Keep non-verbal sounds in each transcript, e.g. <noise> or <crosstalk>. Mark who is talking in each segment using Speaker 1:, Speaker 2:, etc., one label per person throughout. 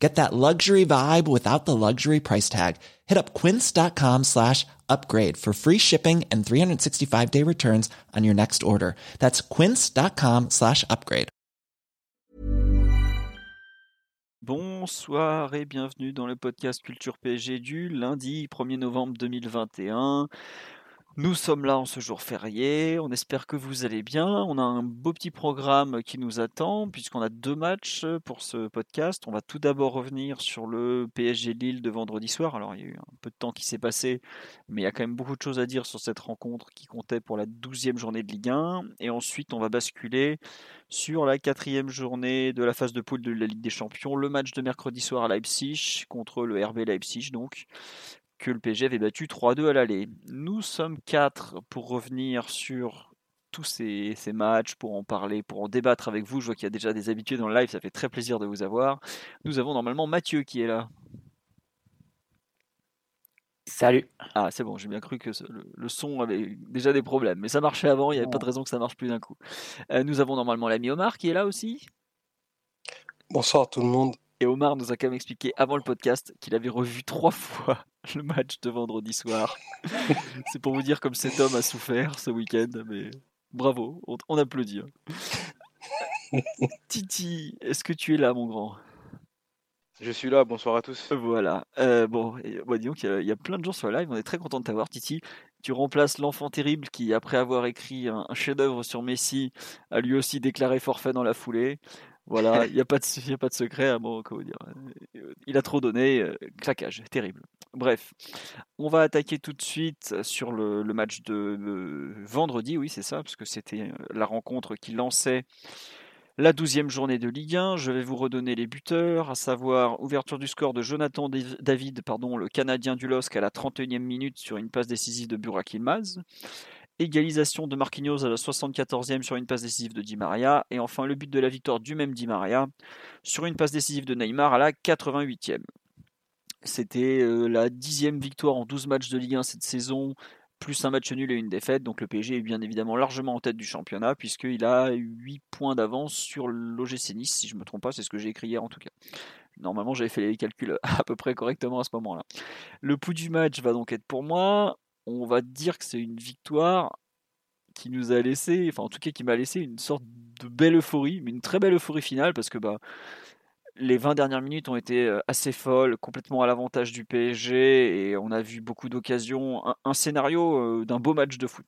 Speaker 1: Get that luxury vibe without the luxury price tag. Hit up quince.com slash upgrade for free shipping and 365 day returns on your next order. That's quince.com slash upgrade.
Speaker 2: Bonsoir et bienvenue dans le podcast Culture PSG du lundi 1er novembre 2021. Nous sommes là en ce jour férié, on espère que vous allez bien. On a un beau petit programme qui nous attend puisqu'on a deux matchs pour ce podcast. On va tout d'abord revenir sur le PSG Lille de vendredi soir. Alors il y a eu un peu de temps qui s'est passé, mais il y a quand même beaucoup de choses à dire sur cette rencontre qui comptait pour la douzième journée de Ligue 1. Et ensuite on va basculer sur la quatrième journée de la phase de poule de la Ligue des Champions, le match de mercredi soir à Leipzig contre le RB Leipzig donc que le PSG avait battu 3-2 à l'aller. Nous sommes quatre pour revenir sur tous ces, matchs, pour en parler, pour en débattre avec vous. Je vois qu'il y a déjà des habitués dans le live, ça fait très plaisir de vous avoir. Nous avons normalement Mathieu qui est là.
Speaker 3: Salut.
Speaker 2: Ah, c'est bon, j'ai bien cru que le, son avait déjà des problèmes, mais ça marchait avant, il n'y avait pas de raison que ça marche plus d'un coup. Euh, nous avons normalement l'ami Omar qui est là aussi.
Speaker 4: Bonsoir tout le monde.
Speaker 2: Et Omar nous a quand même expliqué avant le podcast qu'il avait revu trois fois <laughs> le match de vendredi soir. <laughs> C'est pour vous dire comme cet homme a souffert ce week-end, mais bravo, on, applaudit. Hein. <laughs> Titi, est-ce que tu es là, mon grand?
Speaker 5: Je suis là, bonsoir à tous.
Speaker 2: Voilà, euh, bon, disons qu'il y, a plein de gens sur le live, on est très content de t'avoir, Titi. Tu remplaces l'enfant terrible qui, après avoir écrit un chef-d'œuvre sur Messi, a lui aussi déclaré forfait dans la foulée. Voilà, <laughs> il n'y a, pas de, a pas de secret. Hein, bon, comment dire, euh, il a trop donné, euh, claquage, terrible. Bref, on va attaquer tout de suite sur le, match de, vendredi, oui, c'est ça, parce que c'était euh, la rencontre qui lançait la douzième journée de Ligue 1. Je vais vous redonner les buteurs, à savoir ouverture du score de Jonathan David, pardon, le Canadien du LOSC à la 31e minute sur une passe décisive de Burak Ilmaz. Égalisation de Marquinhos à la 74e sur une passe décisive de Di Maria. Et enfin le but de la victoire du même Di Maria sur une passe décisive de Neymar à la 88e. C'était euh, la dixième victoire en 12 matchs de Ligue 1 cette saison, plus un match nul et une défaite. Donc le PSG est bien évidemment largement en tête du championnat, puisqu'il a 8 points d'avance sur l'OGC Nice, si je ne me trompe pas, c'est ce que j'ai écrit hier en tout cas. Normalement, j'avais fait les calculs <laughs> à peu près correctement à ce moment-là. Le pouls du match va donc être pour moi on va dire que c'est une victoire qui nous a laissé, enfin en tout cas qui m'a laissé une sorte de belle euphorie, mais une très belle euphorie finale parce que bah, les 20 dernières minutes ont été assez folles, complètement à l'avantage du PSG et on a vu beaucoup d'occasions, un, scénario d'un beau match de foot.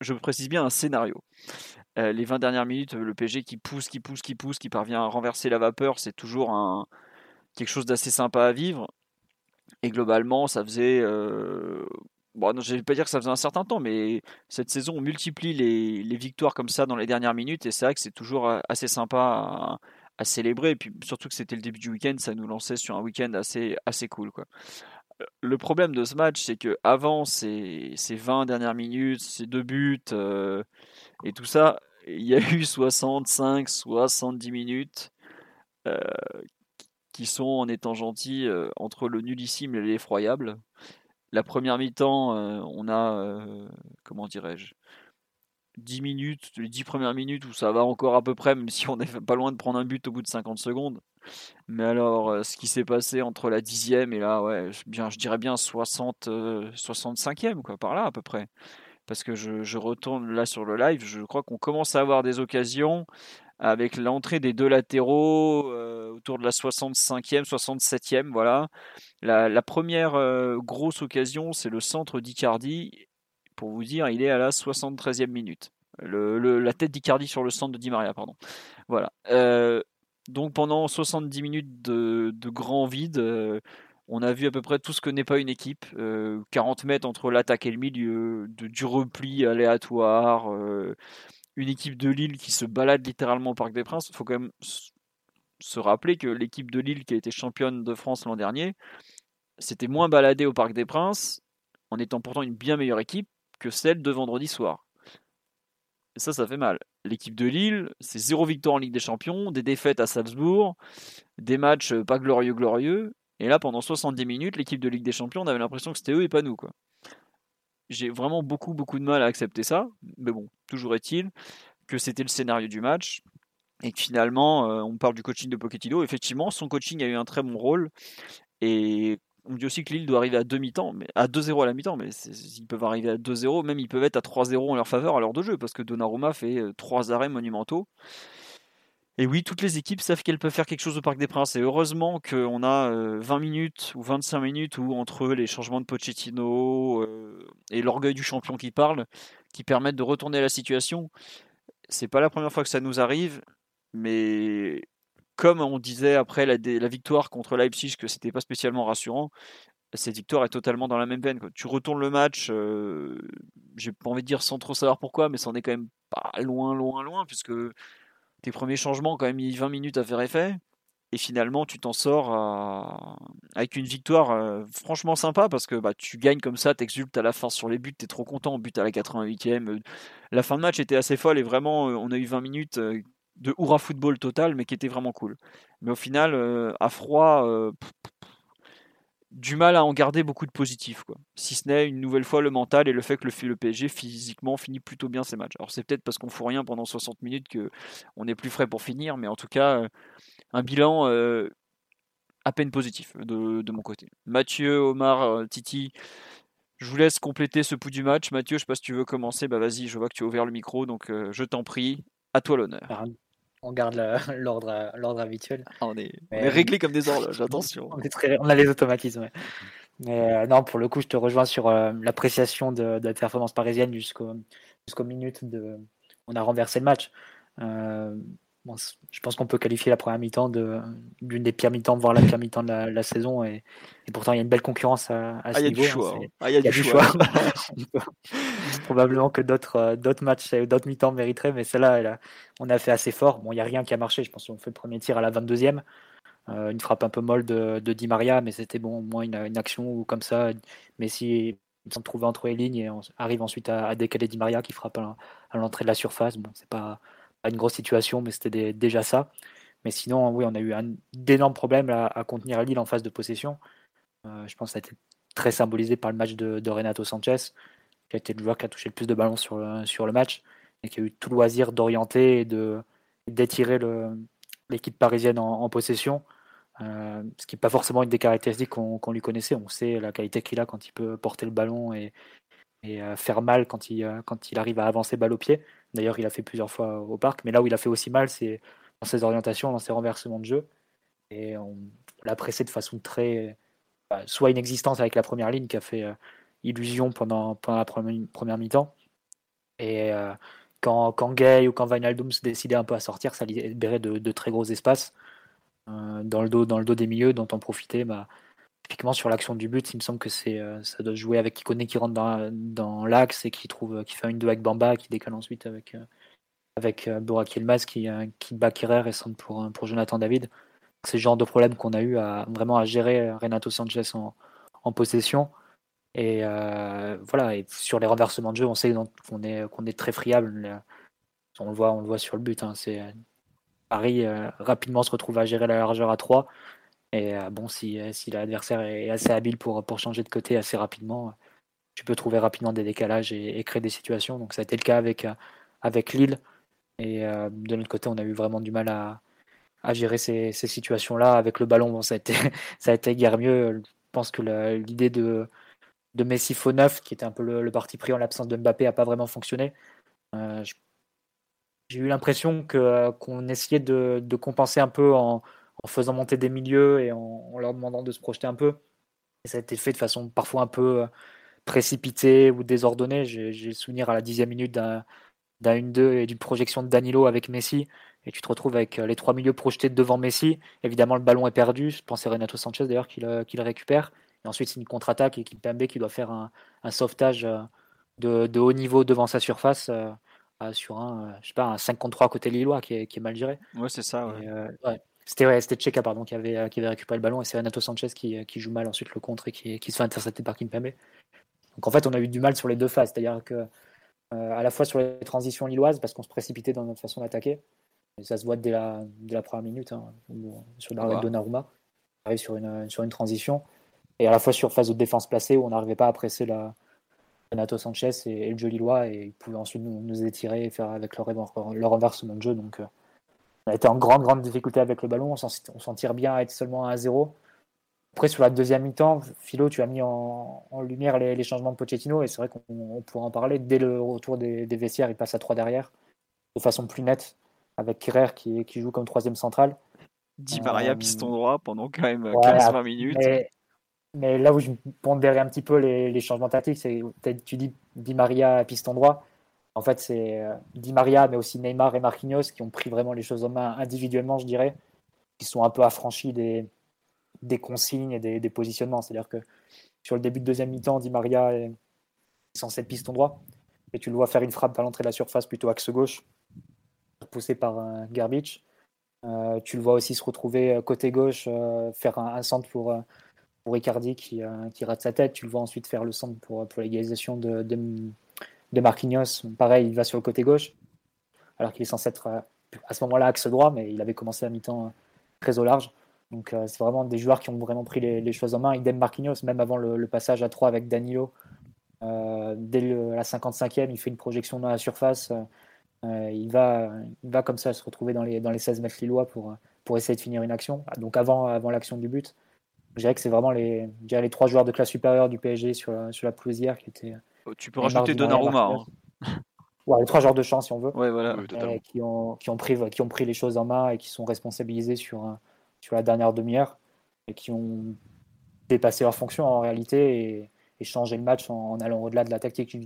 Speaker 2: Je précise bien un scénario. Euh, les 20 dernières minutes, le PSG qui pousse, qui pousse, qui pousse, qui parvient à renverser la vapeur, c'est toujours quelque chose d'assez sympa à vivre. Et globalement, ça faisait Bon, je ne vais pas dire que ça faisait un certain temps, mais cette saison, on multiplie les, victoires comme ça dans les dernières minutes, et c'est vrai que c'est toujours euh, assez sympa à, célébrer. Et puis surtout que c'était le début du week-end, ça nous lançait sur un week-end assez, assez cool. Quoi. Le problème de ce match, c'est que avant ces, ces 20 dernières minutes, ces deux buts euh, et tout ça, il y a eu 65, 70 minutes euh, qui sont, en étant gentils, entre le nullissime et l'effroyable la première mi-temps, euh, on a, euh, comment dirais-je, 10 minutes, les 10 premières minutes où ça va encore à peu près, même si on n'est pas loin de prendre un but au bout de 50 secondes. Mais alors, euh, ce qui s'est passé entre la dixième et là, ouais, bien, je dirais bien 60, 65e, quoi, par là à peu près. Parce que je, je retourne là sur le live, je crois qu'on commence à avoir des occasions avec l'entrée des deux latéraux euh, autour de la 65e, 67e. Voilà. La, première euh, grosse occasion, c'est le centre d'Icardi. Pour vous dire, il est à la 73e minute. la tête d'Icardi sur le centre de Di Maria, pardon. Voilà. Euh, donc pendant 70 minutes de, grand vide, on a vu à peu près tout ce que n'est pas une équipe. 40 mètres entre l'attaque et le milieu, du repli aléatoire une équipe de Lille qui se balade littéralement au Parc des Princes. Il faut quand même se rappeler que l'équipe de Lille qui a été championne de France l'an dernier, s'était moins baladée au Parc des Princes en étant pourtant une bien meilleure équipe que celle de vendredi soir. ça, ça fait mal. L'équipe de Lille, c'est zéro victoire en Ligue des Champions, des défaites à Salzbourg, des matchs pas glorieux, glorieux. Et là, pendant 70 minutes, l'équipe de Ligue des Champions, on avait l'impression que c'était eux et pas nous. J'ai vraiment beaucoup, beaucoup de mal à accepter ça. Mais bon, toujours est-il que c'était le scénario du match. Et que finalement, euh, on parle du coaching de Pochettino. Effectivement, son coaching a eu un très bon rôle. Et on dit aussi que Lille doit arriver à demi-temps, mais à 2-0 à la mi-temps, mais ils peuvent arriver à 2-0, même ils peuvent être à 3-0 en leur faveur à l'heure de jeu, parce que Donnarumma fait euh, trois arrêts monumentaux. Et oui, toutes les équipes savent qu'elles peuvent faire quelque chose au Parc des Princes. Et heureusement qu'on a 20 euh, minutes ou 25 minutes où entre les changements de Pochettino euh, et l'orgueil du champion qui parle, qui permettent de retourner la situation. C'est pas la première fois que ça nous arrive, mais comme on disait après la, victoire contre Leipzig que c'était pas spécialement rassurant, cette victoire est totalement dans la même veine. Tu retournes le match, euh, j'ai pas envie de dire sans trop savoir pourquoi, mais c'en est quand même pas loin, loin, loin, puisque tes premiers changements quand même mis 20 minutes à faire effet. Et finalement, tu t'en sors avec une victoire euh, franchement sympa parce que bah, tu gagnes comme ça, t'exultes à la fin sur les buts, t'es trop content, but à la 88e. La fin de match était assez folle et vraiment, euh, on a eu 20 minutes de hurrah football total, mais qui était vraiment cool. Mais au final, euh, à froid, euh, du mal à en garder beaucoup de positifs. Quoi. Si ce n'est une nouvelle fois le mental et le fait que le, le PSG physiquement finit plutôt bien ses matchs. Alors c'est peut-être parce qu'on fout rien pendant 60 minutes que on est plus frais pour finir, mais en tout cas, euh, un bilan à peine positif de, mon côté. Mathieu, Omar, Titi. Je vous laisse compléter ce pouls du match. Mathieu, je sais pas si tu veux commencer. Bah vas-y, je vois que tu as ouvert le micro, donc je t'en prie. À toi l'honneur
Speaker 3: on garde <laughs> l'ordre habituel.
Speaker 2: Ah, on, est, réglé comme des horloges, <laughs> attention.
Speaker 3: on, a les automatismes. Mais euh, non, pour le coup, je te rejoins sur euh, l'appréciation de, la performance parisienne jusqu'aux minutes de. On a renversé le match. Euh, je pense qu'on peut qualifier la première mi-temps d'une des pires mi-temps, voire la pire mi-temps de la, saison. Et, pourtant, il y a une belle concurrence à,
Speaker 2: à ce
Speaker 3: niveau.
Speaker 2: Il y a du choix. <laughs>
Speaker 3: Probablement que d'autres euh, d'autres matchs, d'autres mi-temps mériteraient, mais celle-là, on a fait assez fort. Bon, il n'y a rien qui a marché. Je pense qu'on fait le premier tir à la 22e. Euh, une frappe un peu molle de, de Di Maria, mais c'était bon, au moins une, une, action ou comme ça. Messi s'en trouvé entre les lignes et on arrive ensuite à, décaler Di Maria qui frappe à, l'entrée de la surface. Bon, c'est pas pas une grosse situation, mais c'était déjà ça. Mais sinon, oui, on a eu un d'énormes problèmes à, contenir Lille en phase de possession. Euh, je pense que ça a été très symbolisé par le match de, Renato Sanchez, qui a été le joueur qui a touché le plus de ballons sur le, match et qui a eu tout loisir d'orienter et d'étirer l'équipe parisienne en, possession. Euh, ce qui n'est pas forcément une des caractéristiques qu'on lui connaissait. On sait la qualité qu'il a quand il peut porter le ballon et, et euh, faire mal quand il, quand il arrive à avancer balle au pied. D'ailleurs, il a fait plusieurs fois au parc, mais là où il a fait aussi mal, c'est dans ses orientations, dans ses renversements de jeu. Et on, l'a pressé de façon très. Bah, soit inexistante avec la première ligne qui a fait euh, illusion pendant, pendant la première, mi-temps. Et euh, quand, quand Gay ou quand Wijnaldum se décidait un peu à sortir, ça libérait de, très gros espaces euh, dans, le dos, dans le dos des milieux dont on profitait. Bah, typiquement sur l'action du but, il me semble que c'est euh, ça doit jouer avec Kikone qui rentre dans, dans l'axe et qui trouve qui fait une 2 avec Bamba, qui décale ensuite avec euh, avec euh, Burak qui, qui bat Kerrer et centre pour, pour Jonathan David. C'est le genre de problème qu'on a eu à vraiment à gérer Renato Sanchez en, en possession. Et voilà, et sur les renversements de jeu, on sait qu'on est, qu'on est très friable. On le voit, on le voit sur le but. Hein. C'est Paris rapidement se retrouve à gérer la largeur à 3 et euh, bon, si, euh, si l'adversaire est assez habile pour, pour changer de côté assez rapidement, tu peux trouver rapidement des décalages et, créer des situations. Donc ça a été le cas avec, euh, avec Lille. Et de notre côté, on a eu vraiment du mal à, à gérer ces, ces situations-là. Avec le ballon, bon, ça, a été, <laughs> ça a été guère mieux. Je pense que l'idée de, de Messi faux neuf, qui était un peu le, parti pris en l'absence de Mbappé, n'a pas vraiment fonctionné. J'ai eu l'impression qu'on essayait de, de, compenser un peu en, en faisant monter des milieux et en, leur demandant de se projeter un peu. Et ça a été fait de façon parfois un peu euh, précipitée ou désordonnée. J'ai le souvenir à la dixième minute d'un 1-2 et d'une projection de Danilo avec Messi. Et tu te retrouves avec euh, les trois milieux projetés devant Messi. Évidemment, le ballon est perdu. Je pense à Renato Sanchez d'ailleurs qui le, récupère. Et ensuite, c'est une contre-attaque et Kimpembe qui doit faire un, sauvetage euh, de, haut niveau devant sa surface sur un, je sais pas, un 5 contre 3 côté Lillois qui est, qui est mal géré.
Speaker 2: Ouais, c'est ça.
Speaker 3: ouais. C'était ouais, Cheka pardon, qui avait, euh, qui avait récupéré le ballon et c'est Renato Sanchez qui, euh, qui, joue mal ensuite le contre et qui, qui se fait intercepter par Kimpembe. Donc en fait, on a eu du mal sur les deux phases. C'est-à-dire que à la fois sur les transitions lilloises, parce qu'on se précipitait dans notre façon d'attaquer. ça se voit dès la, la première minute, hein, sur l'arrêt de Donnarumma. On arrive sur une, sur une transition. Et à la fois sur phase de défense placée, où on n'arrivait pas à presser la, Renato Sanchez et, le jeu lillois, et ils pouvaient ensuite nous, étirer et faire avec leur, leur renversement de jeu. Donc, on a été en grande, grande difficulté avec le ballon. On s'en tire bien à être seulement à 1-0. Après, sur la deuxième mi-temps, Philo, tu as mis en, lumière les, changements de Pochettino, et c'est vrai qu'on pourrait en parler. Dès le retour des, vestiaires, il passe à 3 derrière, de façon plus nette, avec Kerrer qui, qui joue comme troisième central.
Speaker 2: Di Maria, euh, piston droit, pendant quand même 15-20 minutes.
Speaker 3: Mais, là où je pondérais un petit peu les, changements tactiques, c'est tu dis Di Maria, piston droit. En fait, c'est euh, Di Maria, mais aussi Neymar et Marquinhos qui ont pris vraiment les choses en main individuellement, je dirais, qui sont un peu affranchis des, des consignes et des, positionnements. C'est-à-dire que sur le début de deuxième mi-temps, Di Maria est censé être piston droit, et tu le vois faire une frappe à l'entrée de la surface plutôt axe gauche, poussé par un Garbage. Euh, tu le vois aussi se retrouver euh, côté gauche, euh, faire un, centre pour, pour Icardi qui, rate sa tête. Tu le vois ensuite faire le centre pour, pour l'égalisation de, Marquinhos. Pareil, il va sur le côté gauche, alors qu'il est censé être à ce moment-là axe droit, mais il avait commencé à mi-temps très au large. Donc euh, c'est vraiment des joueurs qui ont vraiment pris les, choses en main. Idem Marquinhos, même avant le, passage à 3 avec Danilo, euh, dès la 55e, il fait une projection dans la surface. Euh, il, va, il va comme ça se retrouver dans les, dans les 16 mètres lillois pour, pour essayer de finir une action. Donc avant, avant l'action du but, je dirais que c'est vraiment les, les trois joueurs de classe supérieure du PSG sur la, sur la pelouse qui étaient.
Speaker 2: Tu peux rajouter Donnarumma. Hein.
Speaker 3: Ouais, les trois joueurs de chance si on veut.
Speaker 2: Ouais, voilà.
Speaker 3: qui, ont, qui, ont pris, qui ont pris les choses en main et qui sont responsabilisés sur, sur la dernière demi-heure et qui ont dépassé leur fonction en réalité et, changé le match en, allant au-delà de la tactique.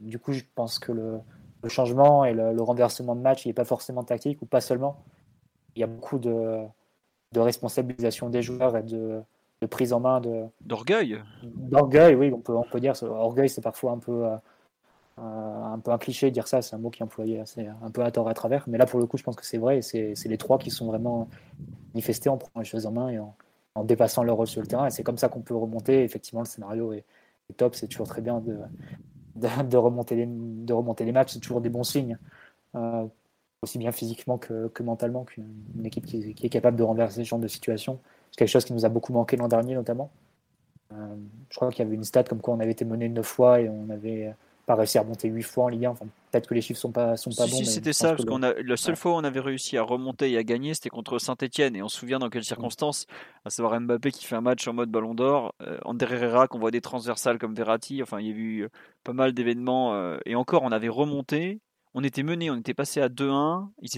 Speaker 3: Du coup, je pense que le, changement et le, renversement de match, il n'est pas forcément tactique ou pas seulement. Il y a beaucoup de, responsabilisation des joueurs et de, prise en main de
Speaker 2: d'orgueil.
Speaker 3: D'orgueil, oui, on peut on peut dire. Orgueil, c'est parfois un peu euh, un peu un cliché de dire ça, c'est un mot qui est employé assez, un peu à tort à travers. Mais là, pour le coup, je pense que c'est vrai. C'est les trois qui sont vraiment manifestés en prenant les choses en main et en, dépassant leur rôle sur le terrain. Et c'est comme ça qu'on peut remonter. Effectivement, le scénario est, top. C'est toujours très bien de, de, remonter, les, de remonter les matchs. C'est toujours des bons signes, euh, aussi bien physiquement que, mentalement, qu'une équipe qui, est capable de renverser ce genre de situation. C'est quelque chose qui nous a beaucoup manqué l'an dernier, notamment. Euh, je crois qu'il y avait une stat comme quoi on avait été mené neuf fois et on avait pas réussi à remonter 8 fois en Ligue 1. Enfin, peut-être que les chiffres sont pas, sont pas bons.
Speaker 2: Si, c'était ça, parce qu'on a la seule fois où on avait réussi à remonter et à gagner, c'était contre Saint-Etienne. Et on se souvient dans quelles circonstances, à savoir Mbappé qui fait un match en mode ballon d'or, euh, André Herrera qu'on voit des transversales comme Verratti. Enfin, il y a eu pas mal d'événements. Euh, et encore, on avait remonté. On était mené, on était passé à 2-1. Ils,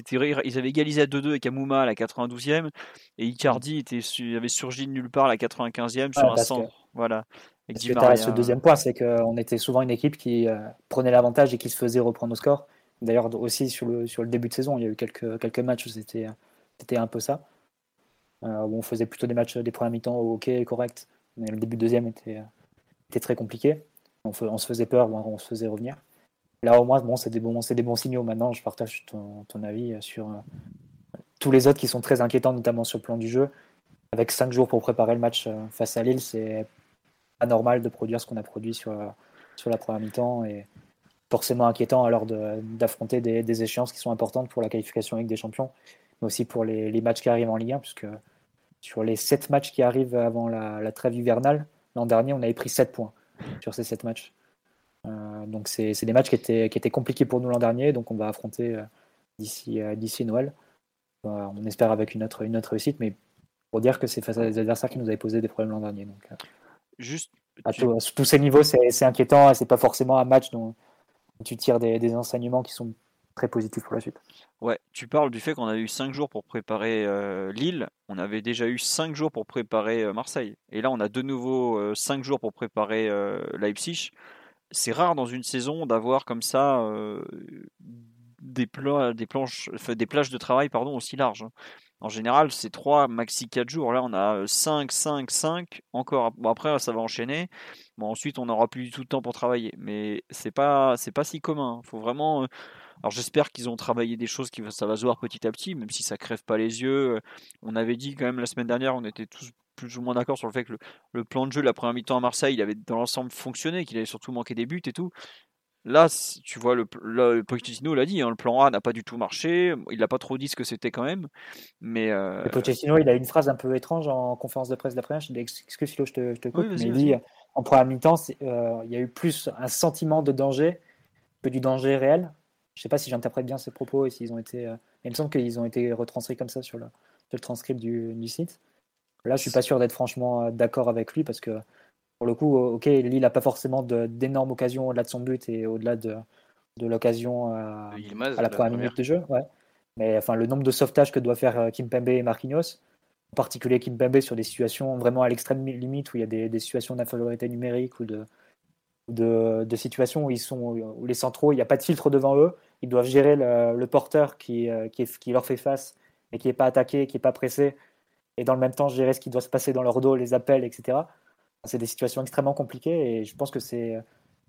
Speaker 2: ils avaient égalisé à 2-2 avec Amouma à la 92e. Et Icardi était, avait surgi de nulle part à la 95e sur un centre. Voilà.
Speaker 3: Parce que ce deuxième point, c'est qu'on était souvent une équipe qui euh, prenait l'avantage et qui se faisait reprendre au score. D'ailleurs, aussi sur le, sur le début de saison, il y a eu quelques, quelques matchs où c'était, un peu ça. Euh, où on faisait plutôt des matchs des premiers mi-temps ok, correct, mais le début de deuxième était, était très compliqué. On, on, se faisait peur, on se faisait revenir. Là, au moins, bon, c'est des, bons, des bons signaux. Maintenant, je partage ton, avis sur euh, tous les autres qui sont très inquiétants, notamment sur le plan du jeu. Avec cinq jours pour préparer le match face à Lille, c'est anormal de produire ce qu'on a produit sur, sur la première mi-temps et forcément inquiétant alors d'affronter des, des, échéances qui sont importantes pour la qualification avec des champions, mais aussi pour les, matchs qui arrivent en Ligue 1, puisque sur les 7 matchs qui arrivent avant la, la trêve hivernale, l'an dernier, on avait pris 7 points sur ces 7 matchs. Euh, donc c'est des matchs qui étaient, qui étaient compliqués pour nous l'an dernier, donc on va affronter euh, d'ici euh, d'ici Noël. on espère avec une autre, une autre réussite, mais pour dire que c'est face à des adversaires qui nous avaient posé des problèmes l'an dernier. Donc,
Speaker 2: Juste.
Speaker 3: À, tous ces niveaux, c'est inquiétant et c'est pas forcément un match dont tu tires des, enseignements qui sont très positifs pour la suite.
Speaker 2: Ouais, tu parles du fait qu'on a eu 5 jours pour préparer euh, Lille, on avait déjà eu 5 jours pour préparer euh, Marseille. Et là, on a de nouveau 5 euh, jours pour préparer Leipzig. C'est rare dans une saison d'avoir comme ça des, des, planches, des plages de travail pardon, aussi larges. Hein. En général, c'est 3, maxi 4 jours. Là, on a 5, 5, 5. Encore. Bon, après, ça va enchaîner. Bon, ensuite, on n'aura plus du tout de temps pour travailler. Mais c'est pas, pas si commun. Faut vraiment. Euh, alors, j'espère qu'ils ont travaillé des choses qui ça va se voir petit à petit, même si ça crève pas les yeux. On avait dit quand même la semaine dernière, on était tous plus ou moins d'accord sur le fait que le, plan de jeu de la première mi-temps à Marseille, il avait dans l'ensemble fonctionné, qu'il avait surtout manqué des buts et tout. Là, tu vois, le, le Pochettino l'a dit, hein, le plan A n'a pas du tout marché. Il n'a pas trop dit ce que c'était quand même. Mais euh...
Speaker 3: Pochettino, il a une phrase un peu étrange en conférence de presse d'après-match. Excuse moi je te, je te coupe. mais il dit en première mi-temps, euh, il y a eu plus un sentiment de danger que du danger réel. Je ne sais pas si j'interprète bien ces propos et s'ils ont été. Euh, il me semble qu'ils ont été retranscrits comme ça sur le, sur le transcript du, du, site. Là, je suis pas sûr d'être franchement euh, d'accord avec lui parce que pour le coup, ok, Lille n'a pas forcément d'énormes occasions au-delà de son but et au-delà de, de l'occasion à, la première minute de jeu. Ouais. Mais enfin, le nombre de sauvetages que doit faire Kim Kimpembe et Marquinhos, en particulier Kim Kimpembe sur des situations vraiment à l'extrême limite où il y a des, des situations d'infériorité numérique ou de, de, de, situations où ils sont où les centraux, il n'y a pas de filtre devant eux, ils doivent gérer le, le porteur qui, qui, qui, leur fait face et qui n'est pas attaqué, qui n'est pas pressé, et dans le même temps gérer ce qui doit se passer dans leur dos, les appels, etc c'est des situations extrêmement compliquées et je pense que c'est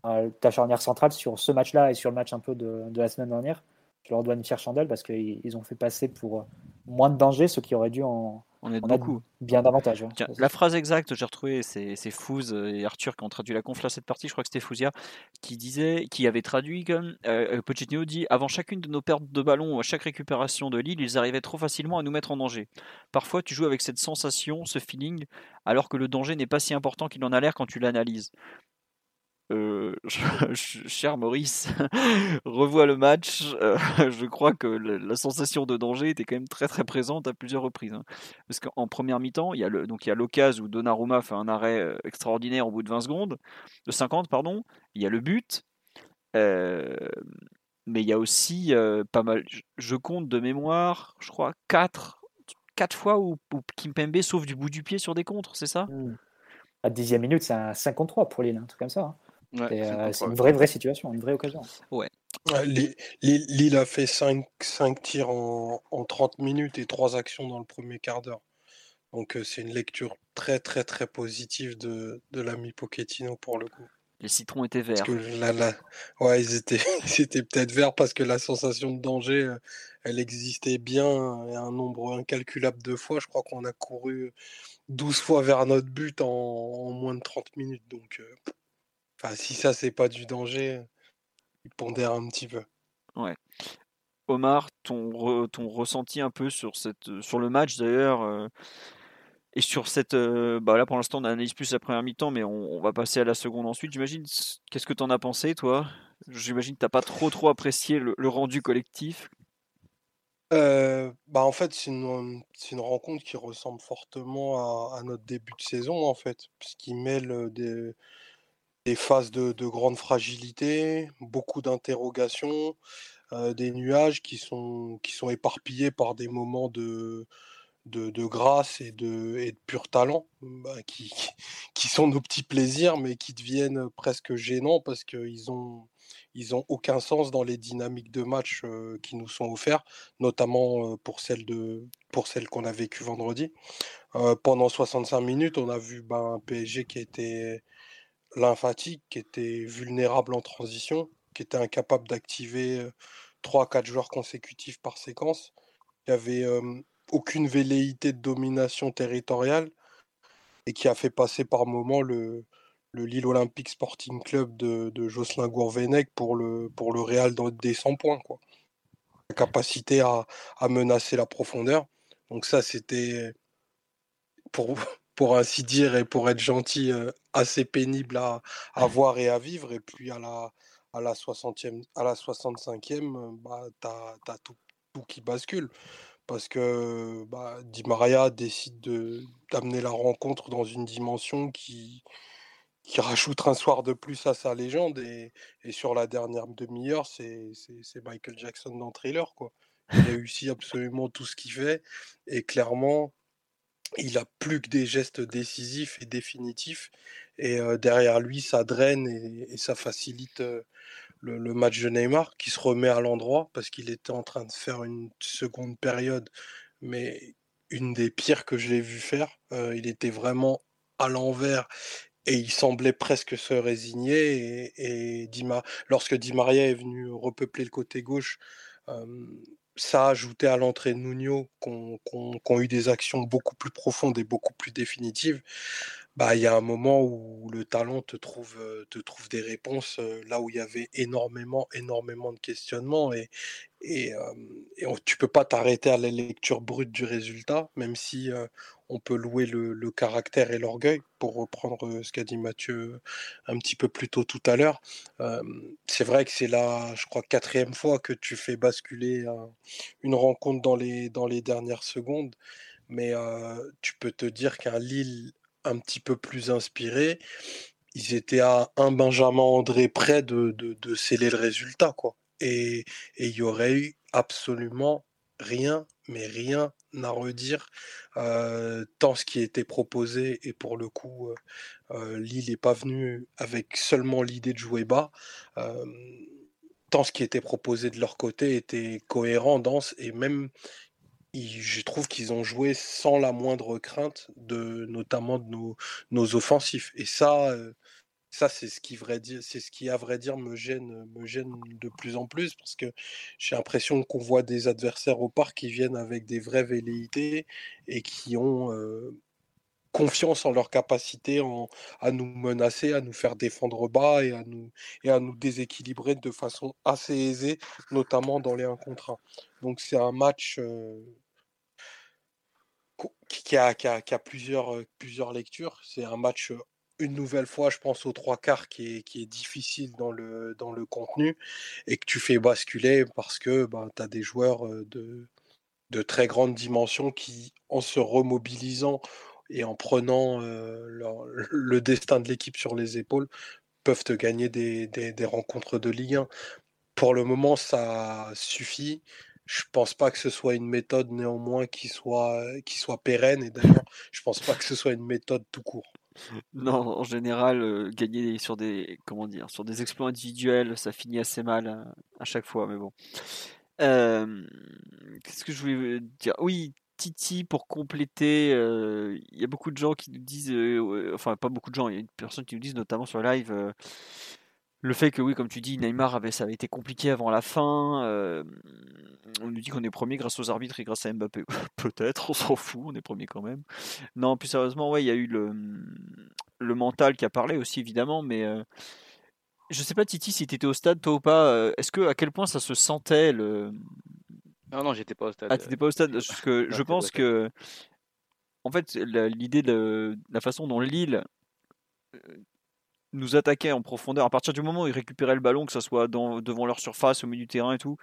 Speaker 3: euh, ta charnière centrale sur ce match-là et sur le match un peu de, de la semaine dernière. Je leur dois une fière chandelle parce qu'ils ont fait passer pour moins de danger ce qui aurait dû en,
Speaker 2: on est beaucoup.
Speaker 3: Bien davantage.
Speaker 2: la phrase exacte, j'ai retrouvé, c'est Fouz et Arthur qui ont traduit la conf cette partie, je crois que c'était Fouzia, qui disait, qui avait traduit comme euh, euh, Pochettino dit Avant chacune de nos pertes de ballon ou à chaque récupération de l'île, ils arrivaient trop facilement à nous mettre en danger. Parfois, tu joues avec cette sensation, ce feeling, alors que le danger n'est pas si important qu'il en a l'air quand tu l'analyses. Euh, <laughs> cher Maurice, <laughs> revois le match. Euh, <laughs> je crois que la sensation de danger était quand même très très présente à plusieurs reprises. Hein. Parce qu'en première mi-temps, il y a donc il y a l'occasion où Donnarumma fait un arrêt euh, extraordinaire au bout de 20 secondes, de 50 pardon. Il y a le but. mais il y a aussi pas mal. Je, compte de mémoire, je crois 4 quatre fois où, où Kimpembe sauve du bout du pied sur des contres, c'est ça?
Speaker 3: Mmh. À 10 minute, c'est un 53 pour Lille, un truc comme ça. Hein. Euh, c'est une vraie, vraie situation, une vraie occasion.
Speaker 2: Ouais.
Speaker 4: Lille a fait 5, 5 tirs en, en, 30 minutes et 3 actions dans le premier quart d'heure. Donc euh, c'est une lecture très très très positive de, de l'ami Pochettino pour le coup.
Speaker 2: Les citrons étaient verts.
Speaker 4: Ouais, ils étaient, <laughs> étaient peut-être verts parce que la sensation de danger, euh, elle existait bien un nombre incalculable de fois. Je crois qu'on a couru 12 fois vers notre but en, en moins de 30 minutes. Donc Enfin, si ça, c'est pas du danger, il pondère un petit peu.
Speaker 2: Ouais. Omar, ton, ton ressenti un peu sur, cette, sur le match d'ailleurs, euh, et sur cette. Euh, bah là, pour l'instant, on analyse plus la première mi-temps, mais on, va passer à la seconde ensuite, j'imagine. Qu'est-ce que tu en as pensé, toi? J'imagine que tu pas trop, trop apprécié le, rendu collectif.
Speaker 4: Euh, bah en fait, c'est une, une, rencontre qui ressemble fortement à, à, notre début de saison, en fait, puisqu'il mêle des des phases de, grande fragilité, beaucoup d'interrogations, euh, des nuages qui sont, qui sont éparpillés par des moments de, de, grâce et de, et de pur talent, bah, qui, <laughs> qui sont nos petits plaisirs, mais qui deviennent presque gênants parce qu'ils ont, ils ont aucun sens dans les dynamiques de match euh, qui nous sont offerts, notamment euh, pour celle, de, pour celle qu'on a vécue vendredi. pendant 65 minutes, on a vu bah, un PSG qui était lymphatique, qui était vulnérable en transition, qui était incapable d'activer 3-4 joueurs consécutifs par séquence, qui avait aucune velléité de domination territoriale et qui a fait passer par moment le, le Lille Olympique Sporting Club de, de Jocelyn Gourvenec pour le, pour le Real des 100 points. Quoi. La capacité à, à menacer la profondeur. Donc ça, c'était pour, pour ainsi dire, et pour être gentil, euh, assez pénible à, à, voir et à vivre. Et puis à la, à la, 60e, à la 65e, euh, bah, tu as, tout, tout, qui bascule. Parce que bah, Di Maria décide d'amener la rencontre dans une dimension qui, qui rajoute un soir de plus à sa légende. Et, et sur la dernière demi-heure, c'est Michael Jackson dans Thriller. Quoi. Il réussit absolument tout ce qu'il fait. Et clairement, il a plus que des gestes décisifs et définitifs. Et derrière lui, ça draine et, ça facilite le, match de Neymar qui se remet à l'endroit parce qu'il était en train de faire une seconde période, mais une des pires que je l'ai vu faire. il était vraiment à l'envers et il semblait presque se résigner. Et, lorsque Di Maria est venu repeupler le côté gauche, ça a ajouté à l'entrée de Nuno, qui ont eu des actions beaucoup plus profondes et beaucoup plus définitives, bah, il y a un moment où le talent te trouve, te trouve des réponses là où il y avait énormément, énormément de questionnements et, et, et tu peux pas t'arrêter à la lecture brute du résultat, même si on peut louer le, caractère et l'orgueil, pour reprendre ce qu'a dit Mathieu un petit peu plus tôt tout à l'heure. c'est vrai que c'est la, je crois, quatrième fois que tu fais basculer une rencontre dans les, dans les dernières secondes, mais tu peux te dire qu'un Lille un petit peu plus inspiré, ils étaient à un Benjamin André près de, de, sceller le résultat, quoi. Et il y aurait eu absolument rien, mais rien à redire, tant ce qui était proposé, et pour le coup, Lille n'est pas venu avec seulement l'idée de jouer bas, tant ce qui était proposé de leur côté était cohérent, dense, et même je trouve qu'ils ont joué sans la moindre crainte, de, notamment de nos, nos offensifs. Et ça, ça c'est ce qui vrai à vrai dire me gêne, me gêne de plus en plus parce que j'ai l'impression qu'on voit des adversaires au parc qui viennent avec des vraies velléités et qui ont confiance en leur capacité à nous menacer, à nous faire défendre bas et à nous, et à nous déséquilibrer de façon assez aisée, notamment dans les 1 contre 1. Donc c'est un match qui, a, qui, a, qui, a, plusieurs, plusieurs lectures. C'est un match une nouvelle fois, je pense, aux trois quarts qui est, qui est difficile dans le, dans le contenu et que tu fais basculer parce que ben, tu as des joueurs de, de très grande dimension qui, en se remobilisant et en prenant le destin de l'équipe sur les épaules, peuvent te gagner des, rencontres de Ligue 1. Pour le moment, ça suffit. Je pense pas que ce soit une méthode néanmoins qui soit, qui soit pérenne et d'ailleurs, je pense pas que ce soit une méthode tout court.
Speaker 2: Non, en général, gagner sur des comment dire, sur des exploits individuels, ça finit assez mal à, chaque fois, mais bon. Qu'est-ce que je voulais dire? Oui, Titi pour compléter. Il y a beaucoup de gens qui nous disent, enfin pas beaucoup de gens, il y a une personne qui nous disent notamment sur live. le fait que oui, comme tu dis, Neymar avait, ça avait été compliqué avant la fin. on nous dit qu'on est premier grâce aux arbitres et grâce à Mbappé. <laughs> Peut-être, on s'en fout, on est premier quand même. Non, plus sérieusement, ouais, il y a eu le, le mental qui a parlé aussi évidemment, mais je sais pas Titi si tu étais au stade toi ou pas. Est-ce que à quel point ça se sentait le
Speaker 5: non, non, j'étais pas au stade.
Speaker 2: Ah, t'étais pas au stade Parce que <laughs> je pense que, en fait, l'idée de la façon dont Lille nous attaquait en profondeur, à partir du moment où ils récupéraient le ballon, que ce soit dans, devant leur surface, au milieu du terrain et tout,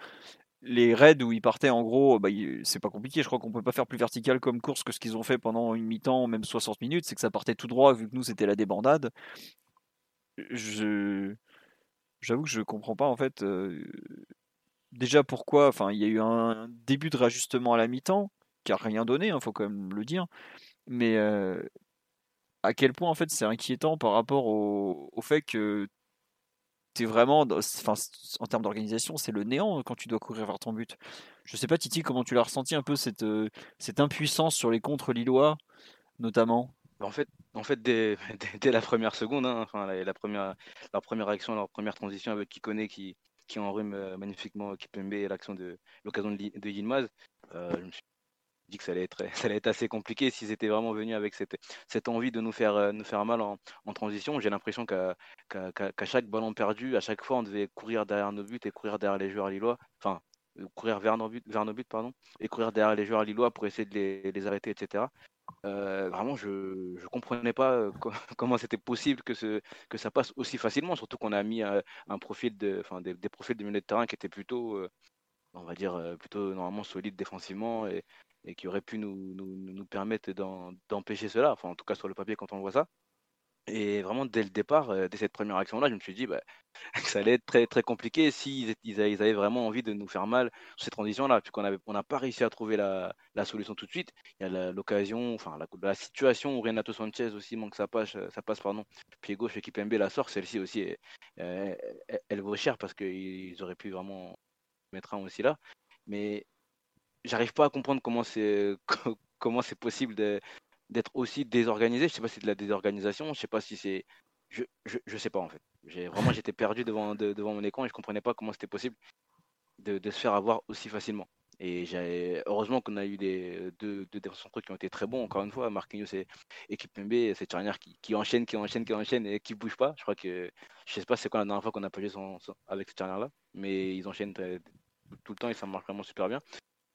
Speaker 2: les raids où ils partaient, en gros, bah, c'est pas compliqué. Je crois qu'on peut pas faire plus vertical comme course que ce qu'ils ont fait pendant une mi-temps, même 60 minutes. C'est que ça partait tout droit, vu que nous, c'était la débandade. Je. J'avoue que je comprends pas, en fait déjà pourquoi, enfin, il y a eu un début de réajustement à la mi-temps qui a rien donné, il hein, faut quand même le dire. Mais à quel point en fait c'est inquiétant par rapport au, fait que tu es vraiment, enfin, en termes d'organisation, c'est le néant quand tu dois courir vers ton but. Je sais pas Titi comment tu l'as ressenti un peu cette, cette impuissance sur les contre lillois notamment?
Speaker 5: En fait, en fait <laughs> dès, la première seconde, hein, enfin, leur première action, leur première transition avec Kikone qui, qui enrhume euh, magnifiquement Kipembe et l'action de l'occasion de, de. Euh, je me suis dit que ça allait être, <laughs> ça allait être assez compliqué s'ils étaient vraiment venus avec cette, cette envie de nous faire, euh, nous faire mal en, transition. J'ai l'impression qu'à chaque ballon perdu, à chaque fois, on devait courir derrière nos buts et courir derrière les joueurs lillois. Enfin, courir vers nos buts, vers nos buts pardon, et courir derrière les joueurs lillois pour essayer de les arrêter, etc. Vraiment, je ne comprenais pas <laughs> comment c'était possible que, ça passe aussi facilement, surtout qu'on a mis un, profil de, des, profils de milieu de terrain qui étaient plutôt, on va dire, plutôt normalement solides défensivement et, qui auraient pu nous, nous, nous permettre d'empêcher cela, enfin en tout cas sur le papier quand on voit ça. Et vraiment, dès le départ, euh, dès cette première action-là, je me suis dit bah, <laughs> que ça allait être très, très compliqué s'ils ils avaient vraiment envie de nous faire mal sur ces transitions-là, puisqu'on n'a pas réussi à trouver la, solution tout de suite. Il y a l'occasion, enfin la, situation où Renato Sanchez aussi manque sa passe, sa passe pardon, pied gauche et Kipembe la sort, celle-ci aussi, elle, elle, vaut cher parce qu'ils auraient pu vraiment mettre un aussi là. Mais j'arrive pas à comprendre comment c'est <laughs> comment c'est possible de, d'être aussi désorganisé. Je sais pas si c'est de la désorganisation, je sais pas si c'est. Je, je, sais pas en fait. J'ai, vraiment, j'étais perdu devant, devant mon écran et je comprenais pas comment c'était possible de, de, se faire avoir aussi facilement. Et heureusement qu'on a eu des deux, deux défenseurs qui ont été très bons. Encore une fois, Marquinhos et, et Kipembe, cette charnière qui, qui enchaîne, qui enchaîne, qui enchaîne et qui bouge pas. Je crois que je sais pas c'est quoi la dernière fois qu'on a pas joué avec cette charnière là, mais ils enchaînent tout le temps et ça marche vraiment super bien.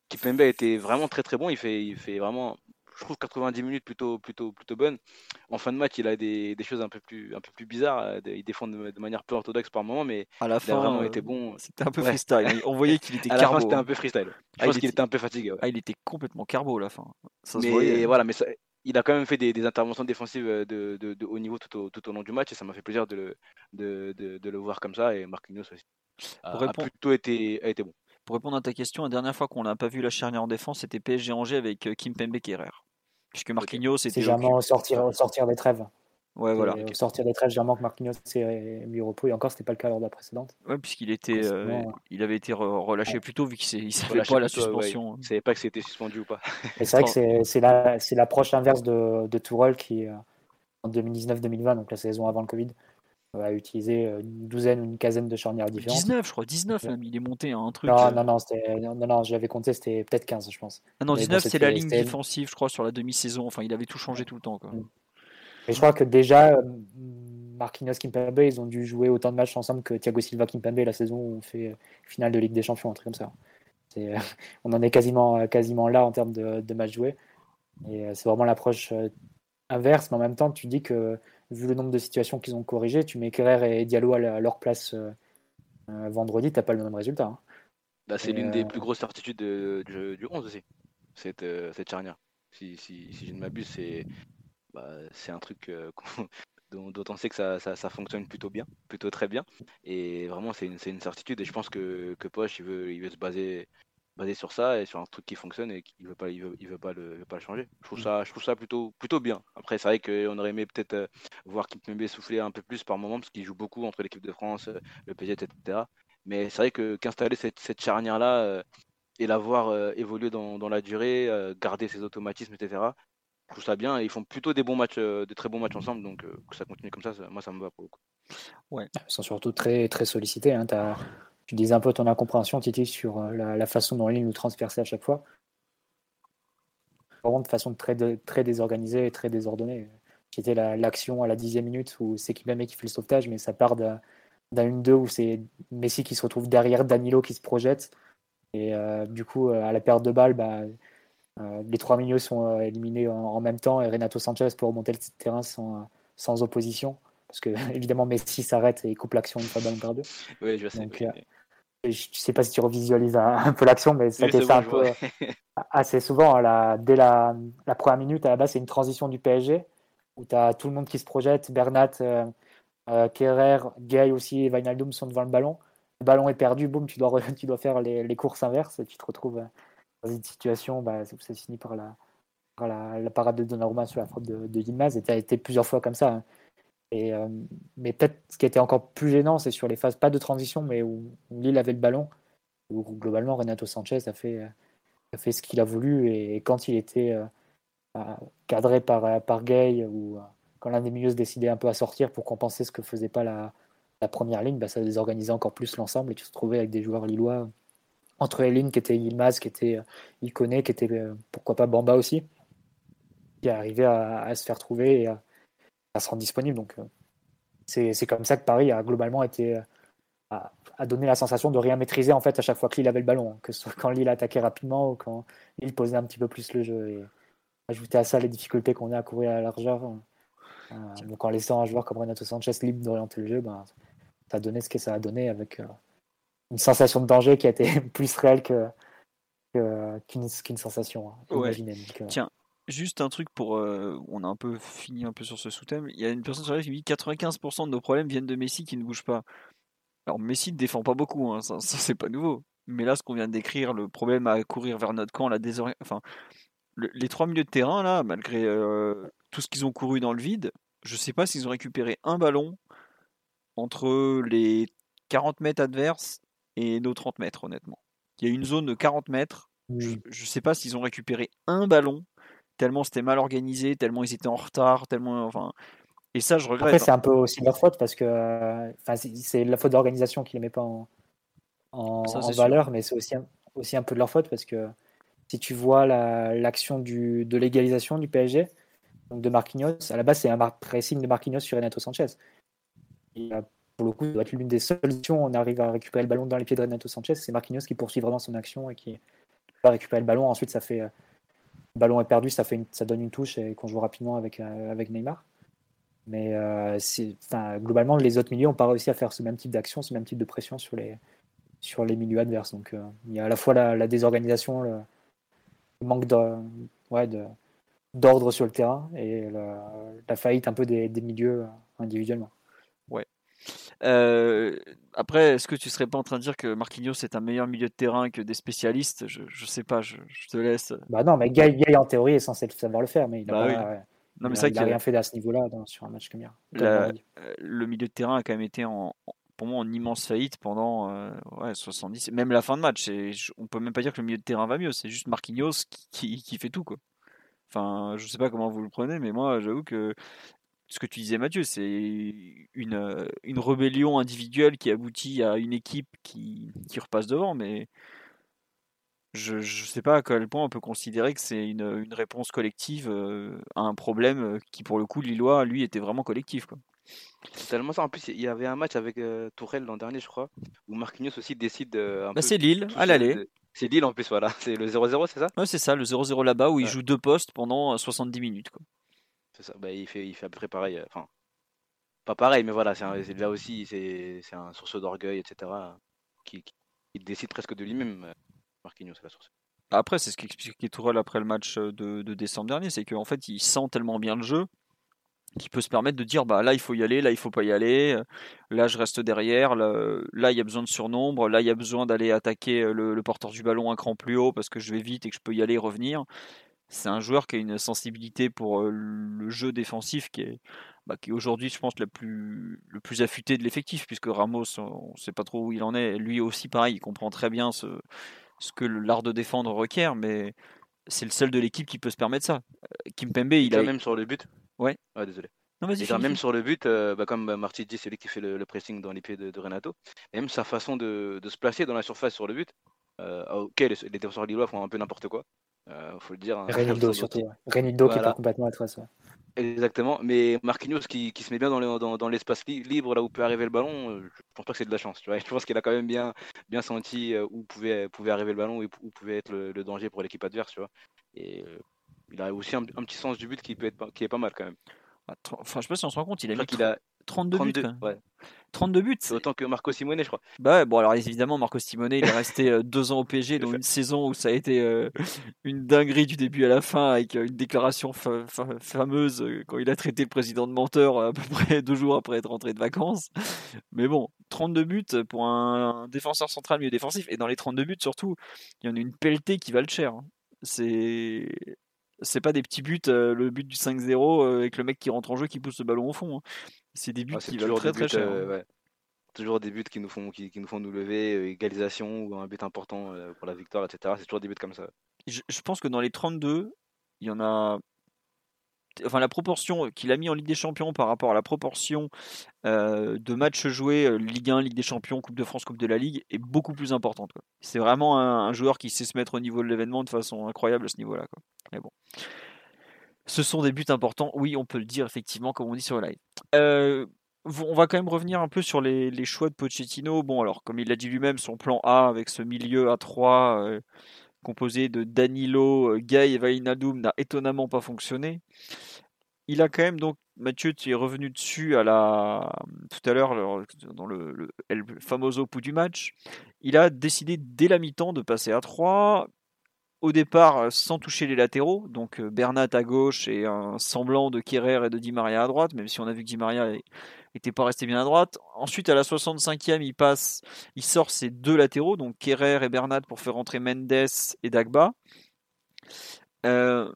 Speaker 5: Kipembe était vraiment très très bon. Il fait, il fait vraiment je trouve 90 minutes plutôt, plutôt, plutôt bonne. En fin de match, il a des, des choses un peu plus, un peu plus bizarres. Euh, il défend de, manière peu orthodoxe par moment, mais
Speaker 2: à la fin,
Speaker 5: il
Speaker 2: a
Speaker 5: vraiment été bon.
Speaker 2: C'était un peu freestyle. On voyait qu'il était <laughs>
Speaker 5: à
Speaker 2: carbo.
Speaker 5: la fin, c'était un peu freestyle. Je
Speaker 2: ah,
Speaker 5: pense qu'il était... un peu fatigué.
Speaker 2: Ah, il était complètement carbo à la fin. Ça
Speaker 5: mais
Speaker 2: se voyait.
Speaker 5: voilà, mais ça... il a quand même fait des, des interventions défensives de, de, de, haut niveau tout au, tout au, long du match et ça m'a fait plaisir de le, de, le voir comme ça. Et Marquinhos aussi a, a plutôt été, a été bon.
Speaker 2: Pour répondre à ta question, la dernière fois qu'on n'a pas vu la charnière en défense, c'était PSG Angers avec euh, Kim Pembe Kerrer. Puisque Marquinhos c'était.
Speaker 3: C'est jamais au sortir, sortir des trêves.
Speaker 2: Ouais, voilà.
Speaker 3: Au sortir des trêves, généralement que Marquinhos s'est mis au repos. Et encore, c'était pas le cas lors de la précédente.
Speaker 2: Ouais, puisqu'il était, euh, il avait été relâché plus tôt vu qu'il ne savait pas la suspension.
Speaker 5: Ouais, il savait pas que c'était suspendu ou pas.
Speaker 3: c'est vrai que c'est la, l'approche inverse de, de Tourelle qui, euh, en 2019-2020, donc la saison avant le Covid, a utilisé une douzaine ou une quinzaine de charnières différentes.
Speaker 2: 19, je crois, 19 même, il est monté à un truc.
Speaker 3: Non, non, non, non, non, je l'avais compté, c'était peut-être 15, je pense.
Speaker 2: Ah non, 19, c'est la ligne défensive, je crois, sur la demi-saison. Enfin, il avait tout changé tout le temps. Quoi.
Speaker 3: Et je crois que déjà, Marquinhos Kimpembe, ils ont dû jouer autant de matchs ensemble que Thiago Silva Kimpembe la saison où on fait finale de Ligue des Champions, un truc comme ça. <laughs> on en est quasiment, quasiment là en termes de, de matchs joués. Et c'est vraiment l'approche inverse, mais en même temps, tu dis que vu le nombre de situations qu'ils ont corrigées, tu mets Kerrer et Diallo à leur place euh, euh, vendredi, t'as pas le même résultat. Hein.
Speaker 5: Bah, c'est l'une des euh, plus grosses certitudes du, du 11 aussi, cette, cette charnière. Si, si, si je ne m'abuse, c'est bah, un truc <laughs> dont, dont, on sait que ça, ça, ça, fonctionne plutôt bien, plutôt très bien. Et vraiment, c'est une, une, certitude. Et je pense que, que Poche, il veut, il veut se baser basé sur ça et sur un truc qui fonctionne et qu'il veut pas, il veut, il veut pas le, veut pas le changer. Je trouve mm. ça, je trouve ça plutôt, plutôt bien. Après, c'est vrai qu'on aurait aimé peut-être euh, voir Kimpembe souffler un peu plus par moment parce qu'il joue beaucoup entre l'équipe de France, euh, le PSG, etc. Mais c'est vrai que qu'installer cette, cette charnière-là euh, et la voir évoluer dans, dans, la durée, garder ses automatismes, etc. Je trouve ça bien. Et ils font plutôt des bons matchs, de très bons matchs ensemble. Donc que ça continue comme ça, moi ça me va pour le coup.
Speaker 3: Ouais. Ils sont surtout très, très sollicités. Hein. Tu disais un peu ton incompréhension, Titi, sur euh, la, façon dont il nous transperçait à chaque fois. Vraiment de façon très, très désorganisée et très désordonnée. C'était l'action à la dixième minute où c'est Kibame qui fait le sauvetage, mais ça part d'un 1-2 où c'est Messi qui se retrouve derrière Danilo qui se projette. Et euh, du coup, euh, à la perte de balle, bah, les trois milieux sont éliminés en, même temps et Renato Sanchez peut remonter le terrain sans, sans opposition. Parce que <laughs> évidemment, Messi s'arrête et il coupe l'action une fois ballon perdu.
Speaker 5: Oui, je sais.
Speaker 3: Je ne sais pas si tu revisualises un, <laughs> peu l'action, mais ça ça un peu <laughs> assez souvent. dès la, première minute, à la base, c'est une transition du PSG où tu as tout le monde qui se projette. Bernat, euh, euh Kerrer, Gay aussi et sont devant le ballon. Le ballon est perdu, boum, tu dois, <laughs> tu dois faire les, courses inverses et tu te retrouves dans une situation, bah, ça finit par la, la, parade de Donnarumma sur la frappe de, de Yilmaz. Et tu as été plusieurs fois comme ça. Hein. Euh, mais peut-être ce qui était encore plus gênant, c'est sur les phases, pas de transition, mais où, Lille avait le ballon, où globalement Renato Sanchez a fait, fait ce qu'il a voulu. Et, quand il était euh, cadré par, par Gay, ou euh, quand l'un des milieux se décidait un peu à sortir pour compenser ce que faisait pas la, la première ligne, bah, ça désorganisait encore plus l'ensemble et tu te trouvais avec des joueurs lillois entre les lignes qui étaient Yilmaz, qui était Iconé, qui était pourquoi pas Bamba aussi, qui arrivait à, à se faire trouver et à, à se rendre disponible. Donc, euh, c'est comme ça que Paris a globalement été euh, a, donné la sensation de rien maîtriser en fait à chaque fois que Lille avait le ballon, hein, que ce soit quand Lille attaquait rapidement ou quand Lille posait un petit peu plus le jeu. Et ajouter à ça les difficultés qu'on a à courir à la largeur, euh, donc en laissant un joueur comme Renato Sanchez libre d'orienter le jeu, ben, ça a donné ce que ça a donné avec une sensation de danger qui a été <laughs> plus réelle que qu'une sensation hein,
Speaker 2: Tiens, Juste un truc pour. Euh, on a un peu fini un peu sur ce sous-thème. Il y a une personne sur la qui dit 95% de nos problèmes viennent de Messi qui ne bouge pas. Alors Messi ne défend pas beaucoup, hein, ça, c'est pas nouveau. Mais là, ce qu'on vient de décrire, le problème à courir vers notre camp, la enfin, les trois milieux de terrain, là, malgré euh, tout ce qu'ils ont couru dans le vide, je sais pas s'ils ont récupéré un ballon entre les 40 mètres adverses et nos 30 mètres, honnêtement. Il y a une zone de 40 mètres. Je ne sais pas s'ils ont récupéré un ballon tellement c'était mal organisé, tellement ils étaient en retard, tellement. Enfin, et ça, je regrette.
Speaker 3: Après, c'est un peu aussi leur faute parce que enfin, c'est la faute d'organisation qui ne les met pas en, en, valeur, mais c'est aussi, aussi un peu de leur faute parce que si tu vois l'action de l'égalisation du PSG, donc de Marquinhos, à la base c'est un pressing de Marquinhos sur Renato Sanchez. Et, euh, pour le coup, ça doit être l'une des solutions. On arrive à récupérer le ballon dans les pieds de Renato Sanchez. C'est Marquinhos qui poursuit vraiment son action et qui va récupérer le ballon. Ensuite, ça fait, euh, ballon est perdu, ça, fait ça donne une touche et qu'on joue rapidement avec, euh, Neymar. Mais globalement, les autres milieux n'ont pas réussi à faire ce même type d'action, ce même type de pression sur les, milieux adverses. Donc il y a à la fois la, désorganisation, le, manque d'ordre sur le terrain et la, faillite un peu des, milieux individuellement.
Speaker 2: Euh, après, est-ce que tu serais pas en train de dire que Marquinhos est un meilleur milieu de terrain que des spécialistes? Je, je sais pas, je, te laisse.
Speaker 3: Bah non, mais Gay, en théorie est censé savoir le faire, mais il n'a bah rien fait à ce niveau-là sur un match comme hier.
Speaker 2: Euh, le milieu de terrain a quand même été en, pour moi en immense faillite pendant euh, ouais, 70, même la fin de match. Et on peut même pas dire que le milieu de terrain va mieux, c'est juste Marquinhos qui, qui, fait tout quoi. Enfin, je sais pas comment vous le prenez, mais moi, j'avoue que ce que tu disais, Mathieu, c'est une, euh, une rébellion individuelle qui aboutit à une équipe qui, qui repasse devant, mais je ne sais pas à quel point on peut considérer que c'est une, une, réponse collective euh, à un problème euh, qui, pour le coup, Lillois, lui, était vraiment collectif. Quoi.
Speaker 5: C'est tellement ça. En plus, il y avait un match avec Tourelle l'an dernier, je crois, où Marquinhos aussi décide.
Speaker 2: Bah, c'est Lille, à l'aller.
Speaker 5: C'est Lille en plus, voilà. <laughs> C'est le 0-0, c'est ça?
Speaker 2: Ouais, c'est ça, le 0-0 là-bas où il joue deux postes pendant 70 euh, minutes. Quoi.
Speaker 5: C'est ça, bah, il, fait, il fait à peu près pareil. Euh, enfin, pas pareil, mais voilà, c'est là aussi, c'est un source d'orgueil, etc. Qui, qui, décide presque de lui-même, euh, Marquinhos, c'est la source.
Speaker 2: Après, c'est ce qu'expliquait Tourelle après le match de, de décembre dernier, c'est qu'en fait, il sent tellement bien le jeu qui peut se permettre de dire bah là il faut y aller, là il faut pas y aller, euh, là je reste derrière, là, il y a besoin de surnombre, là il y a besoin d'aller attaquer euh, le, porteur du ballon un cran plus haut parce que je vais vite et que je peux y aller et revenir. C'est un joueur qui a une sensibilité pour euh, le jeu défensif qui est, bah, qui est aujourd'hui je pense le plus, le plus affûté de l'effectif puisque Ramos on ne sait pas trop où il en est, lui aussi pareil il comprend très bien ce, ce que l'art de défendre requiert mais c'est le seul de l'équipe qui peut se permettre ça. Kimpembe il,
Speaker 5: il a même sur le but
Speaker 2: Ouais.
Speaker 5: Ah, désolé.
Speaker 2: Non, vas-y.
Speaker 5: même sur le but, euh, bah, comme Marty dit, c'est lui qui fait le, pressing dans les pieds de, Renato. Et même sa façon de, se placer dans la surface sur le but. Euh, ok, les, les défenseurs lillois font un peu n'importe quoi. Euh, faut le dire. Hein.
Speaker 3: Renildo <laughs> surtout. Renildo qui part complètement à ça.
Speaker 5: Exactement. Mais Marquinhos qui, qui, se met bien dans, l'espace libre, là où peut arriver le ballon, euh, je pense pas que c'est de la chance. Tu vois <laughs> je pense qu'il a quand même bien, bien senti où pouvait, pouvait arriver le ballon et où pouvait être le, danger pour l'équipe adverse. Tu vois et il a aussi un, petit sens du but qui, peut être, qui est pas mal quand même.
Speaker 2: Enfin, je sais pas si on se rend compte, il a mis a 32, buts. 32 buts.
Speaker 5: C'est autant que Marco Simone, je crois.
Speaker 2: Bah bon, alors évidemment, Marco Simone, il est resté euh, deux ans au PSG, dans une saison où ça a été euh, une dinguerie du début à la fin, avec euh, une déclaration fameuse quand il a traité le président de menteur à peu près <laughs> deux jours après être rentré de vacances. Mais bon, 32 buts pour un, défenseur central mieux défensif, et dans les 32 buts surtout, il y en a une pelletée qui va le cher. Hein. C'est c'est pas des petits buts, euh, le but du 5-0 euh, avec le mec qui rentre en jeu qui pousse le ballon au fond. Hein. C'est des buts qui valent très très cher. Hein. Euh,
Speaker 5: toujours des buts qui nous font, qui, nous font nous lever, égalisation ou un but important pour la victoire, etc. C'est toujours des buts comme ça.
Speaker 2: Je, pense que dans les 32, il y en a enfin la proportion qu'il a mis en Ligue des Champions par rapport à la proportion de matchs joués Ligue 1, Ligue des Champions, Coupe de France, Coupe de la Ligue est beaucoup plus importante. C'est vraiment un, joueur qui sait se mettre au niveau de l'événement de façon incroyable à ce niveau-là. Mais bon. Ce sont des buts importants, oui, on peut le dire effectivement, comme on dit sur le live. Euh, on va quand même revenir un peu sur les, choix de Pochettino. Bon, alors, comme il l'a dit lui-même, son plan A avec ce milieu à 3 euh, composé de Danilo, euh, Gay et Vainadoum n'a étonnamment pas fonctionné. Il a quand même donc, Mathieu, tu es revenu dessus à la, tout à l'heure dans le, le, le famoso pouls du match. Il a décidé dès la mi-temps de passer à 3 au départ euh, sans toucher les latéraux, donc euh, Bernat à gauche et un semblant de Kerrer et de Di Maria à droite, même si on a vu que Di Maria n'était pas resté bien à droite. Ensuite, à la 65e, il passe, il sort ses deux latéraux, donc Kerrer et Bernat pour faire entrer Mendes et Dagba. Euh,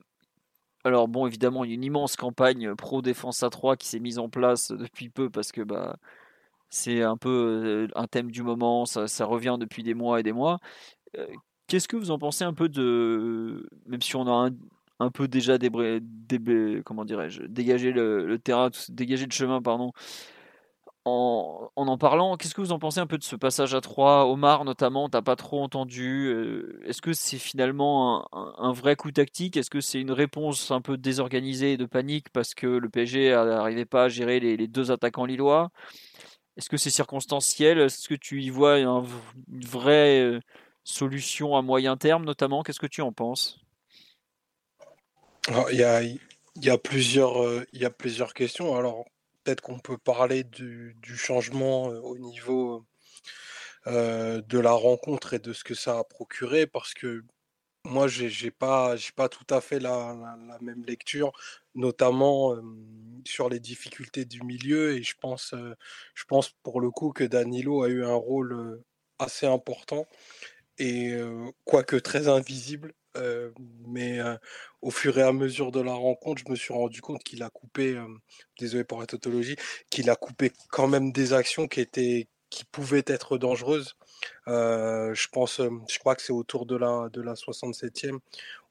Speaker 2: alors bon, évidemment, il y a une immense campagne pro défense à 3 qui s'est mise en place depuis peu parce que bah c'est un peu un thème du moment, ça, revient depuis des mois et des mois. Qu'est-ce que vous en pensez un peu de. Même si on a un, peu déjà comment dirais-je, dégagé le, terrain, dégagé le chemin, pardon, en, en, parlant, qu'est-ce que vous en pensez un peu de ce passage à 3 Omar notamment, t'as pas trop entendu. Euh, est-ce que c'est finalement un, vrai coup tactique? Est-ce que c'est une réponse un peu désorganisée et de panique parce que le PSG n'arrivait pas à gérer les, deux attaquants lillois? Est-ce que c'est circonstanciel? Est-ce que tu y vois une vraie euh, solution à moyen terme notamment Qu'est-ce que tu en penses?
Speaker 4: Il y a, y, a plusieurs, euh, il y a plusieurs questions. Alors, peut-être qu'on peut parler du, changement au niveau de la rencontre et de ce que ça a procuré, parce que moi, j'ai n'ai pas, tout à fait la, même lecture, notamment sur les difficultés du milieu. Et je je pense pour le coup que Danilo a eu un rôle assez important et quoique très invisible mais au fur et à mesure de la rencontre, je me suis rendu compte qu'il a coupé, désolé pour la tautologie, qu'il a coupé quand même des actions qui étaient qui pouvaient être dangereuses. Je pense, je crois que c'est autour de la, de la 67e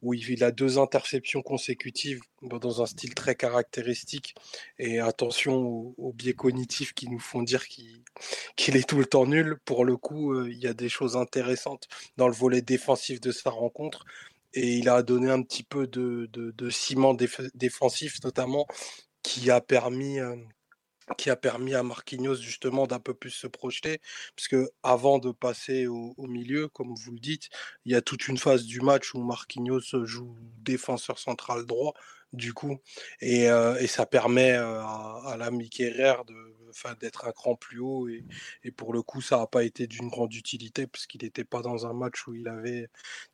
Speaker 4: où il, a deux interceptions consécutives dans un style très caractéristique. Et attention aux, biais cognitifs qui nous font dire <laughs> qu'il est tout le temps nul. Pour le coup, il y a des choses intéressantes dans le volet défensif de sa rencontre et il a donné un petit peu de, ciment défensif notamment qui a permis qui a permis à Marquinhos justement d'un peu plus se projeter, parce que avant de passer au, milieu, comme vous le dites, il y a toute une phase du match où Marquinhos joue défenseur central droit, du coup, et, et ça permet à, à l'ami de d'être un cran plus haut et, pour le coup ça n'a pas été d'une grande utilité parce qu'il n'était pas dans un match où il avait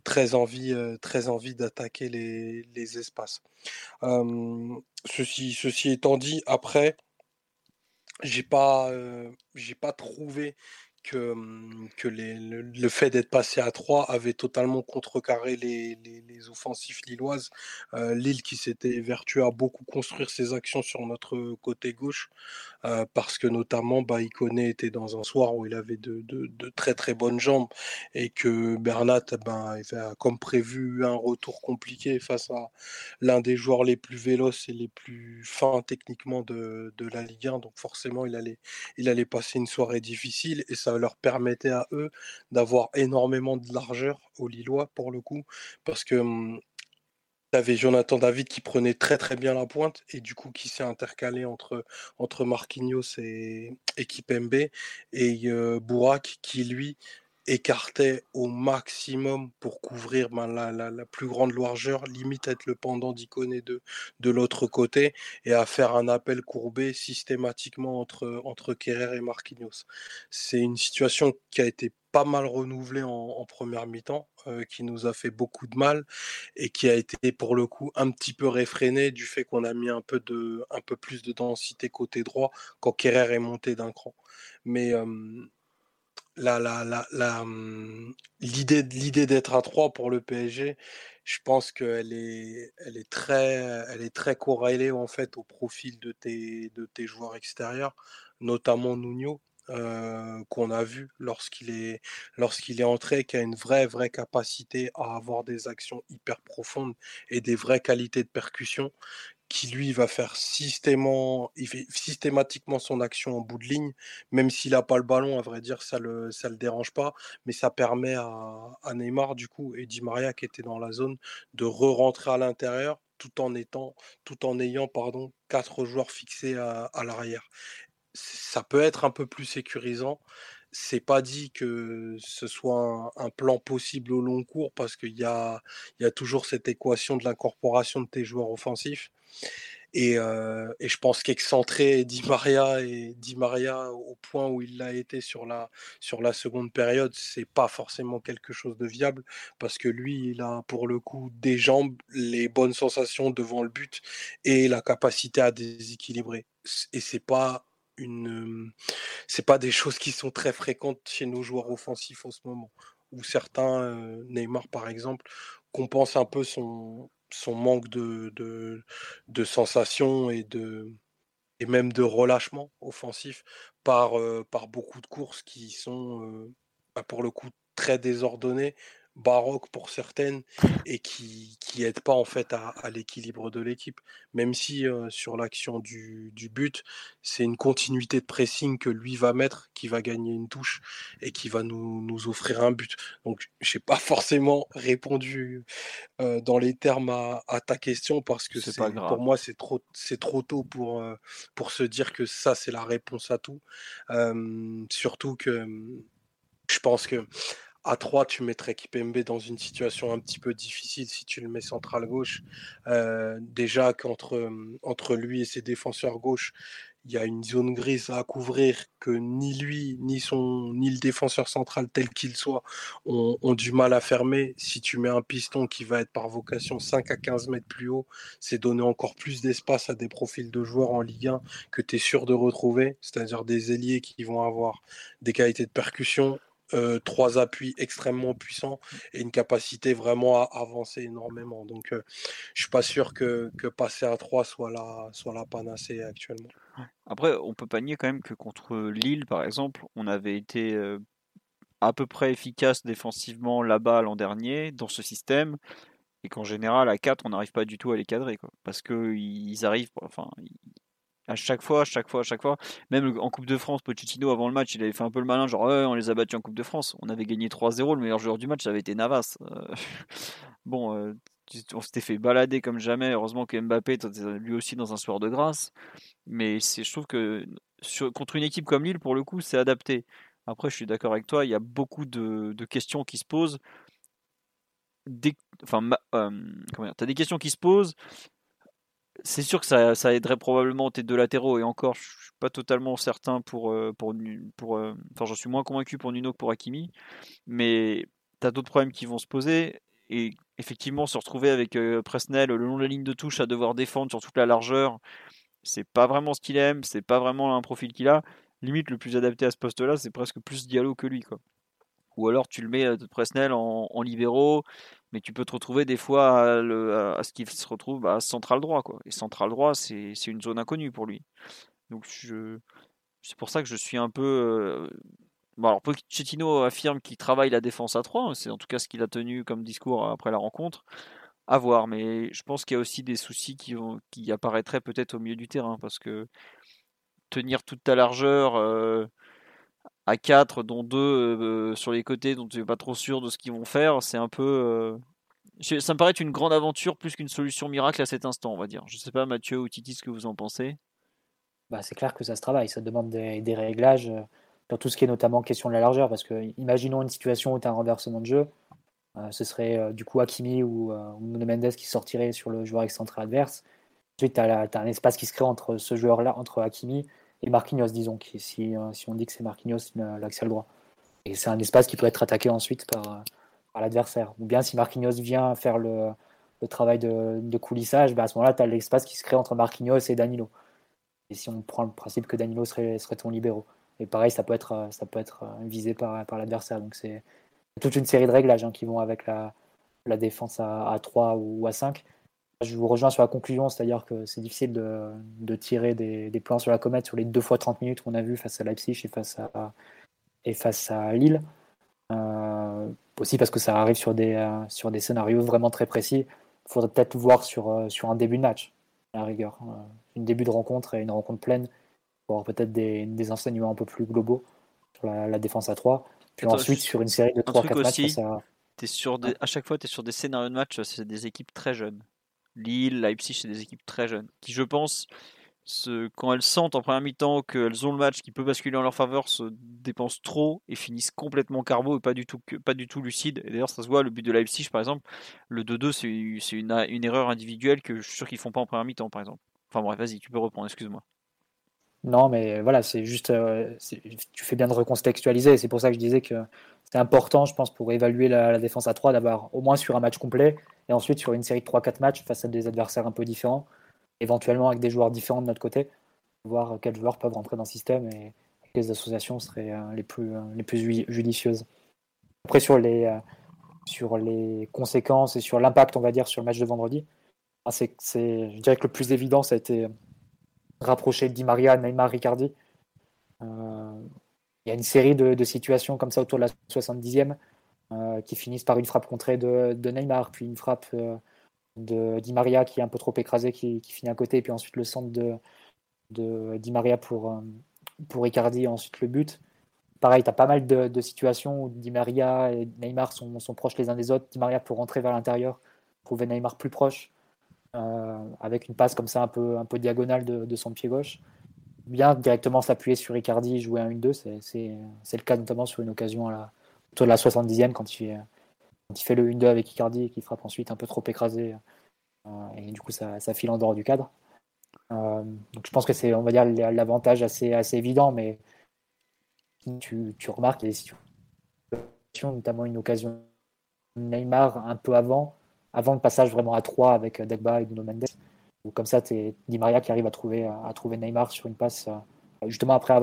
Speaker 4: très envie, très envie d'attaquer les, espaces. ceci étant dit, après, j'ai pas, j'ai pas trouvé que, que les, le, fait d'être passé à 3 avait totalement contrecarré les, les, offensifs lilloises. Lille qui s'était vertueux à beaucoup construire ses actions sur notre côté gauche, parce que notamment bah, Iconé était dans un soir où il avait de, de, très très bonnes jambes et que Bernat ben, avait comme prévu un retour compliqué face à l'un des joueurs les plus véloces et les plus fins techniquement de, de la Ligue 1. Donc forcément il allait, il allait passer une soirée difficile et ça leur permettait à eux d'avoir énormément de largeur aux Lillois pour le coup, parce que mmh, tu avais Jonathan David qui prenait très très bien la pointe et du coup qui s'est intercalé entre, entre Marquinhos et, équipe MB et Bourak qui lui écartait au maximum pour couvrir ben, la, plus grande largeur, limite être le pendant d'Iconé de, de l'autre côté, et à faire un appel courbé systématiquement entre, entre Kerrer et Marquinhos. C'est une situation qui a été pas mal renouvelée en, première mi-temps, euh, qui nous a fait beaucoup de mal et qui a été pour le coup un petit peu réfrénée du fait qu'on a mis un peu, de, un peu plus de densité côté droit quand Kerrer est monté d'un cran. Mais l'idée, l'idée d'être à 3 pour le PSG, je pense qu'elle est, elle est très, elle est très corrélée en fait au profil de tes, de tes joueurs extérieurs, notamment Nuno, euh, qu'on a vu lorsqu'il est, lorsqu'il est entré, qui a une vraie, vraie capacité à avoir des actions hyper profondes et des vraies qualités de percussion, qui lui va faire systématiquement, son action en bout de ligne, même s'il n'a pas le ballon, à vrai dire, ça le, ça le dérange pas, mais ça permet à, Neymar, du coup, et Di Maria qui était dans la zone, de re-rentrer à l'intérieur tout en étant, tout en ayant, pardon, quatre joueurs fixés à, l'arrière. Ça peut être un peu plus sécurisant. C'est pas dit que ce soit un, plan possible au long cours parce qu'il y a, y a toujours cette équation de l'incorporation de tes joueurs offensifs. Et, et, je pense qu'excentré Di Maria et Di Maria au point où il l'a été sur la, sur la seconde période, c'est pas forcément quelque chose de viable parce que lui, il a pour le coup des jambes, les bonnes sensations devant le but et la capacité à déséquilibrer. Et c'est pas une, c'est pas des choses qui sont très fréquentes chez nos joueurs offensifs en ce moment. Où certains, Neymar par exemple, compensent un peu son, son manque de, de, sensations et, même de relâchement offensif par, par beaucoup de courses qui sont bah, pour le coup très désordonnées, baroques pour certaines et qui qui aident pas en fait à, à l'équilibre de l'équipe. Même si euh, sur l'action du, du but, c'est une continuité de pressing que lui va mettre, qui va gagner une touche et qui va nous, nous offrir un but. Donc j'ai pas <laughs> forcément répondu euh, dans les termes à, à ta question parce que
Speaker 2: C'est
Speaker 4: pour moi c'est trop c'est trop tôt pour euh, pour se dire que ça c'est la réponse à tout. Surtout que je pense que à 3, tu mettrais Kipembe dans une situation un petit peu difficile si tu le mets central gauche. Euh, déjà qu'entre entre lui et ses défenseurs gauche, il y a une zone grise à couvrir que ni lui, ni son, ni le défenseur central tel qu'il soit ont, ont du mal à fermer. Si tu mets un piston qui va être par vocation 5 à 15 mètres plus haut, c'est donner encore plus d'espace à des profils de joueurs en Ligue 1 que tu es sûr de retrouver, c'est-à-dire des ailiers qui vont avoir des qualités de percussion, euh, trois appuis extrêmement puissants et une capacité vraiment à avancer énormément. Donc, euh, je suis pas sûr que, que passer à 3 soit la, soit la panacée actuellement.
Speaker 2: Après, on peut pas nier quand même que contre Lille, par exemple, on avait été euh, à peu près efficace défensivement là-bas l'an dernier dans ce système, et qu'en général à 4, on n'arrive pas du tout à les cadrer, quoi, parce que ils arrivent, enfin, à chaque fois, à chaque fois, à chaque fois, même en Coupe de France, Pochettino avant le match, il avait fait un peu le malin, genre on les a battus en Coupe de France, on avait gagné 3-0, le meilleur joueur du match, ça avait été Navas. Euh, <laughs> bon, euh, tu- on s'était fait balader comme jamais. Heureusement que Mbappé était lui aussi dans un soir de grâce. Mais je trouve que sur- contre une équipe comme Lille, pour le coup, c'est adapté. Après, je suis d'accord avec toi, il y a beaucoup de, questions qui se posent. Dès, enfin, euh, dire, t'as des questions qui se posent. C'est sûr que ça, ça aiderait probablement tes deux latéraux. Et encore, je suis pas totalement certain pour. euh, pour, pour euh, enfin, j'en suis moins convaincu pour Nuno que pour Hakimi. Mais t'as d'autres problèmes qui vont se poser. Et effectivement, se retrouver avec euh, Presnel le long de la ligne de touche à devoir défendre sur toute la largeur, c'est pas vraiment ce qu'il aime, c'est pas vraiment un profil qu'il a. Limite, le plus adapté à ce poste-là, c'est presque plus Diallo que lui, quoi. Ou alors tu le mets Presnel en, en libéraux, mais tu peux te retrouver des fois à, ce qu'il se retrouve à central droit, quoi. Et central droit, c'est une zone inconnue pour lui. Donc c'est pour ça que je suis un peu. Bon, alors Pochettino affirme qu'il travaille la défense à 3, c'est en tout cas ce qu'il a tenu comme discours après la rencontre. À voir, mais je pense qu'il y a aussi des soucis qui, vont, qui apparaîtraient peut-être au milieu du terrain, parce que tenir toute ta largeur à 4, dont 2 sur les côtés, dont tu n'es pas trop sûr de ce qu'ils vont faire, c'est un peu. euh, Ça me paraît être une grande aventure plus qu'une solution miracle à cet instant, on va dire. Je sais pas, Mathieu ou Titi, ce que vous en pensez.
Speaker 3: Bah, c'est clair que ça se travaille, ça demande des, des réglages euh, dans tout ce qui est notamment question de la largeur, parce que imaginons une situation où tu as un renversement de jeu, euh, ce serait euh, du coup Hakimi ou, euh, Mendes qui sortirait sur le joueur excentré adverse. Ensuite, tu as, un espace qui se crée entre ce joueur-là, entre Hakimi et Marquinhos, disons, euh, si on dit que c'est Marquinhos l'axial droit. Et c'est un espace qui peut être attaqué ensuite par, euh, par l'adversaire. Ou bien si Marquinhos vient faire le, travail de, coulissage, bah, à ce moment-là, tu as l'espace qui se crée entre Marquinhos et Danilo. Et si on prend le principe que Danilo serait, ton libéraux. Et pareil, ça peut être, euh, visé par, l'adversaire. Donc c'est toute une série de réglages hein, qui vont avec la, la défense à, à 3 ou à 5. Je vous rejoins sur la conclusion, c'est-à-dire que c'est difficile de, de tirer des, des plans sur la comète sur les deux fois 30 minutes qu'on a vu face à Leipzig et face à, et face à Lille. Euh, aussi parce que ça arrive sur des, euh, sur des scénarios vraiment très précis. Il faudrait peut-être voir sur, euh, sur un début de match, à la rigueur. Une début de rencontre et une rencontre pleine pour avoir peut-être des, des enseignements un peu plus globaux sur la, la défense à 3. Puis
Speaker 2: Attends,
Speaker 3: ensuite, sur une série de
Speaker 2: un
Speaker 3: 3-4
Speaker 2: truc
Speaker 3: matchs
Speaker 2: sur des, à chaque fois, tu es sur des scénarios de match, c'est des équipes très jeunes. Lille, Leipzig, c'est des équipes très jeunes qui, je pense, se, quand elles sentent en première mi-temps qu'elles ont le match qui peut basculer en leur faveur, se dépensent trop et finissent complètement carbo et pas du tout, lucides. Et d'ailleurs, ça se voit, le but de Leipzig, par exemple, le 2-2, c'est une, erreur individuelle que je suis sûr qu'ils font pas en première mi-temps, par exemple. Enfin bref, vas-y, tu peux reprendre, excuse-moi.
Speaker 3: Non, mais voilà, c'est juste. euh, tu fais bien de recontextualiser. C'est pour ça que je disais que c'est important, je pense, pour évaluer la, la défense à 3, d'avoir au moins sur un match complet et ensuite sur une série de 3-4 matchs face à des adversaires un peu différents, éventuellement avec des joueurs différents de notre côté, voir quels joueurs peuvent rentrer dans le système et quelles associations seraient euh, les plus, euh, les plus ju- judicieuses. Après, sur les, euh, sur les conséquences et sur l'impact, on va dire, sur le match de vendredi, ah, c'est, je dirais que le plus évident, ça a été rapprocher Di Maria, Neymar, Ricardi. Il y a une série de, de situations comme ça autour de la 70e qui finissent par une frappe contrée de, de Neymar, puis une frappe de Di Maria qui est un peu trop écrasé, qui, finit à côté, et puis ensuite le centre de, de Di Maria pour, euh, pour Icardi, et ensuite le but. Pareil, tu as pas mal de, situations où Di Maria et Neymar sont, sont, proches les uns des autres. Di Maria pour rentrer vers l'intérieur, trouver Neymar plus proche, euh, avec une passe comme ça un peu, un peu diagonale de, son pied gauche. Bien directement s'appuyer sur Icardi, jouer un 1-2, c'est le cas notamment sur une occasion à la, la 70e quand il, fait le 1-2 avec Icardi et qui frappe ensuite un peu trop écrasé. Euh, et du coup, ça, file en dehors du cadre. Euh, donc je pense que c'est, on va dire, l'avantage assez, assez évident, mais tu, tu remarques qu'il des situations, notamment une occasion Neymar un peu avant, avant le passage vraiment à 3 avec Dagba et Nuno Mendes. Ou comme ça, c'est Di Maria qui arrive à trouver, à trouver Neymar sur une passe, euh, justement après,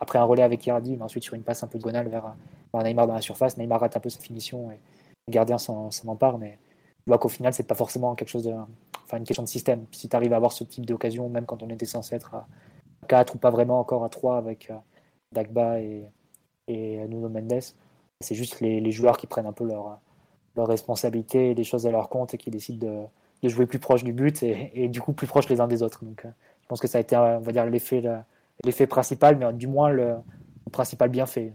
Speaker 3: après un relais avec Icardi, mais ensuite sur une passe un peu gonale vers, Neymar dans la surface. Neymar rate un peu sa finition et le gardien s'en empare, mais tu vois qu'au final, c'est pas forcément quelque chose de, enfin, une question de système. Si tu arrives à avoir ce type d'occasion, même quand on était censé être à 4 ou pas vraiment encore à 3 avec euh, Dagba et, Nuno Mendes, c'est juste les, joueurs qui prennent un peu leur, leur responsabilité et des choses à leur compte et qui décident de, jouer plus proche du but et, du coup plus proche les uns des autres. Donc, euh, je pense que ça a été, on va dire, l'effet, principal, mais du moins le principal bienfait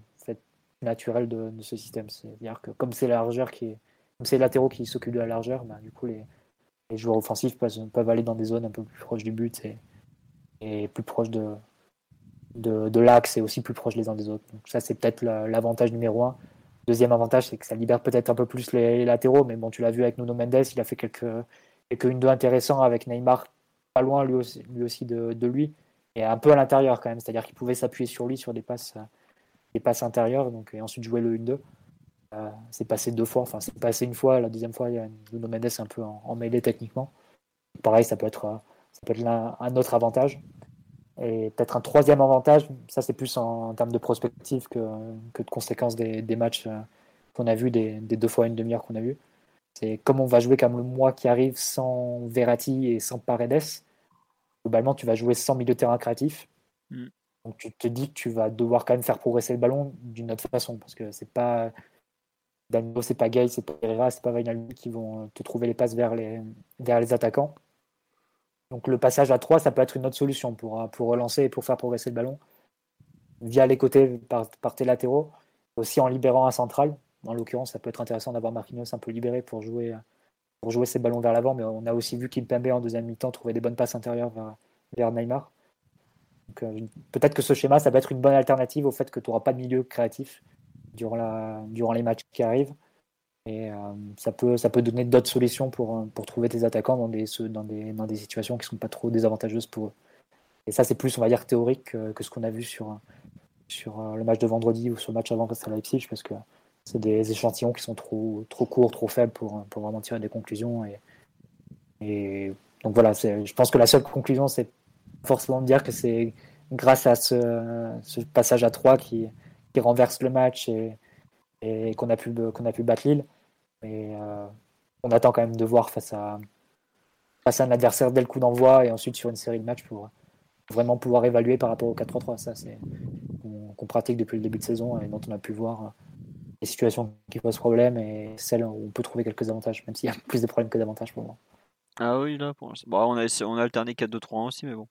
Speaker 3: naturel de, ce système. C'est-à-dire que comme c'est la largeur qui est, comme c'est les latéraux qui s'occupent de la largeur, bah, du coup les, joueurs offensifs peuvent, aller dans des zones un peu plus proches du but et, et plus proches de, de, l'axe et aussi plus proches les uns des autres. Donc ça c'est peut-être l'avantage numéro un. Deuxième avantage, c'est que ça libère peut-être un peu plus les, latéraux, mais bon, tu l'as vu avec Nuno Mendes, il a fait quelques, quelques une deux intéressants avec Neymar pas loin lui aussi, lui aussi de, de lui et un peu à l'intérieur quand même, c'est-à-dire qu'il pouvait s'appuyer sur lui sur des passes les passes intérieures, donc, et ensuite jouer le 1-2. Euh, c'est passé deux fois, enfin c'est passé une fois, la deuxième fois il y a Nuno Mendes un peu en, mêlée techniquement. Pareil, ça peut être, euh, ça peut être un, autre avantage. Et peut-être un troisième avantage, ça c'est plus en, termes de prospective que, que de conséquences des, des matchs euh, qu'on a vus, des, des, deux fois une demi-heure qu'on a vu. C'est comme on va jouer comme le mois qui arrive sans Verratti et sans Paredes, globalement tu vas jouer sans milieu de terrain créatif. Mm. Donc tu te dis que tu vas devoir quand même faire progresser le ballon d'une autre façon parce que c'est pas Danilo, c'est pas Gay, c'est pas Herrera, c'est pas Vainaldi qui vont te trouver les passes vers les, attaquants. Donc le passage à 3, ça peut être une autre solution pour, relancer et pour faire progresser le ballon via les côtés par, par tes latéraux, aussi en libérant un central. En l'occurrence, ça peut être intéressant d'avoir Marquinhos un peu libéré pour jouer, ses ballons vers l'avant, mais on a aussi vu Kimpembe en deuxième mi-temps trouver des bonnes passes intérieures vers Neymar. Euh, peut-être que ce schéma, ça va être une bonne alternative au fait que tu n'auras pas de milieu créatif durant, les matchs qui arrivent. Et euh, ça, peut, peut donner d'autres solutions pour, euh, trouver tes attaquants dans des, situations qui ne sont pas trop désavantageuses pour eux. Et ça, c'est plus, on va dire, théorique que, ce qu'on a vu sur, le match de vendredi ou sur le match avant à Leipzig, parce que c'est des échantillons qui sont trop, courts, trop faibles pour, vraiment tirer des conclusions. Et donc voilà, je pense que la seule conclusion, c'est forcément dire que c'est grâce à ce, passage à 3 qui, qui, renverse le match et, qu'on a, pu, qu'on a pu battre Lille. Mais euh, on attend quand même de voir face à, face à un adversaire dès le coup d'envoi et ensuite sur une série de matchs pour vraiment pouvoir évaluer par rapport au 4-3-3. Ça, c'est qu'on pratique depuis le début de saison et dont on a pu voir les situations qui posent problème et celles où on peut trouver quelques avantages, même s'il y a plus de problèmes que d'avantages pour moi.
Speaker 2: Ah oui, là, pour Bon, on, a, on a alterné 4-2-3-1 aussi, mais bon.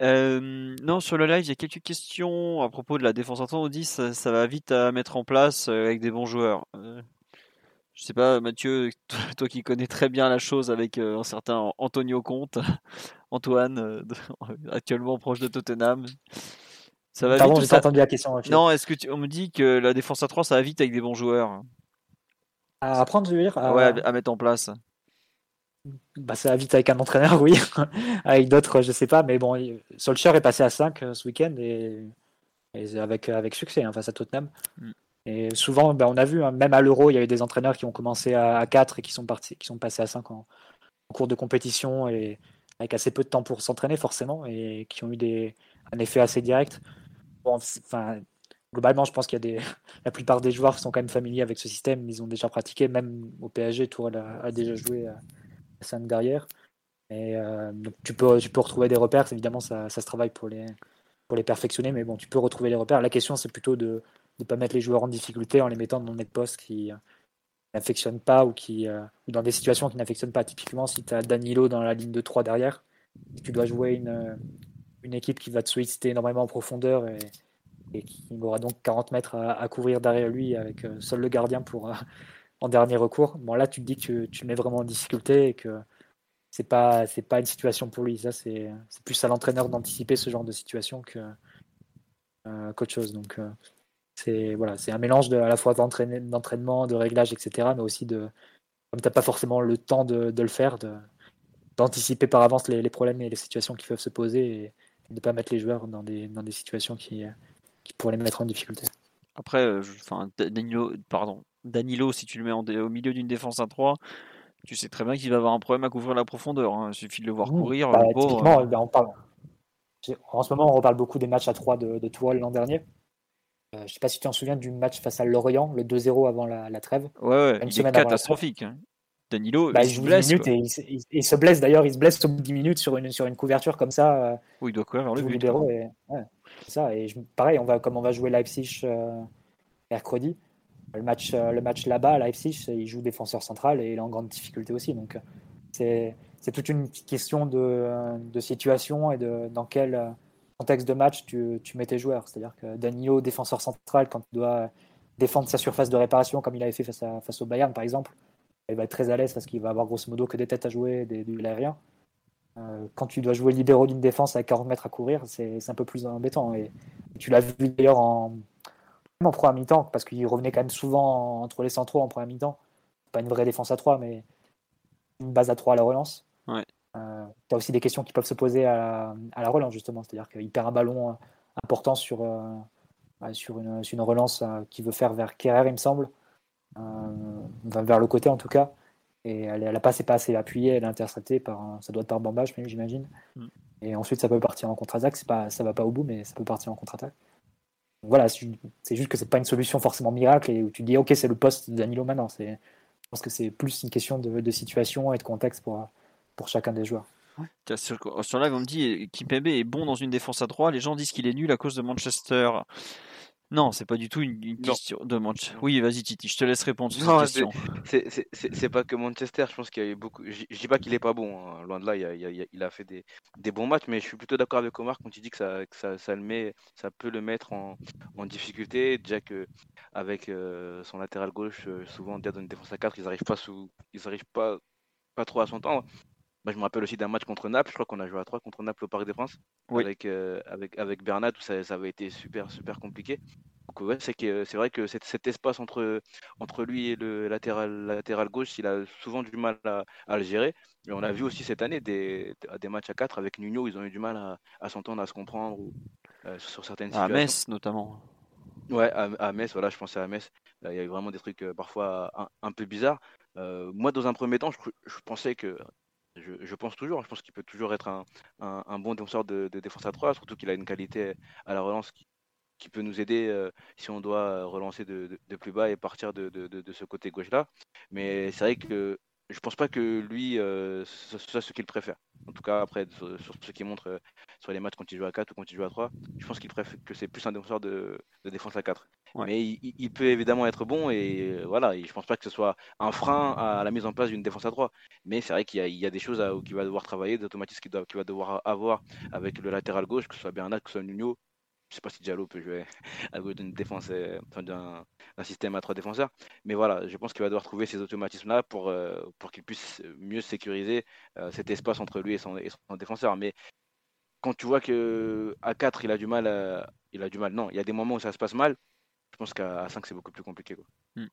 Speaker 2: Euh, non, sur le live, il y a quelques questions à propos de la défense centrale. On dit ça, ça va vite à mettre en place euh, avec des bons joueurs. Euh, je sais pas, Mathieu, <laughs> toi, qui connais très bien la chose avec un certain Antonio Conte, <laughs> Antoine, <laughs> actuellement proche de Tottenham.
Speaker 3: Ça va Pardon, j'ai pas entendu la question.
Speaker 2: Non, est-ce que tu... on me dit que la défense à 3, ça va vite avec des bons joueurs
Speaker 3: À apprendre, je veux dire
Speaker 2: Ouais, à mettre en place
Speaker 3: bah, ça va vite avec un entraîneur, <laughs> oui. avec d'autres, je sais pas. Mais bon, Solskjaer est passé à 5 euh, ce week-end et, avec, avec succès hein, face à Tottenham. Mm. Et souvent, bah, on a vu, hein, même à l'Euro, il y a eu des entraîneurs qui ont commencé à, 4 et qui sont, partis, qui sont passés à 5 en, cours de compétition et avec assez peu de temps pour s'entraîner, forcément, et qui ont eu des, un effet assez direct. Bon, enfin, globalement, je pense qu'il y a des, <laughs> la plupart des joueurs sont quand même familiers avec ce système. Ils ont déjà pratiqué, même au PSG, Tourelle a, a déjà joué 5 derrière. Et euh, donc tu peux, tu peux retrouver des repères. Évidemment, ça, se travaille pour les, pour les perfectionner, mais bon, tu peux retrouver les repères. La question, c'est plutôt de ne pas mettre les joueurs en difficulté en les mettant dans des postes qui n'affectionnent pas ou, qui, ou dans des situations qui n'affectionnent pas. Typiquement, si tu as Danilo dans la ligne de 3 derrière, tu dois jouer une, une équipe qui va te solliciter énormément en profondeur et, qui aura donc 40 mètres à, couvrir derrière lui avec seul le gardien pour en dernier recours. Bon là tu te dis que tu, mets vraiment en difficulté et que c'est pas pas une situation pour lui. Ça c'est plus à l'entraîneur d'anticiper ce genre de situation que euh, qu'autre chose. Donc euh, c'est voilà un mélange de, à la fois d'entraînement, de réglage, etc. Mais aussi de comme t'as pas forcément le temps de, le faire, d'anticiper par avance les, problèmes et les situations qui peuvent se poser et, de ne pas mettre les joueurs dans des, dans des situations qui, qui pourraient les mettre en difficulté.
Speaker 2: Après, euh, enfin, Danilo, pardon, Danilo, si tu le mets au milieu d'une défense à 3, tu sais très bien qu'il va avoir un problème à couvrir la profondeur. Hein. Il suffit de le voir mmh. courir.
Speaker 3: Bah, typiquement, euh. ben, on parle... En ce moment, on reparle beaucoup des matchs à 3 de, de Tourelle l'an dernier. Euh, je ne sais pas si tu t'en souviens du match face à Lorient, le 2-0 avant la, trêve.
Speaker 2: Ouais, ouais il est catastrophique. Hein. Danilo,
Speaker 3: bah, il, se blesse. Et il, se blesse d'ailleurs, il se blesse au bout de 10 minutes sur une, sur une couverture comme ça. Euh,
Speaker 2: oui, il doit courir vers le but.
Speaker 3: Et, ça. Et pareil, on va, comme on va jouer Leipzig mercredi, le match, euh, le match là-bas, à Leipzig, il joue défenseur central et il est en grande difficulté aussi. Donc, euh, c'est toute une question de, euh, de, situation et de dans quel contexte de match tu, tu mets tes joueurs. C'est-à-dire que Danilo, défenseur central, quand il doit défendre sa surface de réparation, comme il avait fait face, à, face au Bayern, par exemple, il va être très à l'aise parce qu'il va avoir grosso modo que des têtes à jouer, des duels aériens. quand tu dois jouer libéraux d'une défense à 40 mètres à courir, c'est un peu plus embêtant. Et tu l'as vu d'ailleurs en, en première mi-temps, parce qu'il revenait quand même souvent entre les centraux en première mi-temps. Pas une vraie défense à 3, mais une base à 3 à la relance.
Speaker 2: Ouais.
Speaker 3: Euh, tu as aussi des questions qui peuvent se poser à la, relance, justement. C'est-à-dire qu'il perd un ballon euh, important sur, euh, sur, une, une, relance qu'il veut faire vers Kerrer, il me semble. vers le côté, en tout cas. Et elle, la passe n'est pas assez appuyée, elle est interceptée par, ça doit être par Bambage, j'imagine. Mm. Et ensuite, ça peut partir en contre-attaque. Pas, ça va pas au bout, mais ça peut partir en contre-attaque voilà, c'est juste que c'est pas une solution forcément miracle et où tu dis ok c'est le poste de Danilo maintenant. Je pense que c'est plus une question de, situation et de contexte pour, pour chacun des joueurs.
Speaker 2: Sur, sur live on me dit Kimpembe est bon dans une défense à 3, les gens disent qu'il est nul à cause de Manchester. Non, c'est pas du tout une, question de Manchester. Oui, vas-y Titi, je te laisse répondre sur cette question.
Speaker 5: C'est pas que Manchester, je pense qu'il y a eu beaucoup. Je, dis pas qu'il est pas bon, hein. loin de là, il a, fait des, bons matchs, mais je suis plutôt d'accord avec Omar quand il dit que ça, ça, le met, ça peut le mettre en, difficulté. Déjà que avec euh, son latéral gauche, euh, souvent dans une défense à 4, ils n'arrivent pas, sous, ils pas, pas trop à s'entendre. Moi, je me rappelle aussi d'un match contre Naples. Je crois qu'on a joué à 3 contre Naples au Parc des Princes avec, euh, avec, avec Bernat où ça, ça, avait été super, super compliqué. Donc, ouais, c'est, que, c'est vrai que cet, cet, espace entre, entre lui et le latéral, latéral gauche, il a souvent du mal à, à le gérer. Mais on a vu aussi cette année des, des matchs à 4 avec Nuno, ils ont eu du mal à, à s'entendre, à se comprendre ou, euh, sur certaines situations.
Speaker 2: À Metz notamment.
Speaker 5: Ouais, à, à, Metz, voilà, je pensais à Metz. Il y a eu vraiment des trucs euh, parfois un, un, peu bizarres. moi, dans un premier temps, je, je pensais que je, pense toujours, je pense qu'il peut toujours être un, bon défenseur de, défense à 3, surtout qu'il a une qualité à la relance qui, peut nous aider euh, si on doit relancer de, plus bas et partir de, ce côté gauche-là. Mais c'est vrai que je pense pas que lui, euh, ce soit ce qu'il préfère. En tout cas, après, sur, ce qu'il montre euh, sur les matchs quand il joue à 4 ou quand il joue à 3, je pense qu'il préfère que c'est plus un défenseur de, défense à 4. Mais il, peut évidemment être bon et euh, voilà, je pense pas que ce soit un frein à la mise en place d'une défense à 3. Mais c'est vrai qu'il y, a des choses qu'il va devoir travailler, des automatismes qu'il va devoir avoir avec le latéral gauche, que ce soit Bernat, que ce soit Nuno, je sais pas si Diallo peut jouer <laughs> à gauche d'une défense, euh, d'un système à trois défenseurs. Mais voilà, je pense qu'il va devoir trouver ces automatismes-là pour, euh, pour qu'il puisse mieux sécuriser euh, cet espace entre lui et son, et son, défenseur. Mais quand tu vois que à 4, il a du mal, il a du mal. Non, il y a des moments où ça se passe mal. Je pense qu'à 5, c'est beaucoup plus compliqué. Quoi.
Speaker 2: Hmm.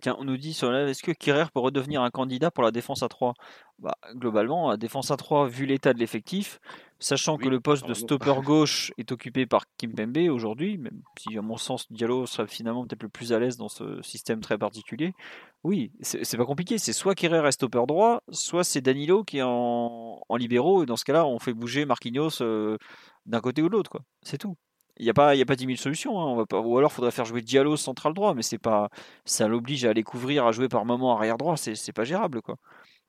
Speaker 2: Tiens, on nous dit sur est-ce que Kirer peut redevenir un candidat pour la défense à 3 bah, Globalement, la défense à 3, vu l'état de l'effectif, sachant que le poste de stopper <laughs> gauche est occupé par Kim Pembe aujourd'hui, même si à mon sens Diallo serait finalement peut-être le plus à l'aise dans ce système très particulier, oui, c'est pas compliqué. C'est soit Kirer est stopper droit, soit c'est Danilo qui est en, libéraux, et dans ce cas-là, on fait bouger Marquinhos euh, d'un côté ou de l'autre. C'est tout. Il n'y a pas, a pas 10 000 solutions. Hein. On va pas, ou alors, il faudrait faire jouer Diallo central droit, mais c'est pas, ça l'oblige à aller couvrir, à jouer par moment arrière droit. C'est, c'est pas gérable, quoi.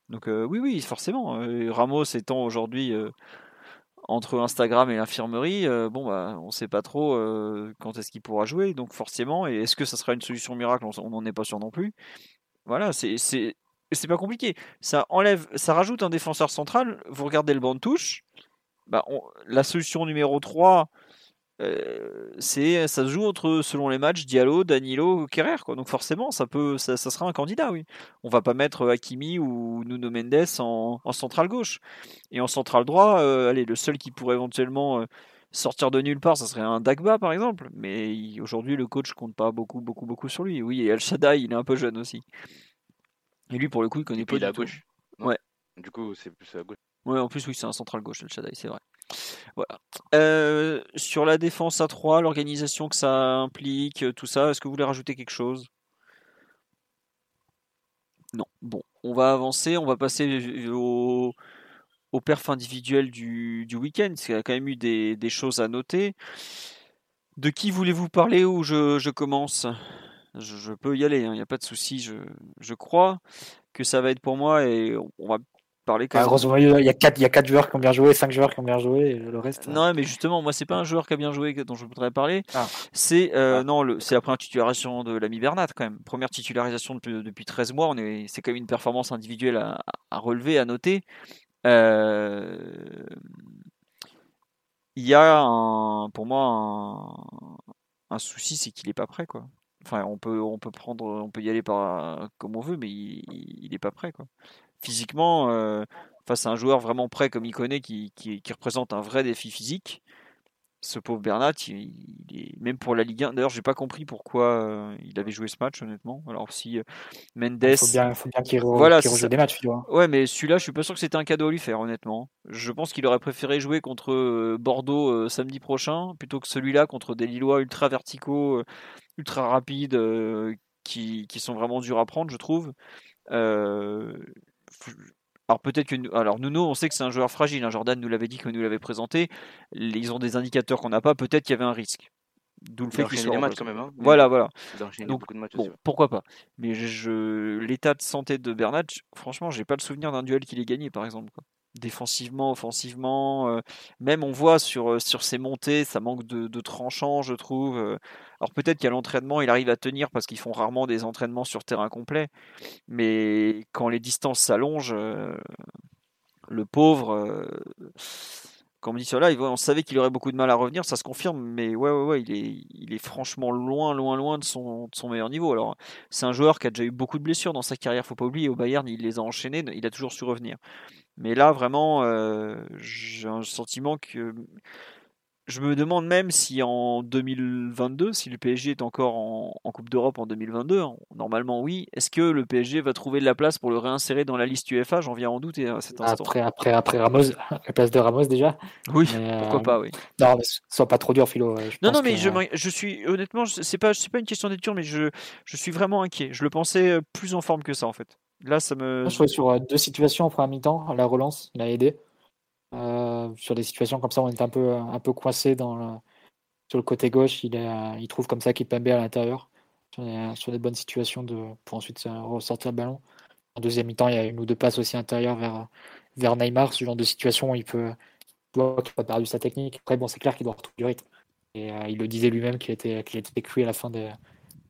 Speaker 2: Donc euh, oui, oui, forcément. Euh, Ramos étant aujourd'hui euh, entre Instagram et l'infirmerie, bon bah on sait pas trop quand est-ce qu'il pourra jouer, donc forcément, et est-ce que ça sera une solution miracle On n'en est pas sûr non plus. Voilà, c'est c'est pas compliqué. Ça enlève, ça rajoute un défenseur central. Vous regardez le banc de touche. Bah, la solution numéro 3, euh, c'est ça se joue entre selon les matchs Diallo, Danilo, Kerrer quoi. Donc forcément ça peut ça, ça sera un candidat oui. On va pas mettre Hakimi ou Nuno Mendes en, en centrale gauche et en centrale droit. euh, allez le seul qui pourrait éventuellement euh, sortir de nulle part ça serait un Dagba par exemple. Mais aujourd'hui le coach compte pas beaucoup beaucoup beaucoup sur lui. Oui et El Shaddai il est un peu jeune aussi. Et lui pour le coup il connaît pas
Speaker 5: puis il est
Speaker 2: du
Speaker 5: à
Speaker 2: tout.
Speaker 5: gauche.
Speaker 2: Ouais.
Speaker 5: Du coup, c'est plus à gauche.
Speaker 2: Ouais, en plus, oui, c'est un central gauche, le Shaddai, c'est vrai. Voilà. Euh, sur la défense à 3, l'organisation que ça implique, euh, tout ça, est-ce que vous voulez rajouter quelque chose? Non. Bon, on va avancer, on va passer au, au perf individuel du, week-end, parce qu'il y a quand même eu des, choses à noter. De qui voulez-vous parler ou je, commence? Je, peux y aller, il n'y a pas de souci, je, je crois que ça va être pour moi et on va parler quand
Speaker 3: Ah,
Speaker 2: même.
Speaker 3: grosso modo, il y a 4 il y a quatre joueurs qui ont bien joué, 5 joueurs qui ont bien joué, et le reste.
Speaker 2: Non, mais justement, moi, c'est pas un joueur qui a bien joué dont je voudrais parler.
Speaker 3: Ah.
Speaker 2: C'est euh,
Speaker 3: Ah.
Speaker 2: non, le- c'est la première titularisation de l'ami Bernat quand même. Première titularisation depuis, depuis 13 mois. On est, c'est quand même une performance individuelle à, à relever, à noter. Euh, Il y a un, pour moi un, un souci, c'est qu'il est pas prêt quoi. Enfin, on peut, on peut prendre, on peut y aller par comme on veut, mais il, il est pas prêt quoi. Physiquement, euh, face à un joueur vraiment prêt comme il connaît, qui, qui, qui représente un vrai défi physique. Ce pauvre Bernat, il, il est même pour la Ligue 1. D'ailleurs, j'ai pas compris pourquoi euh, il avait joué ce match, honnêtement. Alors si euh, Mendes,
Speaker 3: Il faut bien, qu'il re-
Speaker 2: Voilà,
Speaker 3: rejoue des matchs, tu vois.
Speaker 2: Ouais, mais celui-là, je suis pas sûr que c'était un cadeau à lui faire, honnêtement. Je pense qu'il aurait préféré jouer contre Bordeaux euh, samedi prochain plutôt que celui-là contre des Lillois ultra verticaux, ultra rapides, qui, qui sont vraiment durs à prendre, je trouve. Alors peut-être que nous- alors Nuno, on sait que c'est un joueur fragile. hein. Jordan nous l'avait dit quand nous l'avait présenté. Ils ont des indicateurs qu'on n'a pas. Peut-être qu'il y avait un risque. D'où le fait qu'il soit
Speaker 5: les matchs
Speaker 2: remplacé.
Speaker 5: quand même. Hein.
Speaker 2: Voilà, voilà. Donc,
Speaker 5: matchs
Speaker 2: Bon, pourquoi pas. Mais je, l'état de santé de Bernat, je- franchement, j'ai pas le souvenir d'un duel qu'il ait gagné, par exemple. quoi. Défensivement, offensivement, euh, même on voit sur, euh, sur ses montées, ça manque de, de je trouve. euh. Alors peut-être qu'à l'entraînement, il arrive à tenir parce qu'ils font rarement des entraînements sur terrain complet. Mais quand les distances s'allongent, le pauvre, comme dit cela, on savait qu'il aurait beaucoup de mal à revenir, ça se confirme, mais ouais, ouais, ouais, il est, franchement loin, loin, loin de son, de son meilleur niveau. Alors, c'est un joueur qui a déjà eu beaucoup de blessures dans sa carrière, faut pas oublier. Au Bayern, il les a enchaînées, il a toujours su revenir. Mais là, vraiment, euh, j'ai un sentiment que je me demande même si en 2022, si le PSG est encore en, en Coupe d'Europe en 2022, hein, normalement oui, est-ce que le PSG va trouver de la place pour le réinsérer dans la liste UEFA? J'en viens en douter à cet instant.
Speaker 3: Après, après, après Ramos, <laughs> la place de Ramos déjà.
Speaker 2: Oui,
Speaker 3: Mais,
Speaker 2: pourquoi
Speaker 3: euh,
Speaker 2: pas, oui.
Speaker 3: Non, mais sois pas trop dur, Philo. je
Speaker 2: Non,
Speaker 3: pense
Speaker 2: non, mais
Speaker 3: que-
Speaker 2: je, suis honnêtement, c'est pas, pas une question d'être dur, mais je, je suis vraiment inquiet. Je le pensais euh, plus en forme que ça en fait. Là, ça me.
Speaker 3: Moi, je trouvais sur euh, deux situations en première mi-temps, la relance, il a aidé. Euh, sur des situations comme ça, on est un peu, un peu coincé sur le côté gauche. Il, est, euh, il trouve comme ça Kipembe à l'intérieur sur des, bonnes situations pour ensuite ressortir le ballon. En deuxième mi-temps, il y a une ou deux passes aussi intérieures vers, vers Neymar. Ce genre de situation où il peut, tu vois qu'il pas perdu sa technique. Après, bon, c'est clair qu'il doit retrouver du rythme. Et il le disait lui-même qu'il était, qu'il était à la fin de,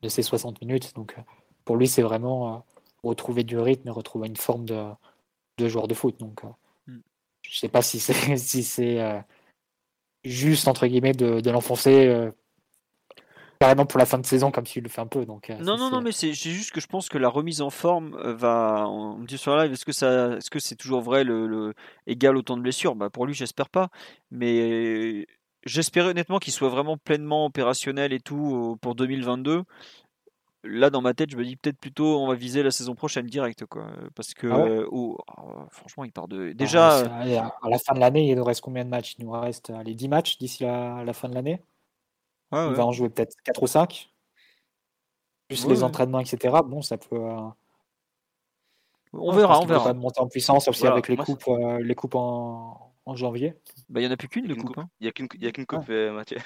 Speaker 3: de ses 60 minutes. Donc, pour lui, c'est vraiment retrouver du rythme et retrouver une forme de, de joueur de foot. Donc, euh,
Speaker 2: Mm.
Speaker 3: je sais pas si c'est <laughs> si c'est euh, juste entre guillemets de, de l'enfoncer euh, carrément pour la fin de saison comme s'il le fait un peu. Donc, euh,
Speaker 2: Non, non, non, mais c'est juste que je pense que la remise en forme va. On me dit sur live, est-ce que ça, est-ce que c'est toujours vrai le, le- égal autant de blessures Bah pour lui, j'espère pas. Mais j'espérais honnêtement qu'il soit vraiment pleinement opérationnel et tout pour 2022. Là, dans ma tête, je me dis peut-être plutôt on va viser la saison prochaine direct, quoi. Parce que
Speaker 3: Ah ouais?
Speaker 2: euh, oh, oh, franchement, il part de
Speaker 3: Alors,
Speaker 2: déjà.
Speaker 3: allez, à la fin de l'année, il nous reste combien de matchs? Il nous reste euh, les 10 matchs d'ici la, la fin de l'année?
Speaker 2: ouais,
Speaker 3: Il
Speaker 2: ouais.
Speaker 3: va en jouer peut-être 4 ou 5. Plus
Speaker 2: Ouais,
Speaker 3: les
Speaker 2: ouais.
Speaker 3: entraînements, etc. Bon, ça peut. euh,
Speaker 2: On verra, on verra.
Speaker 3: quand même monter en puissance aussi
Speaker 5: Voilà,
Speaker 3: avec les coupes, euh, les coupes en, en janvier.
Speaker 2: Bah, il y en a plus qu'une
Speaker 5: Il y
Speaker 2: de
Speaker 5: a qu'une
Speaker 2: coupe. hein.
Speaker 5: Il y a qu'une
Speaker 3: Ah.
Speaker 5: coupe, euh, Mathieu.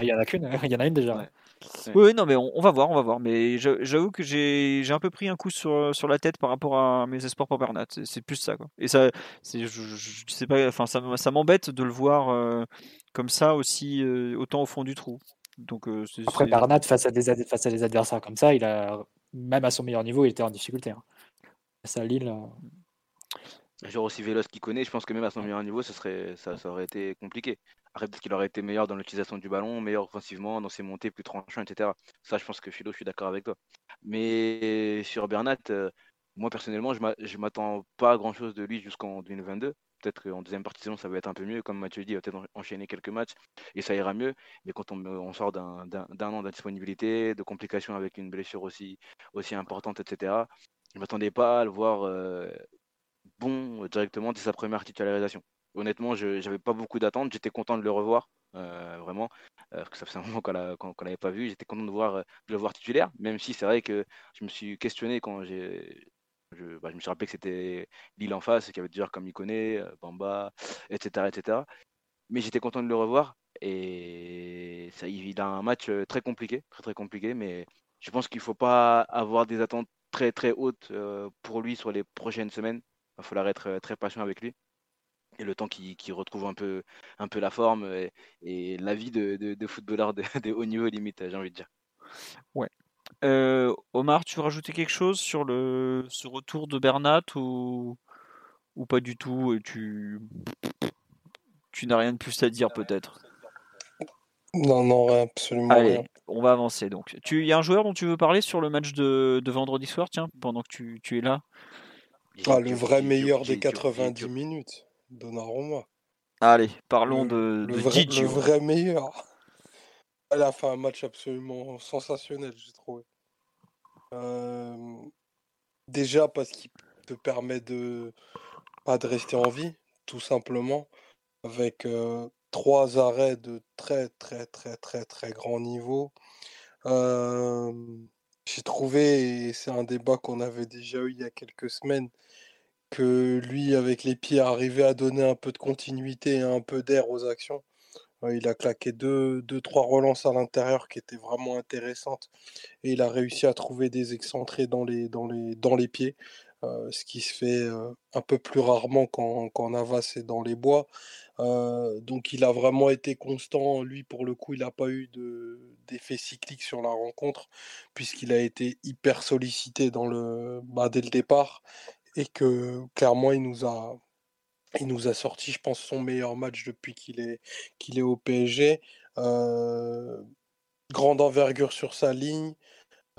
Speaker 3: Il y en a qu'une, il y en a une déjà.
Speaker 2: Oui, oui, non, mais on, on va voir, on va voir. Mais j'a- j'avoue que j'ai un peu pris un coup sur, sur la tête par rapport à mes espoirs pour Bernat. C'est- plus ça, quoi. Et ça, c'est, je, je- je sais pas, enfin, ça, m'embête de le voir euh, comme ça aussi, euh, autant au fond du trou. Donc, euh, c'est,
Speaker 3: Après, Bernat, face à, des, ad- face à des adversaires comme ça, il a, même à son meilleur niveau, il était en difficulté. Hein. Face à Lille, euh,
Speaker 5: Un joueur aussi véloce qu'il connaît, je pense que même à son meilleur niveau, ce serait, ça, ça aurait été compliqué. Après, peut-être qu'il aurait été meilleur dans l'utilisation du ballon, meilleur offensivement, dans ses montées plus tranchant, etc. Ça, je pense que Philo, je suis d'accord avec toi. Mais sur Bernat, euh, moi personnellement, je m'a- je m'attends pas à grand-chose de lui jusqu'en 2022. Peut-être qu'en deuxième partie de saison, ça va être un peu mieux. Comme Mathieu dit, il va peut-être en- enchaîner quelques matchs et ça ira mieux. Mais quand on, sort d'un an d'indisponibilité, de complications avec une blessure aussi, importante, etc., je m'attendais pas à le voir euh, bon euh, directement dès sa première titularisation. Honnêtement, je n'avais pas beaucoup d'attentes. J'étais content de le revoir, euh, vraiment, euh, ça faisait un moment qu'on qu'on l'avait pas vu. J'étais content de, voir, euh, de le voir titulaire, même si c'est vrai que je me suis questionné quand j'ai. Je, bah, me suis rappelé que c'était Lille en face, qu'il y avait des joueurs comme Ikoné, euh, Bamba, etc., etc. Mais j'étais content de le revoir. Et ça, il a un match très compliqué, très très compliqué, mais je pense qu'il ne faut pas avoir des attentes très très hautes pour lui sur les prochaines semaines. Il falloir être très patient avec lui. Et le temps qu'il qu'il retrouve un peu, un peu la forme et, et la vie de, de, de footballeur de, de haut niveau limite, j'ai envie de dire.
Speaker 2: Euh, Omar, tu veux rajouter quelque chose sur le ce retour de Bernat ou, ou pas du tout? Tu, tu n'as rien de plus à dire peut-être?
Speaker 4: Non, non, rien, absolument
Speaker 2: Allez,
Speaker 4: rien.
Speaker 2: on va avancer donc. Tu- Il y a un joueur dont tu veux parler sur le match de, de vendredi soir, tiens, pendant que tu, tu es là?
Speaker 4: Ah, le vrai meilleur des
Speaker 5: Di-
Speaker 4: 90
Speaker 5: Di-
Speaker 4: minutes, Donnarumma.
Speaker 2: Allez, parlons
Speaker 4: Le,
Speaker 2: de,
Speaker 4: le
Speaker 2: de
Speaker 4: vrai,
Speaker 2: Gigio.
Speaker 4: le vrai meilleur. Elle a fait un match absolument sensationnel, j'ai trouvé. Euh, déjà parce qu'il te permet de pas de rester en vie, tout simplement, avec euh, trois arrêts de très très très très très grand niveau. Euh, j'ai trouvé, et c'est un débat qu'on avait déjà eu il y a quelques semaines, que lui, avec les pieds, arrivait à donner un peu de continuité et un peu d'air aux actions. Euh, Il a claqué deux, deux, trois relances à l'intérieur qui étaient vraiment intéressantes et il a réussi à trouver des excentrés dans les, pieds, euh, ce qui se fait euh, un peu plus rarement quand, quand Navas dans les bois. Donc il a vraiment été constant. Lui, pour le coup, il n'a pas eu de, d'effet cyclique sur la rencontre puisqu'il a été hyper sollicité dans le, bah, dès le départ et que clairement, il nous a, il nous a sorti, je pense, son meilleur match depuis qu'il est, qu'il est au PSG. Euh, grande envergure sur sa ligne.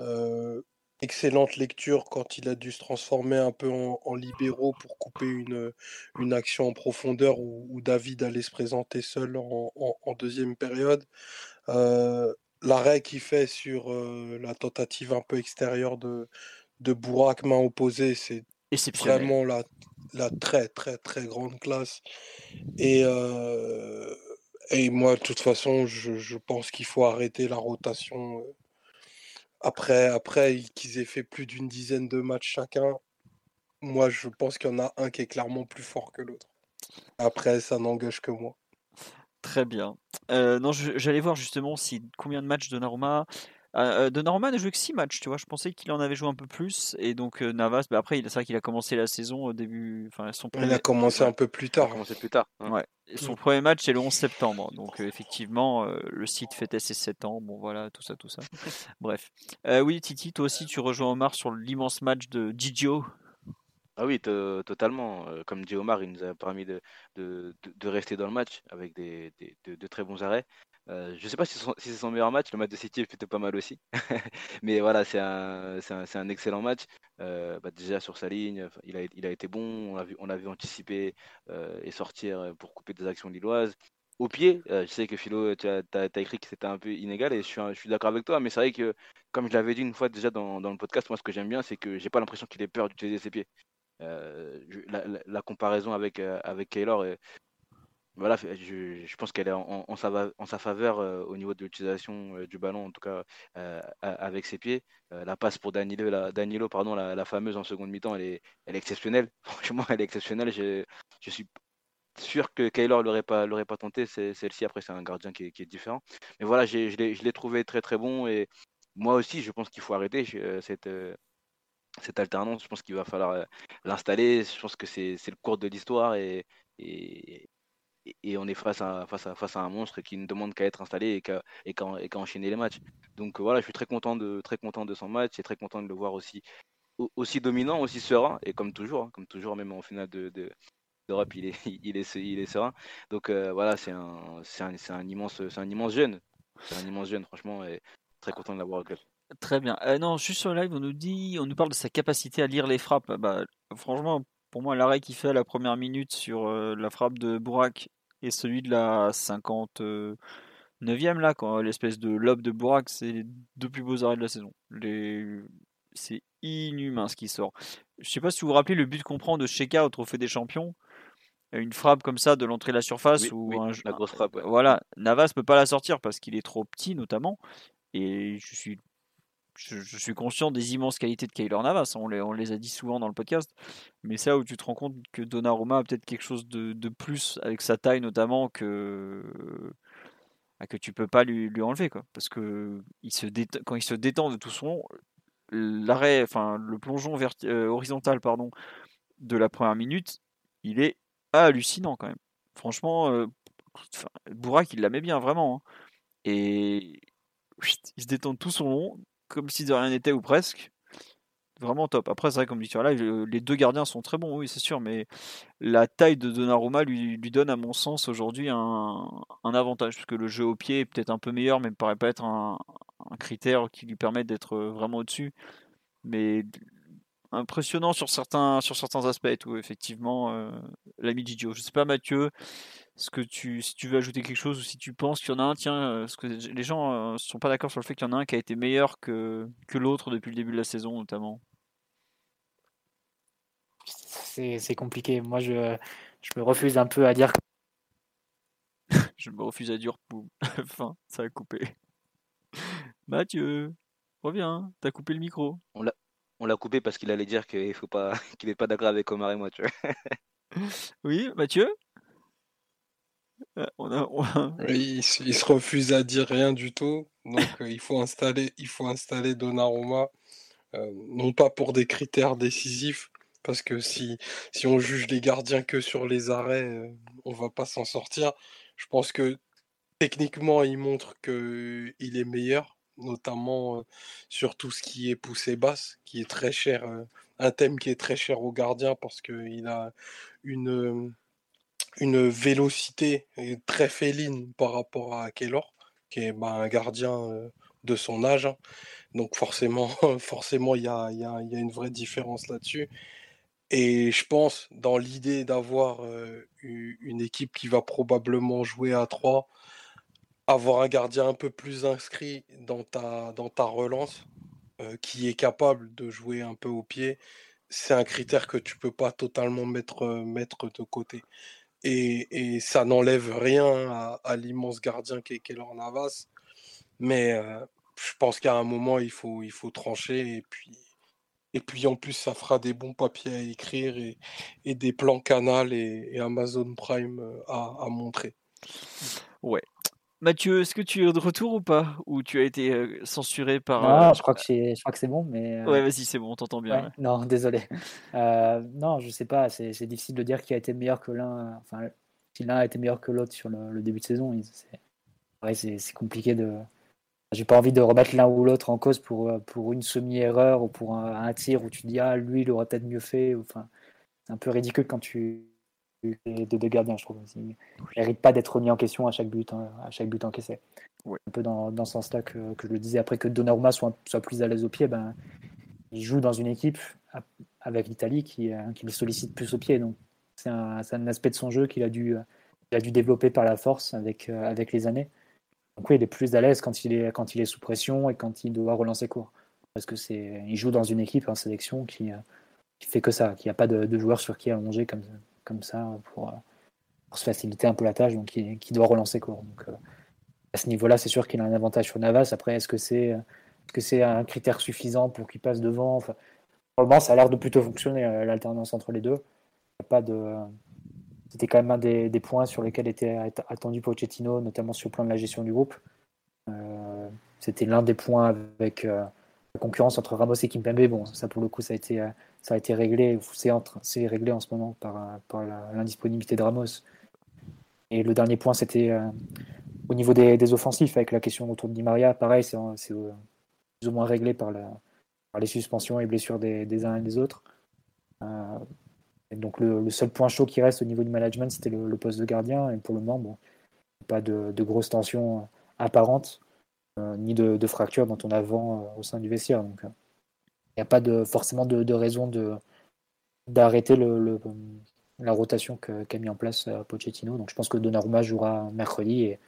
Speaker 4: euh, excellente lecture quand il a dû se transformer un peu en, en libéraux pour couper une, une action en profondeur où, David allait se présenter seul en, deuxième période. Euh, L'arrêt qu'il fait sur la tentative un peu extérieure de, de Bourak, main opposée, c'est
Speaker 2: Exceptionnel.
Speaker 4: vraiment la, la très très très grande classe. Et, euh, et moi, de toute façon, je, je pense qu'il faut arrêter la rotation. euh, Après, après qu'ils aient fait plus d'une dizaine de matchs chacun, moi, je pense qu'il y en a un qui est clairement plus fort que l'autre. Après, ça n'engage que moi.
Speaker 2: Très bien. Euh, non, j'allais voir justement si combien de matchs Donnarumma. Euh, euh, Donnarumma n'a joué que 6 matchs, tu vois. Je pensais qu'il en avait joué un peu plus. Et donc euh, Navas, bah, après, il- c'est vrai qu'il a commencé la saison au début. Enfin, son
Speaker 4: Il a commencé un peu plus
Speaker 5: Il a
Speaker 4: tard.
Speaker 5: commencé plus tard. hein.
Speaker 2: ouais, son premier match, c'est le 11 septembre. Donc euh, effectivement, euh, le site fêtait ses 7 ans. Bon, voilà, tout ça, tout ça. <laughs> Bref. Euh, oui, Titi, toi aussi, tu rejoins Omar sur l'immense match de Gigio.
Speaker 5: Ah oui, to- totalement. Comme dit Omar, il nous a permis de, de, de- de rester dans le match avec des, des- de, de très bons arrêts. Euh, je ne sais pas si c'est son, meilleur match. Le match de City est plutôt pas mal aussi. <laughs> Mais voilà, c'est un, un, un excellent match. Euh, bah, déjà sur sa ligne, il a, il a été bon. On l'a vu, vu anticiper euh, et sortir pour couper des actions lilloises. Au pied, je sais que Philo, tu as, t'as écrit que c'était un peu inégal et je suis, suis d'accord avec toi. Mais c'est vrai que, comme je l'avais dit une fois déjà dans, dans le podcast, moi ce que j'aime bien, c'est que j'ai pas l'impression qu'il ait peur d'utiliser ses pieds. La, comparaison avec, avec Keylor, est- voilà, je, je pense qu'elle est en, en sa, faveur euh, au niveau de l'utilisation euh, du ballon, en tout cas euh, avec ses pieds. La passe pour Danilo, la, pardon, la, la fameuse en seconde mi-temps, elle est, elle est exceptionnelle. <laughs> Franchement, elle est exceptionnelle. Je, je suis sûr que Kaylor l'aurait pas l'aurait pas tenté. Celle-ci après c'est un gardien qui est, différent. Mais voilà, je l'ai trouvé très très bon et moi aussi je pense qu'il faut arrêter cette cette alternance. Je pense qu'il va falloir l'installer. Je pense que c'est le cours de l'histoire et, et on est face à, face, à, face à un monstre qui ne demande qu'à être installé et qu'à et qu enchaîner les matchs. Donc voilà, je suis très content de, très content de son match et très content de le voir aussi, aussi dominant, aussi serein. Et comme toujours, hein, comme toujours, même en finale de, d'Europe, il est, <laughs> il, est, il est serein. Donc euh, voilà, c'est un, un, un, immense, un immense jeune. C'est un immense jeune, franchement, et très content de l'avoir au club.
Speaker 2: Très bien. Euh, non, juste sur le live, on nous dit, on nous parle de sa capacité à lire les frappes. Bah, franchement, pour moi, l'arrêt qu'il fait à la première minute sur euh, la frappe de Bourak et celui de la 59e là, quand l'espèce de lobe de Bourak, c'est les deux plus beaux arrêts de la saison. Les... C'est inhumain ce qui sort. Je sais pas si vous vous rappelez le but qu'on prend de Sheka au Trophée des Champions. Une frappe comme ça de l'entrée de la surface ou
Speaker 5: la grosse frappe.
Speaker 2: Voilà, Navas peut pas la sortir parce qu'il est trop petit notamment. Et je suis je, suis conscient des immenses qualités de Kaylor Navas, on les, on les a dit souvent dans le podcast, mais c'est là où tu te rends compte que Donnarumma a peut-être quelque chose de, de, plus avec sa taille notamment que bah, que tu peux pas lui, lui enlever quoi, parce que il se quand il se détend de tout son l'arrêt, enfin le plongeon euh, horizontal pardon de la première minute, il est hallucinant quand même. Franchement, euh, Bourak il la bien vraiment, hein. et il se détend tout son long comme si de rien n'était ou presque. Vraiment top. Après, c'est vrai, comme dit sur live, les deux gardiens sont très bons, oui, c'est sûr, mais la taille de Donnarumma lui, lui donne, à mon sens, aujourd'hui un, avantage, puisque le jeu au pied est peut-être un peu meilleur, mais ne me paraît pas être un, critère qui lui permet d'être vraiment au-dessus. Mais impressionnant sur certains, sur certains aspects, tout, effectivement, euh, l'ami Gigio. Je sais pas, Mathieu, ce que tu, si tu veux ajouter quelque chose ou si tu penses qu'il y en a un, tiens, euh, ce que les gens ne euh, sont pas d'accord sur le fait qu'il y en a un qui a été meilleur que, que l'autre depuis le début de la saison, notamment.
Speaker 3: C'est compliqué. Moi, je, je me refuse un peu à dire. <laughs>
Speaker 2: je me refuse à dire. <laughs> enfin, ça a coupé. <laughs> Mathieu, reviens, t'as coupé le micro.
Speaker 5: On l'a, on l'a coupé parce qu'il allait dire qu'il faut pas, qu'il n'est pas d'accord avec Omar et moi, tu vois.
Speaker 2: oui, Mathieu?
Speaker 4: Euh, il, se refuse à dire rien du tout, donc euh, il faut installer, il faut installer Donnarumma, euh, non pas pour des critères décisifs, parce que si, si on juge les gardiens que sur les arrêts, on va pas s'en sortir. Je pense que techniquement, il montre qu'il est meilleur, notamment sur tout ce qui est poussée basse, qui est très cher, un thème qui est très cher aux gardiens parce qu'il a une, une vélocité très féline par rapport à Keylor, qui est bah, un gardien de son âge. Hein. Donc forcément, <laughs> forcément, il y a, une vraie différence là-dessus. Et je pense, dans l'idée d'avoir une équipe qui va probablement jouer à 3, avoir un gardien un peu plus inscrit dans ta, relance, qui est capable de jouer un peu au pied, c'est un critère que tu peux pas totalement mettre de côté. Et, ça n'enlève rien à, l'immense gardien qu'est Keylor Navas. Mais je pense qu'à un moment, il faut, il faut trancher. Et puis, et puis en plus, ça fera des bons papiers à écrire et, des plans Canal et, Amazon Prime à, à montrer.
Speaker 2: Ouais, Mathieu, est-ce que tu es de retour ou pas? Ou tu as été censuré par.
Speaker 3: Non, euh, je crois que c'est, je crois que c'est bon, mais.
Speaker 2: Ouais, vas-y, c'est bon, on t'entend bien.
Speaker 3: Non, <laughs> désolé. non, je sais pas. C'est, difficile de dire qui a été meilleur que l'un. Enfin, si l'un a été meilleur que l'autre sur le, début de saison, c'est, compliqué de. J'ai pas envie de remettre l'un ou l'autre en cause pour, pour une semi-erreur ou pour un, tir où tu dis ah lui il aurait peut-être mieux fait. Enfin, c'est un peu ridicule quand tu des deux gardiens, je trouve. Il ne mérite pas d'être remis en question à chaque but, hein, à chaque but encaissé. Un peu dans, dans ce sens-là que, que, je le disais. Après que Donnarumma soit, soit plus à l'aise au pied, ben, il joue dans une équipe avec l'Italie qui, euh, qui, le sollicite plus au pied. Donc c'est un, un, aspect de son jeu qu'il a dû, il a dû développer par la force avec, euh, avec les années. Donc oui, il est plus à l'aise quand il est, quand il est sous pression et quand il doit relancer court. Parce que c'est, il joue dans une équipe en sélection qui, euh, qui fait que ça, qui n'y a pas de, de joueurs sur qui allonger comme, comme ça pour, pour, se faciliter un peu la tâche, donc qui, doit relancer court. Donc, euh, à ce niveau-là, c'est sûr qu'il a un avantage sur Navas. Après, est-ce que c'est est -ce c'est un critère suffisant pour qu'il passe devant? Enfin, ça a l'air de plutôt fonctionner, euh, l'alternance entre les deux. de... c'était quand même un des, points sur lesquels était attendu Pochettino, notamment sur le plan de la gestion du groupe. c'était l'un des points avec la concurrence entre Ramos et Kimpembe. Bon, ça pour le coup, ça a été, ça a été réglé. C'est réglé en ce moment par, l'indisponibilité de Ramos. Et le dernier point, c'était au niveau des, offensifs, avec la question autour de Di Maria, pareil, c'est plus ou moins réglé par, les suspensions et blessures des, uns et des autres. Euh, donc le, seul point chaud qui reste au niveau du management, c'était le, poste de gardien. Et pour le moment, pas de, grosses tensions apparentes, euh, ni de, fractures dont on a vent euh, au sein du vestiaire. N'y a pas de, forcément de, raison d'arrêter la rotation qu'a mis en place Pochettino. Donc je pense que Donnarumma jouera mercredi et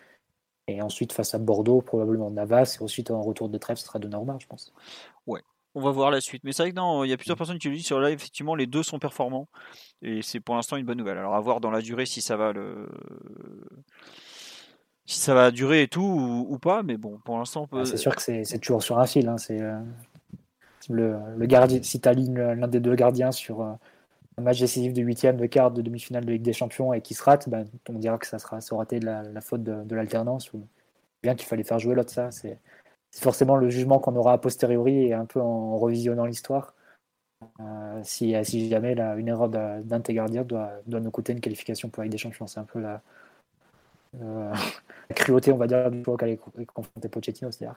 Speaker 3: et ensuite, face à Bordeaux, probablement Navas. Et ensuite, en retour de trêve, ce sera Donnarumma, je pense.
Speaker 2: Ouais, on va voir la suite. Mais c'est vrai que non, il y a plusieurs personnes qui le disent sur live. Effectivement, les deux sont performants. Et c'est pour l'instant une bonne nouvelle. Alors, à voir dans la durée si ça va le. Si ça va durer et tout ou, pas, mais bon, pour l'instant.
Speaker 3: Peut... Ah, c'est sûr que c'est toujours sur un fil. Hein. C'est euh, le, le, gardien. Si tu alignes l'un des deux gardiens sur, euh, un match décisif de huitième, de quart, de demi-finale de Ligue des Champions et qui se rate, ben, on dira que ça, sera, ça aura été de la, faute de, l'alternance ou bien qu'il fallait faire jouer l'autre. Ça, c'est forcément le jugement qu'on aura a posteriori et un peu en revisionnant l'histoire. Euh, si, jamais une erreur d'un tes gardiens doit, doit, nous coûter une qualification pour Ligue des Champions, c'est un peu la, <laughs> cruauté, on va dire, du confronter Pochettino. C'est-à-dire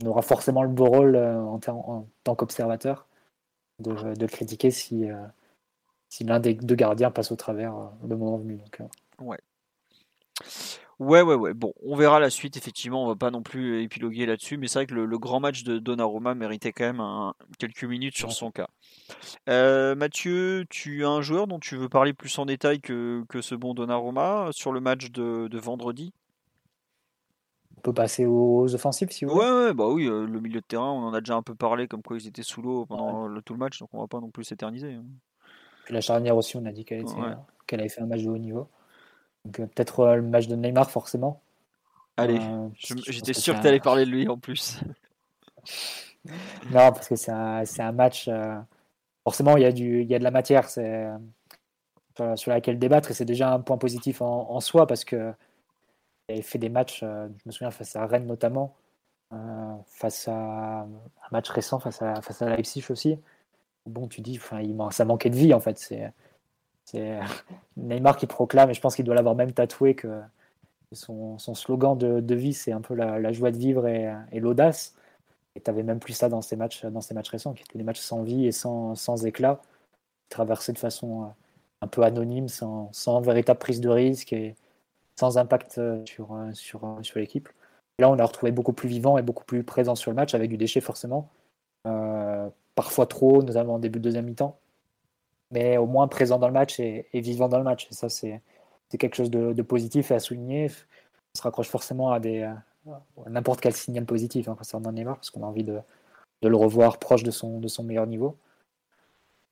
Speaker 3: qu'on aura forcément le beau rôle euh, en, en, tant qu'observateur de, de, le critiquer si, euh, si l'un des deux gardiens passe au travers euh, le moment venu. Donc,
Speaker 2: euh. Ouais. Ouais, ouais, ouais. Bon, on verra la suite. Effectivement, on va pas non plus épiloguer là-dessus, mais c'est vrai que le, grand match de Donnarumma méritait quand même quelques minutes sur son cas. Euh, Mathieu, tu as un joueur dont tu veux parler plus en détail que, que ce bon Donnarumma sur le match de, vendredi?
Speaker 3: On peut passer aux offensifs si vous
Speaker 2: voulez. Ouais, ouais, bah oui, le milieu de terrain, on en a déjà un peu parlé, comme quoi ils étaient sous l'eau pendant tout le match, donc on va pas non plus s'éterniser. Hein
Speaker 3: la charnière aussi, on a dit qu'elle qu'elle avait fait un match de haut niveau. Donc euh, peut-être euh, le match de Neymar forcément.
Speaker 2: Allez, euh, j'étais sûr que tu allais parler de lui en plus.
Speaker 3: non, parce que c'est un, un, match. forcément, il y, a du, il y a de la matière c'est, sur, laquelle débattre et c'est déjà un point positif en, soi parce que il fait des matchs, je me souviens, face à Rennes notamment, face à un match récent, face à, face à Leipzig aussi bon, tu dis, enfin, ça manquait de vie en fait. C'est, <laughs> Neymar qui proclame, et je pense qu'il doit l'avoir même tatoué que son, slogan de, vie, c'est un peu la, joie de vivre et, l'audace. Et tu avais même plus ça dans ces matchs, dans ces matchs récents, qui étaient des matchs sans vie et sans, sans éclat, traversés de façon euh, un peu anonyme, sans, sans, véritable prise de risque et sans impact euh, sur, euh, sur, sur l'équipe. Là, on l'a retrouvé beaucoup plus vivant et beaucoup plus présent sur le match, avec du déchet forcément. Euh, parfois trop, notamment en début de deuxième mi-temps, mais au moins présent dans le match et, vivant dans le match. Et ça, c'est quelque chose de, positif et à souligner. On se raccroche forcément à, n'importe quel signal positif hein, concernant Neymar, parce qu'on a envie de, le revoir proche de son, meilleur niveau.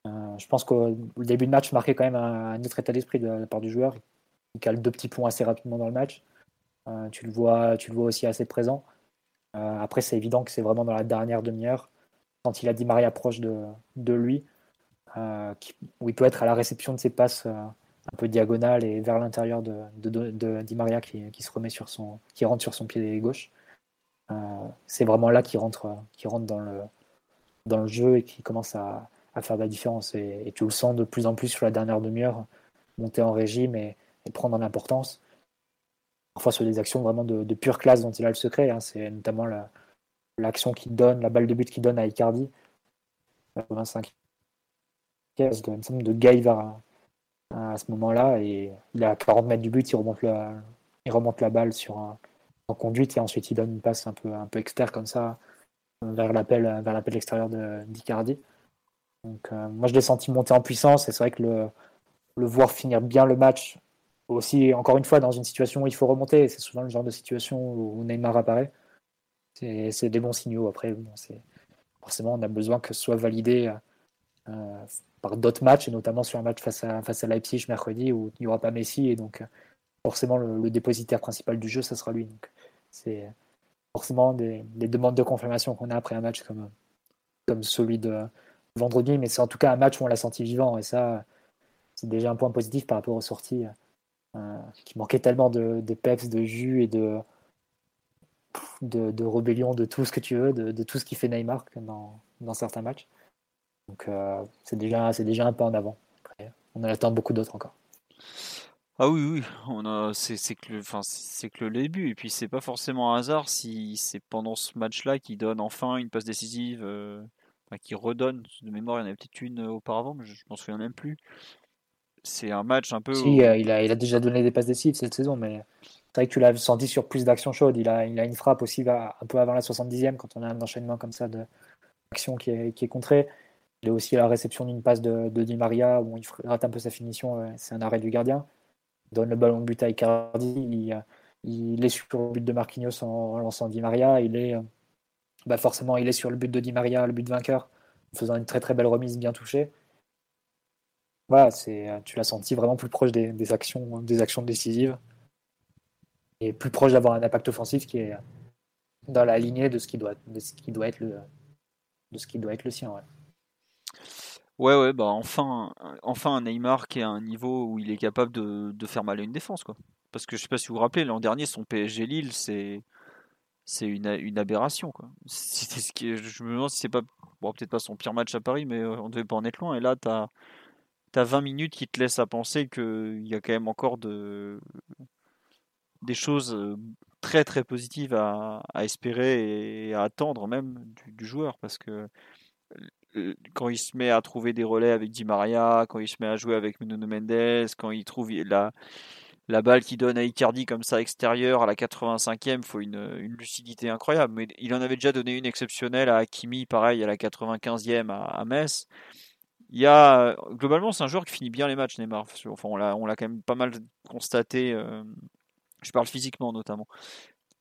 Speaker 3: Euh, je pense que le début de match marquait quand même un, autre état d'esprit de, la part du joueur. Il cale deux petits points assez rapidement dans le match. Euh, tu, le vois, tu le vois aussi assez présent. Euh, après, c'est évident que c'est vraiment dans la dernière demi-heure quand il a Di Maria proche de, lui, euh, où il peut être à la réception de ses passes un peu diagonales et vers l'intérieur de, de, Di Maria qui, se remet sur son, qui rentre sur son pied gauche. C'est vraiment là qu'il rentre, rentre dans le, dans le jeu et qui commence à, à faire de la différence. Et, tu le sens de plus en plus sur la dernière demi-heure, monter en régime et, prendre en importance. Parfois sur des actions vraiment de, pure classe dont il a le secret. Hein. c'est notamment la, l'action qu'il donne, la balle de but qu'il donne à Icardi. 25 de, de vers à, ce moment-là et il est à 40 mètres du but, il remonte la, il remonte la balle sur un, en conduite et ensuite il donne une passe un peu, un peu externe comme ça vers l'appel vers l'appel extérieur d'Icardi. Donc euh, moi je l'ai senti monter en puissance et c'est vrai que le, le voir finir bien le match aussi encore une fois dans une situation où il faut remonter, c'est souvent le genre de situation où Neymar apparaît. C'est des bons signaux. Après, forcément, on a besoin que ce soit validé euh, par d'autres matchs, et notamment sur un match face à, face à Leipzig mercredi où il n'y aura pas Messi. Et donc, forcément, le, dépositaire principal du jeu, ça sera lui. Donc, c'est forcément des, demandes de confirmation qu'on a après un match comme, comme celui de vendredi. Mais c'est en tout cas un match où on l'a senti vivant. Et ça, c'est déjà un point positif par rapport aux sorties qui manquaient tellement de, peps, de jus et de, de, rébellion, de tout ce que tu veux, de, tout ce qui fait Neymar dans, dans certains matchs. Donc euh, c'est déjà, déjà un pas en avant. on en attend beaucoup d'autres encore.
Speaker 2: Ah oui, oui, c'est, que le, que le début. Et puis c'est pas forcément un hasard si c'est pendant ce match-là qu'il donne enfin une passe décisive, euh, qui redonne. De mémoire, il y en avait peut-être une auparavant, mais je, je m'en souviens même plus. C'est un match un peu.
Speaker 3: Si, euh, il, a, il a déjà donné des passes décisives cette saison, mais c'est vrai que tu l'as senti sur plus d'actions chaudes. Il a, il a une frappe aussi un peu avant la 70e quand on a un enchaînement comme ça d'action qui est, qui est contré. Il est aussi la réception d'une passe de, de, Di Maria où il rate un peu sa finition. C'est un arrêt du gardien donne le ballon de but à Icardi, il, est sur le but de Marquinhos en, lançant Di Maria, il est bah forcément il est sur le but de Di Maria, le but vainqueur, en faisant une très très belle remise bien touchée. Voilà, c'est, tu l'as senti vraiment plus proche des, actions, des actions décisives et plus proche d'avoir un impact offensif qui est dans la lignée de ce qui doit, de ce qui doit être le, de ce qui doit être le sien.
Speaker 2: Ouais, ouais, bah enfin, enfin un Neymar qui est à un niveau où il est capable de, faire mal à une défense, quoi. Parce que je sais pas si vous vous rappelez, l'an dernier, son PSG Lille, c'est c'est une, une aberration, quoi. ce qui, je me demande si c'est pas, bon, peut-être pas son pire match à Paris, mais euh, on devait pas en être loin. Et là, t'as as 20 minutes qui te laissent à penser qu'il y a quand même encore de des choses euh, très très positives à, espérer et à attendre même du, joueur, parce que euh, quand il se met à trouver des relais avec Di Maria, quand il se met à jouer avec Nuno Mendes, quand il trouve la, balle qui donne à Icardi comme ça extérieur à la 85e, il faut une, une, lucidité incroyable. Mais il en avait déjà donné une exceptionnelle à Hakimi, pareil, à la 95e à, Metz. Il y a, globalement, c'est un joueur qui finit bien les matchs, Neymar. Enfin, on l'a, on l'a quand même pas mal constaté. Euh, je parle physiquement notamment.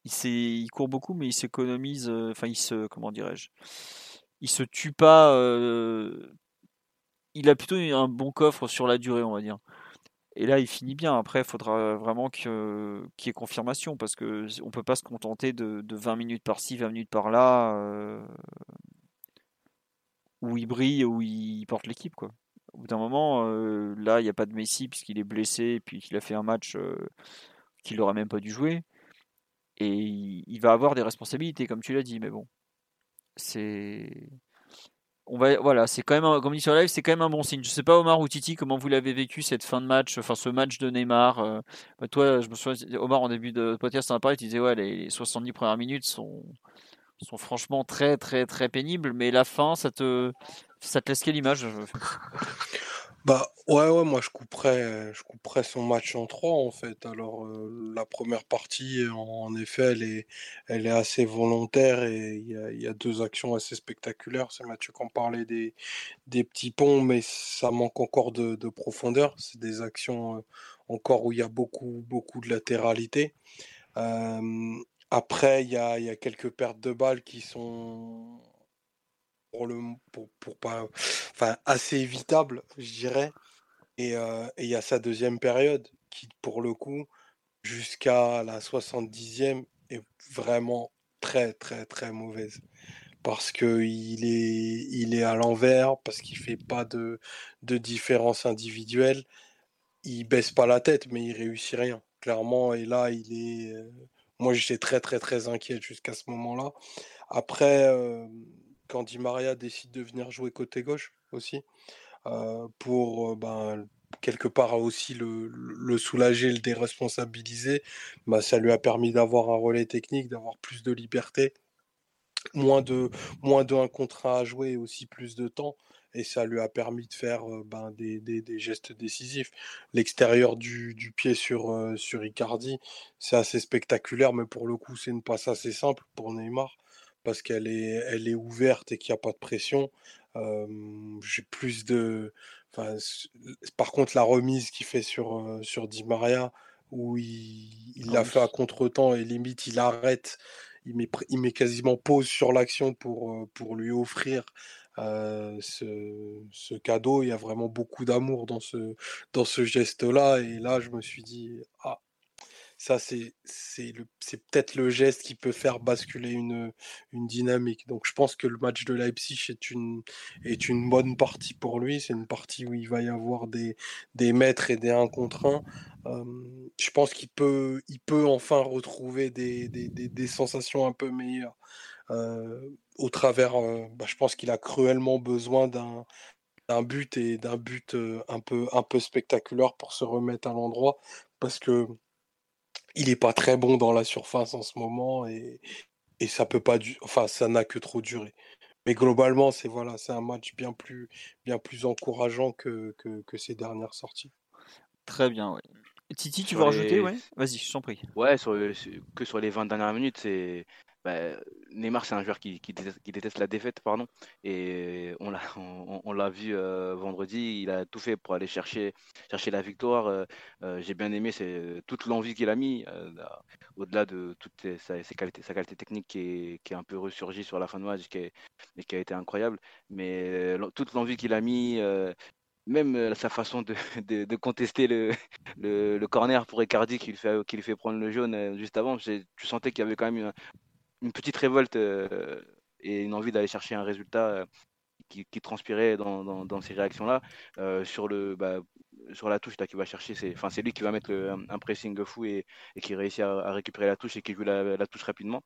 Speaker 2: Il, il court beaucoup, mais il s'économise. Euh, enfin, il se, comment dirais-je il se tue pas. Euh, il a plutôt un bon coffre sur la durée, on va dire. Et là, il finit bien. Après, il faudra vraiment qu'il y ait confirmation parce que on peut pas se contenter de, 20 minutes par-ci, 20 minutes par-là, euh, où il brille, où il porte l'équipe. Au bout d'un moment, euh, là, il n'y a pas de Messi puisqu'il est blessé puis qu'il a fait un match qu'il n'aurait même pas dû jouer. Et il va avoir des responsabilités, comme tu l'as dit, mais bon, c'est on va voilà c'est quand même comme dit sur live c'est quand même un bon signe je sais pas Omar ou Titi comment vous l'avez vécu cette fin de match enfin ce match de Neymar euh, bah, toi je me souviens Omar en début de podcast on a parlé tu disais ouais les 70 premières minutes sont sont franchement très très très pénibles mais la fin ça te ça te laisse quelle image
Speaker 4: Bah ouais, ouais, moi je couperais, je couperais son match en trois en fait. Alors la première partie, en, effet, elle est, elle est assez volontaire et il y a, deux actions assez spectaculaires. C'est Mathieu qui en parlait des, des petits ponts, mais ça manque encore de, de profondeur. C'est des actions encore où il y a beaucoup, beaucoup de latéralité. Après, il y a, quelques pertes de balles qui sont pour pas enfin assez évitable je dirais. Et il y a sa deuxième période qui pour le coup jusqu'à la 70e est vraiment très très très mauvaise. Parce que il est il est à l'envers parce qu'il fait pas de de différence individuelle. Il baisse pas la tête mais il réussit rien. Clairement et là il est moi j'étais très très très inquiet jusqu'à ce moment-là après quand Di Maria décide de venir jouer côté gauche aussi, pour ben, quelque part aussi le, soulager, le déresponsabiliser, bah, ça lui a permis d'avoir un relais technique, d'avoir plus de liberté, moins de moins de contrat à jouer et aussi plus de temps. Et ça lui a permis de faire ben, des, gestes décisifs. L'extérieur du, pied sur, sur Icardi, c'est assez spectaculaire, mais pour le coup, c'est une passe assez simple pour Neymar parce qu'elle est, elle est ouverte et qu'il n'y a pas de pression. j'ai plus de. par contre, la remise qu'il fait sur, sur Di Maria, où il l'a fait à contre-temps et limite il arrête, il met, il met quasiment pause sur l'action pour, pour lui offrir ce, ce, cadeau. Il y a vraiment beaucoup d'amour dans ce, geste-là. Et là, je me suis dit, ah, ça, c'est peut-être le geste qui peut faire basculer une, dynamique. Donc, je pense que le match de Leipzig est une, bonne partie pour lui. C'est une partie où il va y avoir des, maîtres et des 1 contre 1. je pense qu'il peut, enfin retrouver des, sensations un peu meilleures. Au travers, bah, je pense qu'il a cruellement besoin d'un d'un but et d'un but un peu, un peu spectaculaire pour se remettre à l'endroit parce que il n'est pas très bon dans la surface en ce moment et, et ça peut pas enfin ça n'a que trop duré. Mais globalement, c'est voilà, c'est un match bien plus, bien plus encourageant que, que, que ces dernières sorties.
Speaker 2: Très bien, Titi, tu veux rajouter? Ouais Vas-y, je t'en prie.
Speaker 5: Ouais, sur que sur les 20 dernières minutes, c'est bah, Neymar, c'est un joueur qui, déteste, la défaite, pardon. Et on l'a, <laughs> on, l'a vu euh, vendredi, il a tout fait pour aller chercher, chercher la victoire. Euh, euh, j'ai bien aimé c'est, toute l'envie qu'il a mis, au-delà de toutes ses, qualités, sa qualité technique qui est, qui est, un peu ressurgie sur la fin de match, qui et qui a été incroyable. Mais toute l'envie qu'il a mis, même sa façon de, <laughs> de, contester <laughs> le, le, corner pour Icardi qui lui fait, qui fait prendre le jaune juste avant, tu sentais qu'il y avait quand même une, une petite révolte euh, et une envie d'aller chercher un résultat euh, qui, transpirait dans, ces réactions-là. Euh, sur, le, bah, sur la touche là, qui va chercher, c'est, c'est lui qui va mettre un pressing fou et, qui réussit à, récupérer la touche et qui joue la, touche rapidement.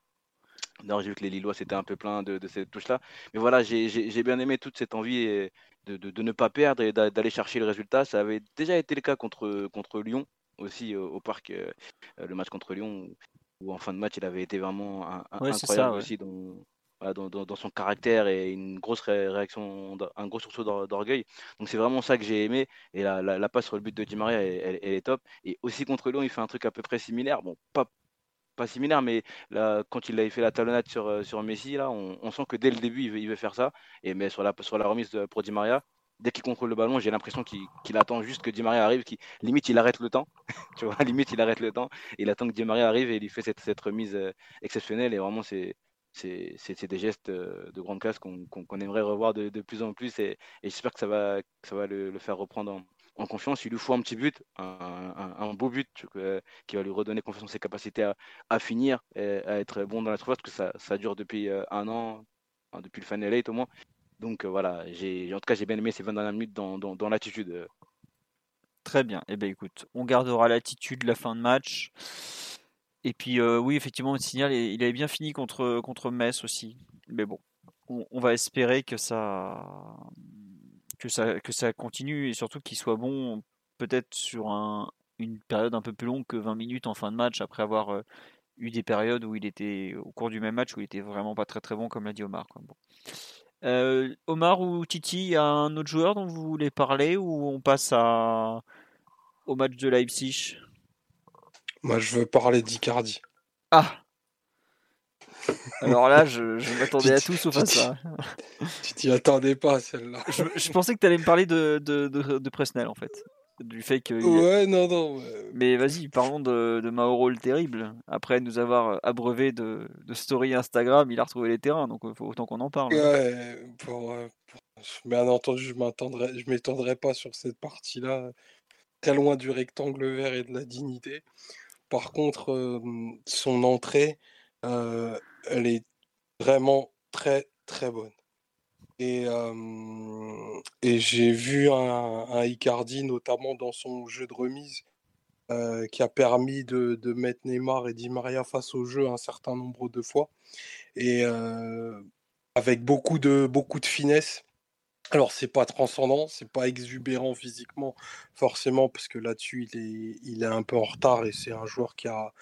Speaker 5: D'ailleurs, j'ai vu que les Lillois c'était un peu plein de, cette touche-là. Mais voilà, j'ai, bien aimé toute cette envie de, ne pas perdre et d'aller chercher le résultat. Ça avait déjà été le cas contre, contre Lyon aussi au parc, le match contre Lyon, où en fin de match, il avait été vraiment incroyable aussi dans, dans, son caractère et une grosse réaction, un gros sursaut d'orgueil. Donc c'est vraiment ça que j'ai aimé. Et la, la, passe sur le but de Di Maria, elle, est top. Et aussi contre Lyon, il fait un truc à peu près similaire. Bon, pas, pas similaire, mais là, quand il avait fait la talonnade sur, euh, sur Messi, là, on, sent que dès le début, il veut, il veut faire ça. Et mais sur la, sur la remise pour Di Maria, dès qu'il contrôle le ballon, j'ai l'impression qu'il attend juste que Di Maria arrive, limite il arrête le temps, <laughs> tu vois, limite il arrête le temps, il attend que Di Maria arrive et il fait cette, remise euh, exceptionnelle et vraiment c'est des gestes euh, de grande classe qu'on aimerait revoir de, plus en plus et, j'espère que ça va, le, faire reprendre en, confiance. Il lui faut un petit but, un, beau but euh, qui va lui redonner confiance en ses capacités à, finir, et à être bon dans la surface, parce que ça, ça dure depuis un an, depuis le Final 8 au moins. Donc euh, voilà, j'ai, en tout cas, j'ai bien aimé ces 20 dernières minutes dans, l'attitude. Euh.
Speaker 2: Très bien. Eh bien, écoute, on gardera l'attitude la fin de match. Et puis, euh, oui, effectivement, le signal, il avait bien fini contre, contre Metz aussi. Mais bon, on, va espérer que ça, que, ça, continue et surtout qu'il soit bon, peut-être sur un, une période un peu plus longue que 20 minutes en fin de match, après avoir eu des périodes où il était, au cours du même match, où il était vraiment pas très très bon, comme l'a dit Omar. Euh, Omar ou Titi, il y a un autre joueur dont vous voulez parler ou on passe à... au match de Leipzig?
Speaker 4: Moi, je veux parler d'Icardi.
Speaker 2: Ah <laughs> Alors là, je, m'attendais à tout sauf à ça.
Speaker 4: Tu t'y attendais pas, celle-là.
Speaker 2: Je, pensais que tu allais me parler de, de, de Presnel, en fait du fait que.
Speaker 4: Ouais, non, non.
Speaker 2: Mais vas-y, parlons de, de, Mauro le terrible. Après nous avoir euh, abreuvé de, de story Instagram, il a retrouvé les terrains, donc faut autant qu'on en parle.
Speaker 4: Ouais, pour, euh, bien entendu, je je m'étendrai pas sur cette partie-là, très loin du rectangle vert et de la dignité. Par contre, euh, son entrée, elle est vraiment très très bonne. Et, j'ai vu un, Icardi, notamment dans son jeu de remise, qui a permis de, de, mettre Neymar et Di Maria face au jeu un certain nombre de fois. Et avec beaucoup de, beaucoup de finesse. Alors, c'est pas transcendant, c'est pas exubérant physiquement, forcément, parce que là-dessus, il est, un peu en retard et c'est un joueur qui a,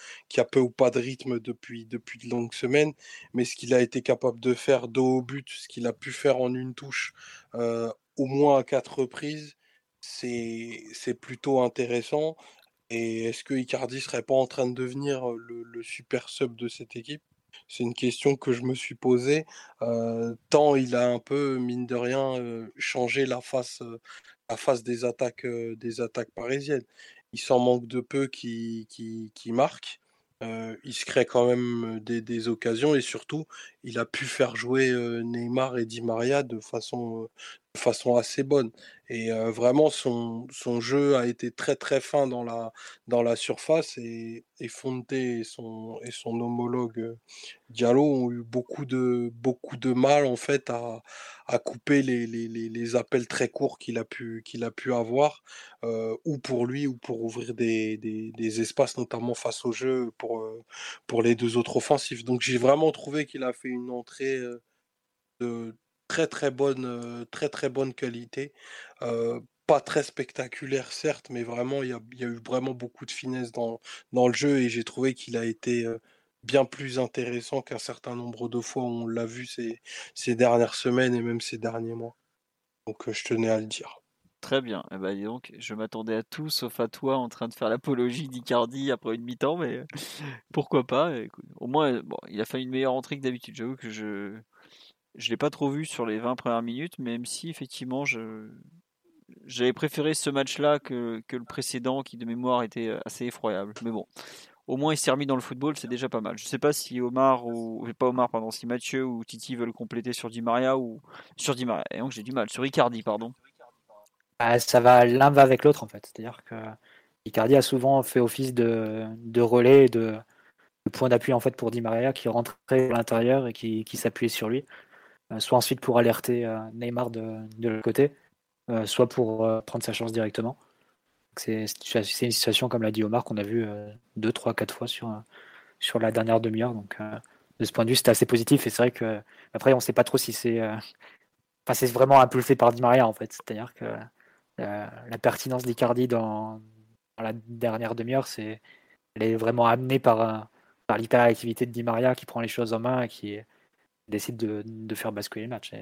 Speaker 4: peu ou pas de rythme depuis, de longues semaines. Mais ce qu'il a été capable de faire dos au but, ce qu'il a pu faire en une touche, euh, au moins à quatre reprises, c'est, plutôt intéressant. Et est-ce que Icardi serait pas en train de devenir le super sub de cette équipe? C'est une question que je me suis posée, tant il a un peu, mine de rien, changé la face, la face des attaques, des attaques parisiennes. Il s'en manque de peu qui, qui, marquent. il se crée quand même des, occasions et surtout, il a pu faire jouer Neymar et Di Maria de façon, de façon assez bonne. Et vraiment, son, son, jeu a été très très fin dans la, dans la surface et, et Fonte et son, et son homologue Diallo ont eu beaucoup de, beaucoup de mal en fait à, à couper les, les, les, appels très courts qu'il a pu, qu'il a pu avoir, ou pour lui ou pour ouvrir des, des, des, espaces, notamment face au jeu pour, pour les deux autres offensifs. Donc j'ai vraiment trouvé qu'il a fait une entrée de très très bonne, très très bonne qualité. pas très spectaculaire certes, mais vraiment il y a, y eu vraiment beaucoup de finesse dans, dans le jeu et j'ai trouvé qu'il a été bien plus intéressant qu'un certain nombre de fois on l'a vu ces, ces, dernières semaines et même ces derniers mois. Donc je tenais à le dire.
Speaker 2: Très bien. Eh ben, donc, je m'attendais à tout sauf à toi en train de faire l'apologie d'Icardi après une mi-temps, mais <laughs> pourquoi pas. au moins, bon, il a fait une meilleure entrée que d'habitude. J'avoue que je je l'ai pas trop vu sur les 20 premières minutes, même si effectivement je j'avais préféré ce match-là que, que, le précédent qui de mémoire était assez effroyable. Mais bon, au moins il s'est remis dans le football, c'est déjà pas mal. Je sais pas si Omar ou pas Omar pardon, si Mathieu ou Titi veulent compléter sur Di Maria ou sur Di Maria. Et donc j'ai du mal sur Icardi pardon.
Speaker 3: Bah, ça va l'un va avec l'autre en fait, c'est-à-dire que Icardi a souvent fait office de, relais, de, point d'appui en fait pour Di Maria qui rentrait à l'intérieur et qui, s'appuyait sur lui. Euh, soit ensuite pour alerter euh, Neymar de, l'autre côté, euh, soit pour prendre sa chance directement. C'est une situation, comme l'a dit Omar, qu'on a vu deux, trois, quatre fois sur, sur la dernière demi-heure. Donc, de ce point de vue, c'était assez positif. Et c'est vrai que après, on ne sait pas trop si c'est, enfin, c'est vraiment impulsé par Di Maria en fait. C'est-à-dire que la pertinence d'Icardi dans, la dernière demi-heure, c'est, elle est vraiment amenée par, par l'hyperactivité de Di Maria qui prend les choses en main et qui, décide de, de, faire basculer le match.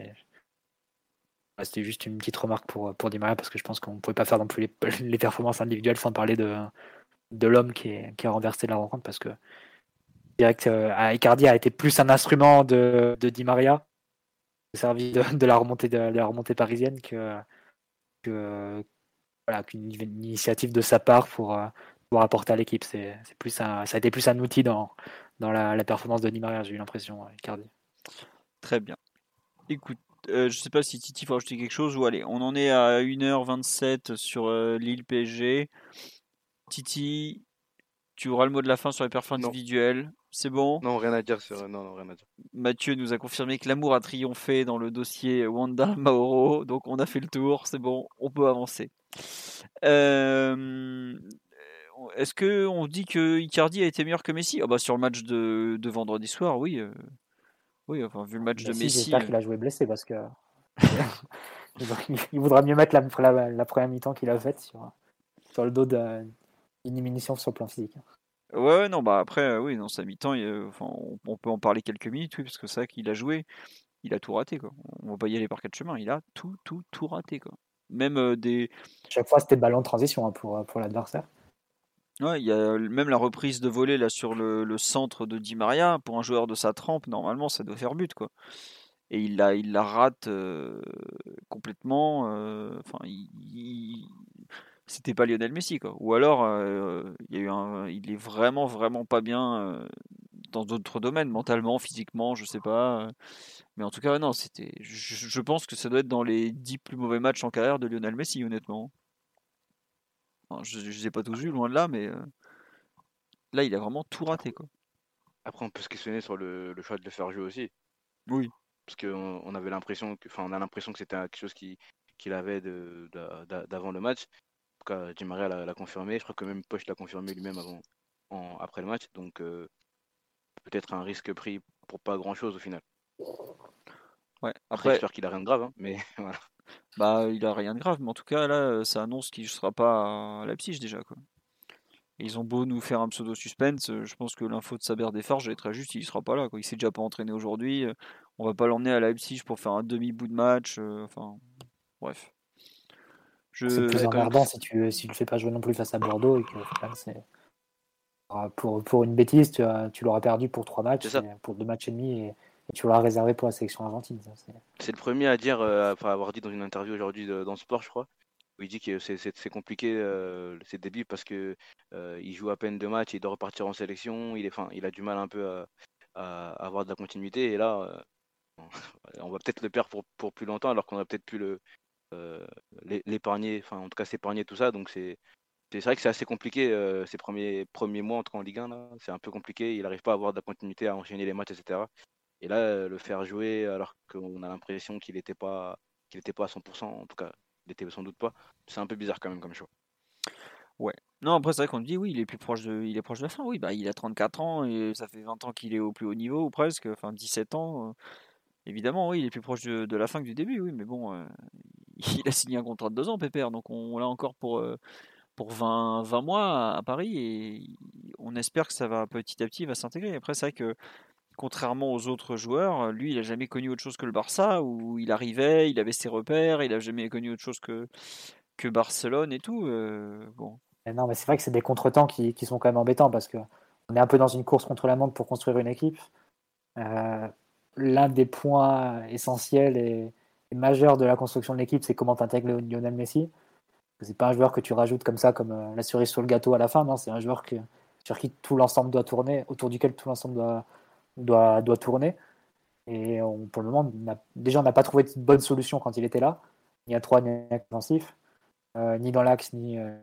Speaker 3: C'était juste une petite remarque pour, pour Di Maria parce que je pense qu'on ne pouvait pas faire non plus <laughs> les, performances individuelles sans parler de, de l'homme qui, a renversé la rencontre parce que direct euh, Icardi a été plus un instrument de, de Di Maria servi de, de, la remontée de, la remontée parisienne que, que voilà qu'une initiative de sa part pour, euh, pour apporter à l'équipe c'est plus un, ça a été plus un outil dans, dans la, la performance de Di Maria j'ai eu l'impression Icardi
Speaker 2: Très bien. Écoute, euh, je sais pas si Titi faut ajouter quelque chose ou allez, on en est à 1h27 sur euh, l'île PSG. Titi, tu auras le mot de la fin sur les performances individuelles. C'est bon
Speaker 5: Non, rien à dire sur. Non, non, rien à dire.
Speaker 2: Mathieu nous a confirmé que l'amour a triomphé dans le dossier Wanda Maoro, donc on a fait le tour, c'est bon, on peut avancer. Euh, est-ce que on dit que Icardi a été meilleur que Messi? Oh bah Sur le match de, de vendredi soir, oui. Oui, enfin, vu le match de Messi.
Speaker 3: J'espère euh qu'il a joué blessé parce que. <laughs> il voudra mieux mettre la, la, première mi-temps qu'il a faite sur, sur le dos d'une diminution sur le plan physique.
Speaker 2: Ouais, non, bah après, euh, oui, dans sa mi-temps, enfin, on, peut en parler quelques minutes, oui, parce que c'est vrai qu'il a joué, il a tout raté, quoi. On va pas y aller par quatre chemins, il a tout, tout, tout raté, quoi. Même euh, des.
Speaker 3: Chaque fois, c'était ballon de transition hein, pour, pour l'adversaire.
Speaker 2: Ouais, il y a même la reprise de volée là sur le, le, centre de Di Maria pour un joueur de sa trempe. Normalement, ça doit faire but quoi. Et il la, il la rate euh, complètement. Euh, enfin, il, c'était pas Lionel Messi quoi. Ou alors, euh, il y a eu un, il est vraiment vraiment pas bien dans d'autres domaines, mentalement, physiquement, je sais pas. Mais en tout cas, non, c'était. Je, je pense que ça doit être dans les 10 plus mauvais matchs en carrière de Lionel Messi, honnêtement je ne les ai pas tous vus, loin de là, mais euh, là, il a vraiment tout raté. Quoi.
Speaker 5: Après, on peut se questionner sur le, choix de le faire jouer aussi.
Speaker 2: Oui.
Speaker 5: Parce qu'on on avait l'impression que, enfin, on a l'impression que c'était quelque chose qu'il avait d'avant le match. En tout cas, Maria l'a confirmé. Je crois que même Poche l'a confirmé lui-même avant, en, après le match. Donc, euh, peut-être un risque pris pour pas grand-chose au final.
Speaker 2: Ouais.
Speaker 5: Après, j'espère qu'il a rien de grave, hein, mais <laughs> voilà.
Speaker 2: Bah, il a rien de grave, mais en tout cas, là, ça annonce qu'il ne sera pas à Leipzig déjà. Quoi. ils ont beau nous faire un pseudo suspense, je pense que l'info de Saber Desfarges est très juste, il sera pas là. Quoi. Il s'est déjà pas entraîné aujourd'hui. On va pas l'emmener à Leipzig pour faire un demi-bout de match. enfin, bref.
Speaker 3: C'est plus emmerdant si tu si le fais pas jouer non plus face à Bordeaux et que pour, pour une bêtise, tu, tu l'auras perdu pour trois matchs, pour deux matchs et demi. Et et tu l'as réservé pour la sélection argentine.
Speaker 5: C'est le premier à dire, euh, après avoir dit dans une interview aujourd'hui dans Sport, je crois, où il dit que c'est compliqué euh, ses débuts parce que euh, il joue à peine deux matchs, il doit repartir en sélection, il, est, fin, il a du mal un peu à, avoir de la continuité. Et là, <laughs> on va peut-être le perdre pour, pour, plus longtemps alors qu'on a peut-être pu le, l'épargner, enfin en tout cas s'épargner tout ça. Donc c'est c'est vrai que c'est assez compliqué ces premiers, premiers mois entre en Ligue 1. C'est un peu compliqué. Il n'arrive pas à avoir de la continuité, à enchaîner les matchs, etc. Et là, le faire jouer alors qu'on a l'impression qu'il n'était pas, qu'il pas à 100%, en tout cas, il était sans doute pas. C'est un peu bizarre quand même comme choix.
Speaker 2: Ouais. Non, après, c'est vrai qu'on dit, oui, il est plus proche de, il est proche de la fin. Oui, bah, il a 34 ans et ça fait 20 ans qu'il est au plus haut niveau, ou presque, enfin 17 ans. Euh, évidemment, oui, il est plus proche de, la fin que du début, oui, mais bon, euh, <laughs> il a signé un contrat de deux ans, Pépère, donc on, l'a encore pour, euh, pour 20, 20 mois à, Paris et on espère que ça va petit à petit va s'intégrer. Après, c'est vrai que contrairement aux autres joueurs, lui, il a jamais connu autre chose que le Barça, où il arrivait, il avait ses repères, il a jamais connu autre chose que, que Barcelone et tout. Euh, bon.
Speaker 3: Non, mais c'est vrai que c'est des contretemps qui, qui, sont quand même embêtants parce que on est un peu dans une course contre la montre pour construire une équipe. L'un des points essentiels et, majeurs de la construction de l'équipe, c'est comment tu intègres Lionel Messi. C'est pas un joueur que tu rajoutes comme ça, comme euh, la cerise sur le gâteau à la fin. C'est un joueur que, sur qui tout l'ensemble doit tourner, autour duquel tout l'ensemble doit, doit, doit tourner. Et on, pour le moment, déjà, on n'a pas trouvé de bonne solution quand il était là, ni à 3 ni à offensif, euh, ni dans l'axe, ni. Euh,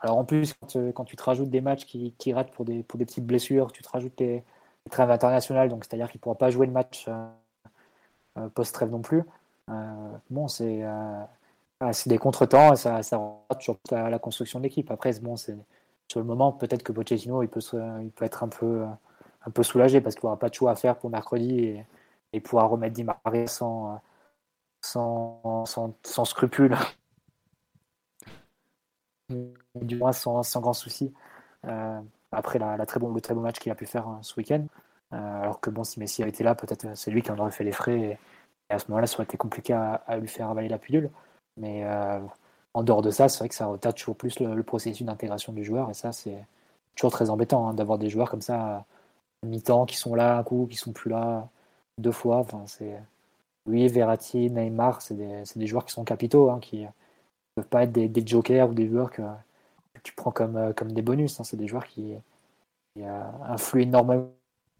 Speaker 3: alors en plus, quand, tu te rajoutes des matchs qui, qui, ratent pour des, pour des petites blessures, tu te rajoutes les, trêves internationales, donc c'est-à-dire qu'il ne pourra pas jouer le match post-trêve non plus. bon, c'est c'est des contretemps et ça, ça rate sur la, la construction de l'équipe. Après, bon, c'est sur le moment, peut-être que Pochettino, il peut, il peut être un peu, un peu soulagé parce qu'il n'aura pas de choix à faire pour mercredi et, et pourra remettre Di Maria sans, sans, sans, scrupule, du moins sans, sans grand souci, euh, après la, très bon, le très bon match qu'il a pu faire hein, ce week-end. Euh, alors que bon, si Messi avait été là, peut-être c'est lui qui en aurait fait les frais et, à ce moment-là, ça aurait été compliqué à, lui faire avaler la pilule. Mais euh, en dehors de ça, c'est vrai que ça retarde toujours plus le, processus d'intégration du joueur. Et ça, c'est toujours très embêtant hein, d'avoir des joueurs comme ça, mi-temps, qui sont là un coup, qui sont plus là deux fois. Enfin, c'est... Oui, Verratti, Neymar, c'est des, des, joueurs qui sont capitaux, hein, qui ne peuvent pas être des, des, jokers ou des joueurs que, tu prends comme, euh, comme des bonus. Hein. C'est des joueurs qui, qui euh, influent énormément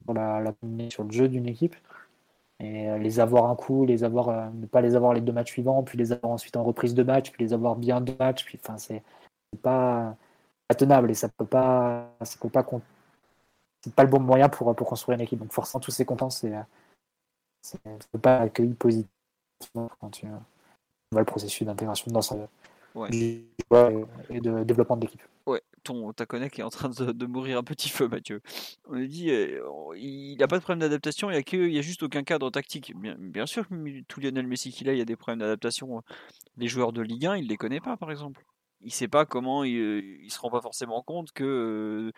Speaker 3: sur, sur le jeu d'une équipe. Et euh, les avoir un coup, les avoir, ne pas les avoir les deux matchs suivants, puis les avoir ensuite en reprise de match, puis les avoir bien deux matchs, puis enfin c'est pas, tenable et ça peut pas, ça peut pas, c'est pas le bon moyen pour, pour construire une équipe. Donc forcément tous ces contents, c'est, c'est pas accueilli positivement quand tu vois le processus d'intégration dans ouais. et de développement de l'équipe.
Speaker 2: Ouais, ton Takonek est en train de, mourir un petit feu, Mathieu. On a dit, il n'a pas de problème d'adaptation, il n'y a, que, il a juste aucun cadre tactique. Bien, bien sûr tout Lionel Messi qu'il a, il y a des problèmes d'adaptation. Les joueurs de Ligue 1, il ne les connaît pas, par exemple. Il ne sait pas comment, il ne se rend pas forcément compte que euh,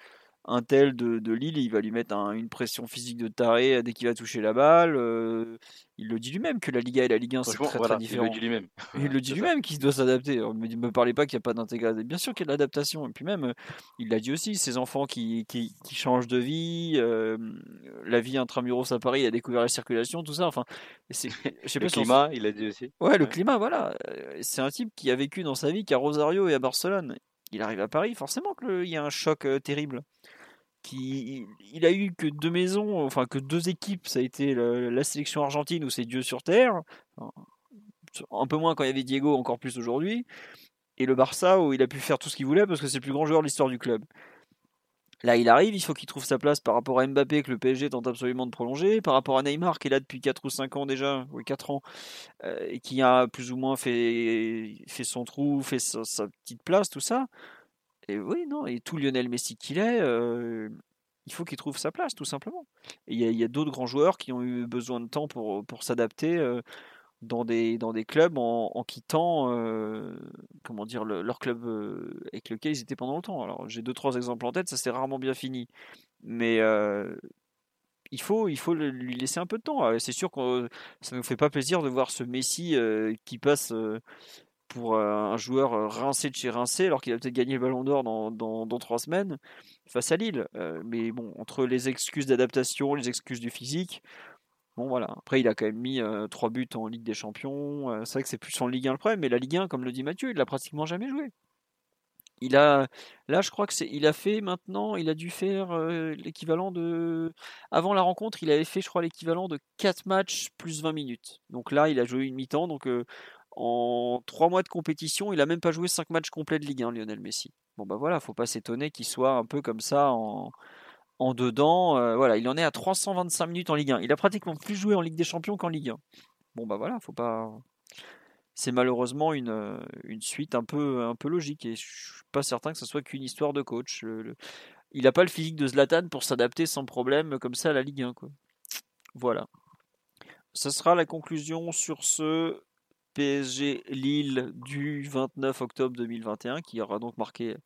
Speaker 2: un tel de, de, Lille, il va lui mettre une pression physique de taré dès qu'il va toucher la balle. Euh, il le dit lui-même que la Liga et la Ligue 1 c'est très, très différent.
Speaker 5: Il le dit lui-même.
Speaker 2: Il le dit lui-même qu'il doit s'adapter. Ne me, parlez pas qu'il n'y a pas d'intégration. Bien sûr qu'il y a de l'adaptation. Et puis même, euh, il l'a dit aussi, ses enfants qui, qui, qui changent de vie, euh, la vie intramuros à Paris, il a découvert la circulation, tout ça. Enfin,
Speaker 5: c'est, <laughs> je sais le climat, il a dit aussi.
Speaker 2: Ouais, le climat, voilà. C'est un type qui a vécu dans sa vie qu'à Rosario et à Barcelone. Il arrive à Paris, forcément qu'il y a un choc terrible il a eu que deux maisons, enfin que deux équipes. Ça a été la, sélection argentine où c'est Dieu sur terre, un peu moins quand il y avait Diego, encore plus aujourd'hui, et le Barça où il a pu faire tout ce qu'il voulait parce que c'est le plus grand joueur de l'histoire du club. Là, il arrive, il faut qu'il trouve sa place par rapport à Mbappé que le PSG tente absolument de prolonger, par rapport à Neymar qui est là depuis 4 ou 5 ans déjà, oui 4 ans, euh, et qui a plus ou moins fait, son trou, fait sa petite place, tout ça. Et oui, non, et tout Lionel Messi qu'il est, il faut qu'il trouve sa place, tout simplement. il y a, d'autres grands joueurs qui ont eu besoin de temps pour, pour s'adapter dans, des, dans des clubs en, quittant comment dire, leur club avec lequel ils étaient pendant longtemps. Alors j'ai deux, trois exemples en tête, ça s'est rarement bien fini. Mais il faut, il faut lui laisser un peu de temps. C'est sûr que ça ne nous fait pas plaisir de voir ce Messi qui passe pour euh, un joueur euh, rincé de chez rincé, alors qu'il a peut-être gagné le ballon d'or dans, dans, trois semaines face à Lille. Euh, mais bon, entre les excuses d'adaptation, les excuses du physique, bon voilà. Après, il a quand même mis trois buts en Ligue des Champions. c'est vrai que c'est plus en Ligue 1 le problème, mais la Ligue 1, comme le dit Mathieu, il l'a pratiquement jamais joué. Il a, là, je crois que c'est, il a fait maintenant, il a dû faire l'équivalent de, avant la rencontre, il avait fait, je crois, l'équivalent de 4 matchs plus 20 minutes. Donc là, il a joué une mi-temps. Donc en 3 mois de compétition, il a même pas joué 5 matchs complets de Ligue 1, Lionel Messi. Bon bah voilà, faut pas s'étonner qu'il soit un peu comme ça en, dedans. Euh, voilà, il en est à 325 minutes en Ligue 1. Il a pratiquement plus joué en Ligue des Champions qu'en Ligue 1. Bon bah voilà, faut pas c'est malheureusement une, euh, suite un peu, logique et je suis pas certain que ce soit qu'une histoire de coach. il n'a pas le physique de Zlatan pour s'adapter sans problème comme ça à la Ligue 1. Quoi. Voilà. Ce sera la conclusion sur ce PSG Lille du 29 octobre 2021 qui aura donc marqué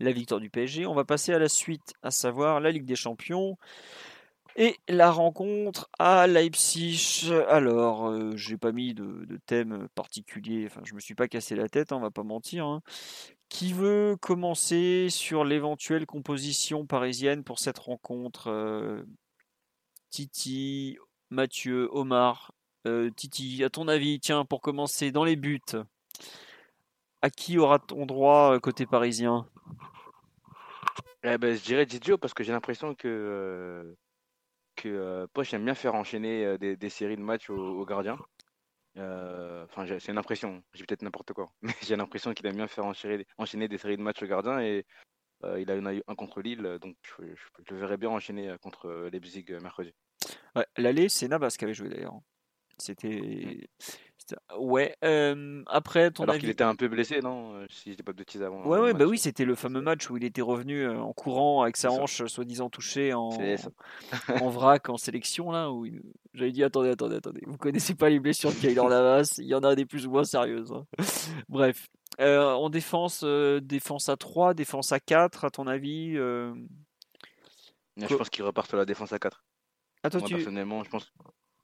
Speaker 2: la victoire du PSG. On va passer à la suite, à savoir la Ligue des Champions. Et la rencontre à Leipzig. Alors, euh, j'ai pas mis de, thème particulier. Enfin, je me suis pas cassé la tête, hein, on va pas mentir. Hein. Qui veut commencer sur l'éventuelle composition parisienne pour cette rencontre euh, Titi, Mathieu, Omar. Euh, Titi, à ton avis, tiens, pour commencer, dans les buts, à qui aura-t-on droit côté parisien?
Speaker 5: Eh ben, Je dirais Didio parce que j'ai l'impression que que euh, Poche aime bien faire enchaîner euh, des, séries de matchs au, gardien. Euh, enfin, c'est une impression, j'ai peut-être n'importe quoi, <laughs> mais j'ai l'impression qu'il aime bien faire enchaîner, enchaîner, des séries de matchs au gardien et il a eu un contre Lille, donc je, le verrais bien enchaîner contre Leipzig mercredi.
Speaker 2: Ouais, L'aller, c'est Nabas qui avait joué d'ailleurs. C'était Ouais, euh, après ton
Speaker 5: Alors qu'il était un peu blessé, non euh, Si je dis pas de bêtises avant.
Speaker 2: Ouais, ouais, bah oui, c'était le fameux match où il était revenu euh, en courant avec sa hanche soi-disant touchée en... <laughs> en vrac en sélection, là, où j'avais dit attendez, attendez, attendez, vous connaissez pas les blessures de Kaylor Navas, il y en a des plus ou moins sérieuses. Hein. <laughs> Bref, en défense, défense à 3, défense à 4, à ton avis Je
Speaker 5: pense qu'il repart sur la défense à 4.
Speaker 2: Ah, toi, tu...
Speaker 5: Personnellement, je pense.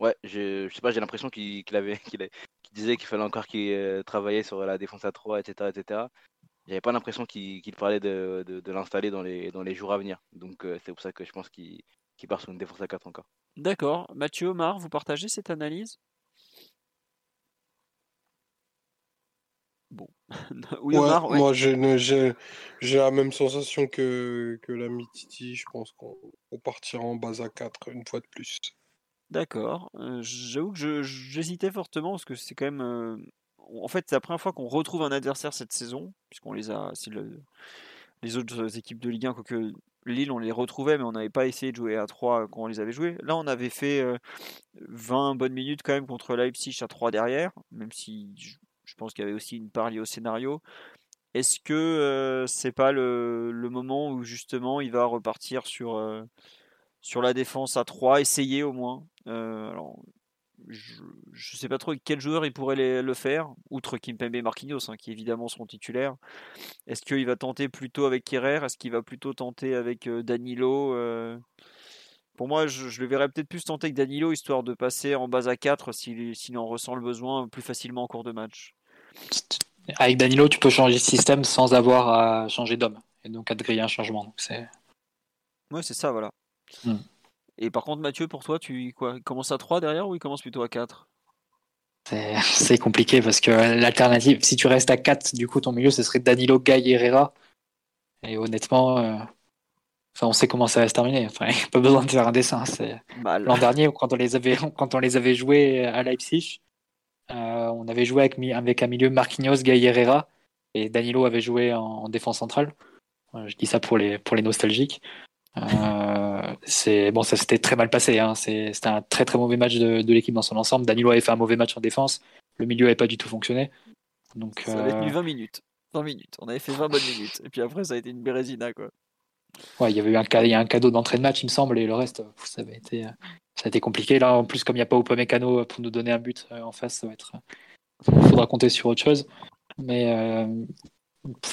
Speaker 5: Ouais, je sais pas, j'ai l'impression qu'il avait, <laughs> qu'il disait qu'il fallait encore qu'il euh, travaillait sur la défense à 3, etc. etc. J'avais pas l'impression qu'il parlait de, de, l'installer dans les, dans les jours à venir. Donc euh, c'est pour ça que je pense qu'il part sur une défense à 4 encore.
Speaker 2: D'accord. Mathieu, Omar, vous partagez cette analyse?
Speaker 4: Bon. <laughs> oui, Omar, Moi, j'ai la même sensation que, que l'ami Titi. Je pense qu'on partira en base à 4 une fois de plus.
Speaker 2: D'accord. j'avoue que j'hésitais fortement parce que c'est quand même. en fait, c'est la première fois qu'on retrouve un adversaire cette saison, puisqu'on les a. les autres équipes de Ligue 1, quoique Lille, on les retrouvait, mais on n'avait pas essayé de jouer à 3 quand on les avait joués. Là, on avait fait 20 bonnes minutes quand même contre Leipzig à 3 derrière, même si je, pense qu'il y avait aussi une part liée au scénario. Est-ce que c'est pas le, le, moment où justement il va repartir sur sur la défense à 3, essayer au moins? Euh, alors, je ne sais pas trop quel joueur il pourrait le faire, outre Kimpembe et Marquinhos, hein, qui évidemment seront titulaires. Est-ce qu'il va tenter plutôt avec Kerrer Est-ce qu'il va plutôt tenter avec euh, Danilo euh? Pour moi, je, le verrais peut-être plus tenter avec Danilo, histoire de passer en base à 4 s'il en ressent le besoin plus facilement en cours de match.
Speaker 3: Avec Danilo, tu peux changer de système sans avoir à changer d'homme, et donc à te griller un changement. c'est...
Speaker 2: Ouais, c'est ça, voilà. Hmm. Et par contre, Mathieu, pour toi, tu quoi, il commence à 3 derrière ou il commence plutôt à 4 <laughs>
Speaker 3: c'est compliqué parce que l'alternative, si tu restes à 4, du coup, ton milieu, ce serait Danilo, et Herrera. Et honnêtement, euh, enfin, on sait comment ça va se terminer. Enfin, <laughs> il n'y a pas besoin de faire un dessin. L'an dernier, quand on, les avait, <laughs> quand on les avait joués à Leipzig, euh, on avait joué avec, avec un milieu Marquinhos, et Herrera. Et Danilo avait joué en, défense centrale. Euh, je dis ça pour les, pour les nostalgiques. Euh, c'est bon, ça s'était très mal passé. Hein. C'était un très très mauvais match de, de l'équipe dans son ensemble. Danilo avait fait un mauvais match en défense. Le milieu n'avait pas du tout fonctionné. Donc,
Speaker 2: ça avait tenu 20 euh, minutes. 20 minutes. On avait fait 20 bonnes minutes. Et puis après, ça a été une bérésina. Quoi.
Speaker 3: Ouais, il y avait eu un, il y a un cadeau d'entrée de match, il me semble, et le reste, ça avait été, ça a été compliqué. Là, en plus, comme il n'y a pas Upamecano pour nous donner un but euh, en face, ça va être. Il faudra compter sur autre chose. Mais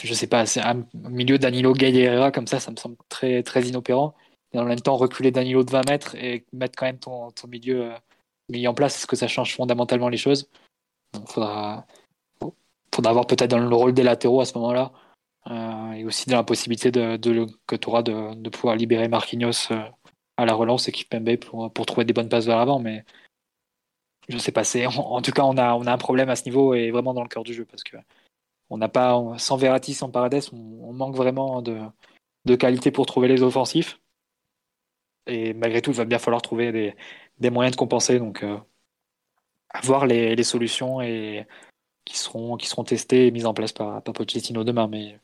Speaker 3: je sais pas, c'est un milieu Danilo Gay comme ça, ça me semble très, très inopérant. Et en même temps, reculer Danilo de 20 mètres et mettre quand même ton, ton milieu, euh, en place, est-ce que ça change fondamentalement les choses Il faudra, faudra avoir peut-être dans le rôle des latéraux à ce moment-là. Euh, et aussi dans la possibilité de, que tu auras de, de, pouvoir libérer Marquinhos euh, à la relance et Kipembe pour, pour trouver des bonnes passes vers l'avant. Mais je sais pas, en, en, tout cas, on a, on a un problème à ce niveau et vraiment dans le cœur du jeu parce que on n'a pas, sans Verratti, sans Paredes, on, manque vraiment de, qualité pour trouver les offensifs. Et malgré tout, il va bien falloir trouver des, moyens de compenser. Donc, euh, avoir les, les, solutions qui, seront, testées et mises en place par, par Pochettino demain. Mais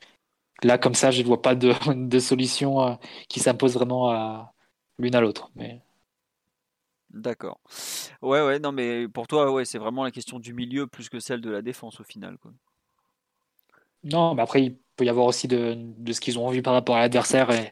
Speaker 3: là, comme ça, je ne vois pas de, <laughs> de solution euh, qui s'impose vraiment l'une à l'autre. Mais...
Speaker 2: D'accord. Ouais, ouais, non, mais pour toi, ouais, c'est vraiment la question du milieu plus que celle de la défense au final.
Speaker 3: Non, mais après, il peut y avoir aussi de, de ce qu'ils ont vu par rapport à l'adversaire. Et,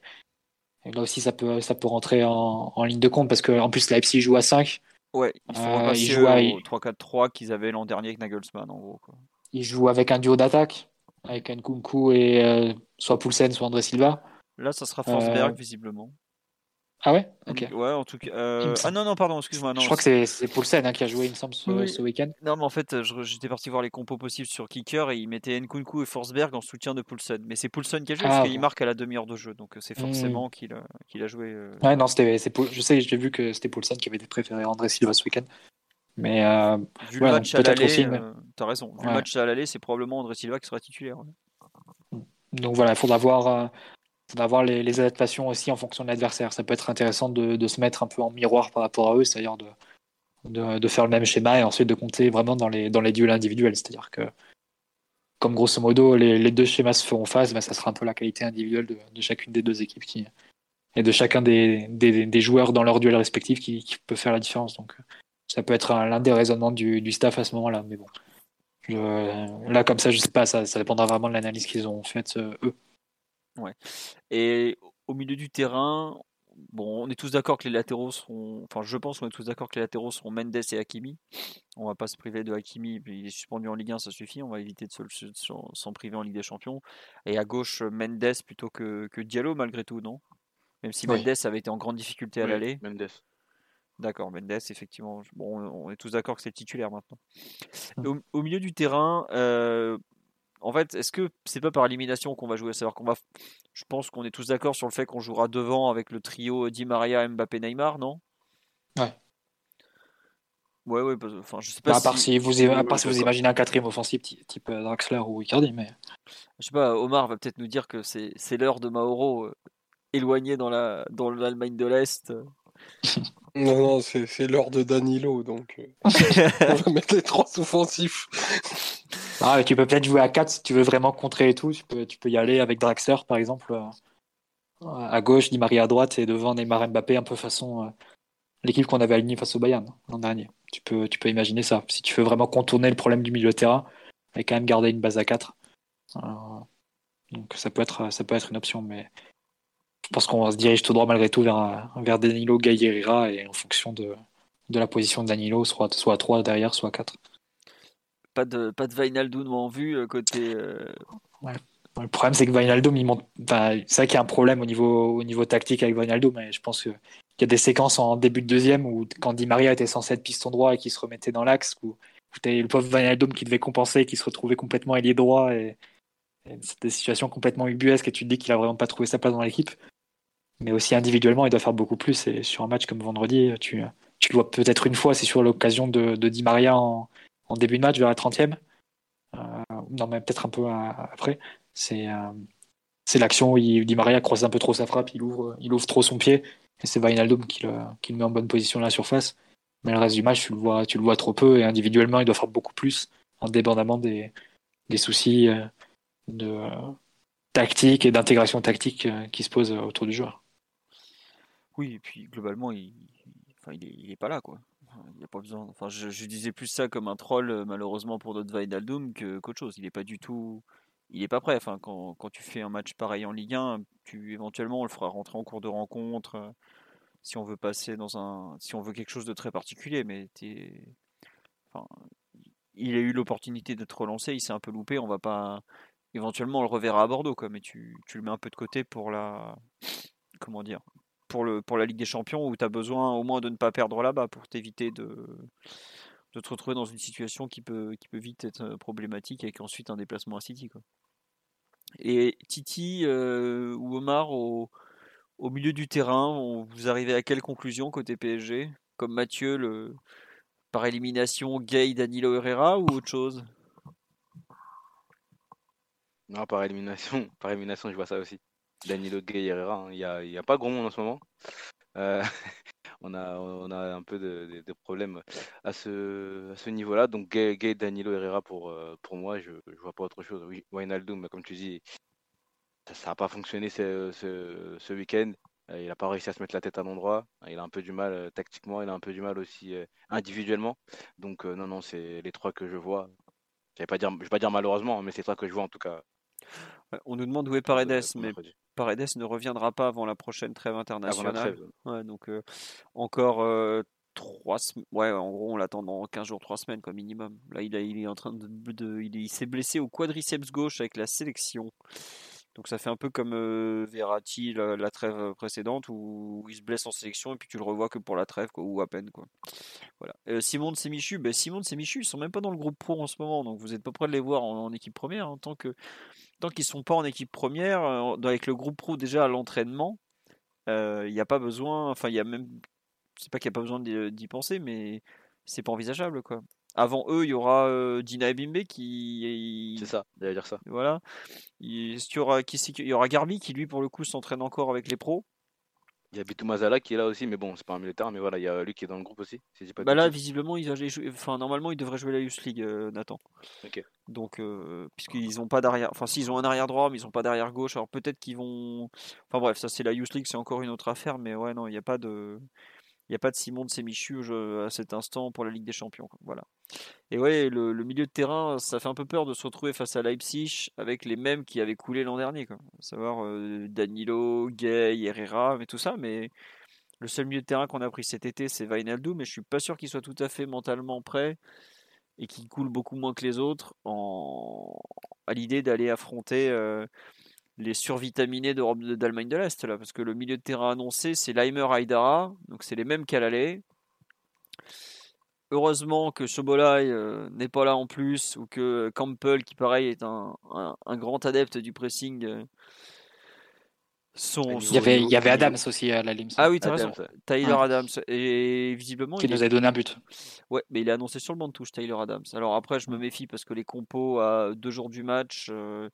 Speaker 3: et, là aussi, ça peut, ça peut rentrer en, en ligne de compte parce qu'en plus, Leipzig joue à 5.
Speaker 2: Ouais, il faut euh, il joue à... au 3-4-3 qu'ils avaient l'an dernier avec Nagelsmann, en gros. Quoi.
Speaker 3: Il joue avec un duo d'attaque, avec Nkunku et euh, soit Poulsen, soit André Silva.
Speaker 2: Là, ça sera Forsberg, euh... visiblement.
Speaker 3: Ah ouais Ok.
Speaker 2: Ouais, en tout cas. Euh... Ah non, non, pardon, excuse-moi.
Speaker 3: Je crois que c'est Poulsen hein, qui a joué, il me semble, ce,
Speaker 2: oui.
Speaker 3: ce week-end.
Speaker 2: Non, mais en fait, j'étais parti voir les compos possibles sur Kicker et il mettait Nkunku et Forsberg en soutien de Poulsen. Mais c'est Poulsen qui a joué ah, parce qu'il marque à la demi-heure de jeu, donc c'est forcément mmh. qu'il a, qu a, joué. Euh...
Speaker 3: Ouais, non, c'était. Je sais, j'ai vu que c'était Poulsen qui avait préféré André Silva ce week-end. Mais euh,
Speaker 2: vu le match à l'aller, mais... euh, t'as raison. Vu ouais. le match à l'aller, c'est probablement André Silva qui sera titulaire.
Speaker 3: Donc voilà, il faudra voir, euh, faudra voir les, adaptations aussi en fonction de l'adversaire. Ça peut être intéressant de, se mettre un peu en miroir par rapport à eux, c'est-à-dire de, de, faire le même schéma et ensuite de compter vraiment dans les, dans les duels individuels. C'est-à-dire que, comme grosso modo, les, deux schémas se feront face, bah, ça sera un peu la qualité individuelle de, chacune des deux équipes qui, et de chacun des, des, joueurs dans leur duel respectif qui, peut faire la différence. Donc ça peut être l'un des raisonnements du, du, staff à ce moment-là. Mais bon, là, comme ça, je sais pas, ça, ça dépendra vraiment de l'analyse qu'ils ont faite euh, eux.
Speaker 2: Ouais. Et au milieu du terrain, bon, on est tous d'accord que les latéraux seront. Enfin, je pense qu'on est tous d'accord que les latéraux seront Mendes et Hakimi. On va pas se priver de Hakimi, il est suspendu en Ligue 1, ça suffit. On va éviter de s'en priver en Ligue des Champions. Et à gauche, Mendes plutôt que, que Diallo, malgré tout, non? Même si oui. Mendes avait été en grande difficulté à oui, l'aller.
Speaker 5: Mendes.
Speaker 2: D'accord, Mendes, effectivement. Bon, on est tous d'accord que c'est le titulaire maintenant. Au, au, milieu du terrain, euh, en fait, est-ce que c'est pas par élimination qu'on va jouer? Savoir qu'on va. Je pense qu'on est tous d'accord sur le fait qu'on jouera devant avec le trio Di Maria, Mbappé, Neymar, non?
Speaker 3: Ouais.
Speaker 2: Ouais, ouais, enfin, je sais pas.
Speaker 3: Bah, à part si, si vous, à part si vous imaginez un quatrième offensif type Draxler ou Icardi, mais.
Speaker 2: Je sais pas, Omar va peut-être nous dire que c'est l'heure de Mauro euh, éloigné dans l'Allemagne la, dans de l'Est. <laughs>
Speaker 4: Non, non, c'est l'heure de Danilo, donc euh, <laughs> on va mettre les trois offensifs.
Speaker 3: Ah, tu peux peut-être jouer à 4 si tu veux vraiment contrer et tout. Tu peux, tu peux y aller avec Draxler, par exemple, euh, à gauche, Di Maria à droite et devant Neymar Mbappé, un peu façon euh, l'équipe qu'on avait alignée face au Bayern l'an dernier. Tu peux, tu peux imaginer ça. Si tu veux vraiment contourner le problème du milieu de terrain et quand même garder une base à 4. donc ça peut, être, ça peut être une option, mais je pense qu'on se dirige tout droit malgré tout vers, vers Danilo Gaillera et en fonction de, de la position de Danilo, soit, soit à 3 derrière, soit à 4.
Speaker 2: Pas de, pas de Vainaldoum en vue euh, côté. Euh...
Speaker 3: Le problème, c'est que Vainaldoum, il c'est vrai qu'il y a un problème au niveau, au niveau tactique avec Vainaldoum, mais je pense qu'il y a des séquences en début de deuxième où, quand Di Maria était censé être piston droit et qu'il se remettait dans l'axe, où, où le pauvre Vainaldoum qui devait compenser, qui se retrouvait complètement ailier droit et, et c'est des situations complètement ubuesques et tu te dis qu'il a vraiment pas trouvé sa place dans l'équipe mais aussi individuellement, il doit faire beaucoup plus. Et sur un match comme vendredi, tu, tu le vois peut-être une fois, c'est sur l'occasion de, de, Di Maria en, en, début de match, vers la 30e. Euh, non, mais peut-être un peu après. C'est euh, c'est l'action où il, Di Maria croise un peu trop sa frappe, il ouvre, il ouvre trop son pied, et c'est Vainaldum qui le, qui le met en bonne position à la surface. Mais le reste du match, tu le vois, tu le vois trop peu, et individuellement, il doit faire beaucoup plus, en débandamment des, des soucis euh, de tactique et d'intégration tactique qui se posent autour du joueur.
Speaker 2: Oui, et puis globalement, il, enfin, il, il est pas là, quoi. A pas besoin. Enfin, je, disais plus ça comme un troll, malheureusement pour notre Vaidaldum, que qu'autre chose. Il est pas du tout. Il est pas prêt. Enfin, quand, quand, tu fais un match pareil en Ligue 1, tu éventuellement on le fera rentrer en cours de rencontre si on veut passer dans un, si on veut quelque chose de très particulier. Mais enfin, il a eu l'opportunité d'être relancé, il s'est un peu loupé. On va pas. Éventuellement, on le reverra à Bordeaux, quoi. Mais tu, tu le mets un peu de côté pour la. Comment dire pour, le, pour la Ligue des Champions où tu as besoin au moins de ne pas perdre là-bas pour t'éviter de, de te retrouver dans une situation qui peut, qui peut vite être problématique avec ensuite un déplacement à City. Quoi. Et Titi euh, ou Omar au, au, milieu du terrain, vous arrivez à quelle conclusion côté PSG Comme Mathieu, le, par élimination, Gay, Danilo Herrera ou autre chose?
Speaker 5: Non, par élimination, <laughs> par élimination, je vois ça aussi. Danilo Gay Herrera, hein. il n'y a, y a pas grand monde en ce moment. Euh, <laughs> on, a, on a un peu de, de, problèmes à ce, à ce niveau-là. Donc Gay, Gay, Danilo Herrera, pour, euh, pour moi, je ne vois pas autre chose. Oui, Wijnaldum, comme tu dis, ça n'a pas fonctionné ce, ce, ce week-end. Euh, il n'a pas réussi à se mettre la tête à l'endroit. Il a un peu du mal tactiquement, il a un peu du mal aussi individuellement. Donc non, non, c'est les trois que je vois. Je ne vais pas dire malheureusement, hein, mais c'est les trois que je vois en tout cas.
Speaker 2: On nous demande où est Paredes, mais Paredes ne reviendra pas avant la prochaine trêve internationale. donc encore trois semaines. Ouais, en gros, on l'attend dans 15 jours, 3 semaines, quoi, minimum. Là, il, il est en train de. il s'est blessé au quadriceps gauche avec la sélection. Donc ça fait un peu comme euh, Verratti la, trêve précédente où, il se blesse en sélection et puis tu le revois que pour la trêve quoi, ou à peine quoi. Voilà. Euh, Simon de Semichu, ben Simon de Semichu, ils sont même pas dans le groupe pro en ce moment, donc vous n'êtes pas prêt de les voir en, équipe première en hein. tant que tant qu'ils sont pas en équipe première euh, avec le groupe pro déjà à l'entraînement, il n'y a pas besoin, enfin il y a même c'est pas qu'il n'y a pas besoin d'y penser, mais c'est pas envisageable quoi. Avant eux, il y aura euh, Dina Ebimbe qui.
Speaker 5: C'est ça, il dire ça.
Speaker 2: Voilà. Il, y aura, qui, il y aura Garbi qui, lui, pour le coup, s'entraîne encore avec les pros.
Speaker 5: Il y a Bitou Mazala qui est là aussi, mais bon, c'est pas un militaire, mais voilà, il y a lui qui est dans le groupe aussi.
Speaker 2: bah là, visiblement, il va jouer, enfin, normalement, il devrait jouer la Youth League, euh, Nathan.
Speaker 5: Ok.
Speaker 2: Donc, euh, puisqu'ils n'ont pas d'arrière, enfin, s'ils ont un arrière droit, mais ils n'ont pas d'arrière gauche, alors peut-être qu'ils vont. Enfin, bref, ça, c'est la Youth League, c'est encore une autre affaire, mais ouais, non, il n'y a pas de. N'y a pas de Simon de Sémichu à cet instant pour la Ligue des Champions. Voilà. Et ouais, le, milieu de terrain, ça fait un peu peur de se retrouver face à Leipzig avec les mêmes qui avaient coulé l'an dernier. Savoir euh, Danilo, Gay, Herrera, mais tout ça. Mais le seul milieu de terrain qu'on a pris cet été, c'est Vainaldo, mais je suis pas sûr qu'il soit tout à fait mentalement prêt et qu'il coule beaucoup moins que les autres à l'idée d'aller affronter euh, les survitaminés d'Europe d'Allemagne de l'Est là, parce que le milieu de terrain annoncé c'est Leimer Aydara, donc c'est les mêmes qu'à l'aller. Heureusement que Chobolai euh, n'est pas là en plus, ou que Campbell, qui pareil est un, grand adepte du pressing, euh,
Speaker 3: il, y avait, il y avait Adams aussi à la Lims.
Speaker 2: Ah oui, t'as raison. Tyler Adams. Et visiblement.
Speaker 3: Qui nous a donné un but.
Speaker 2: Ouais, mais il est annoncé sur le banc de touche, Tyler Adams. Alors après, je me méfie parce que les compos à deux jours du match, euh,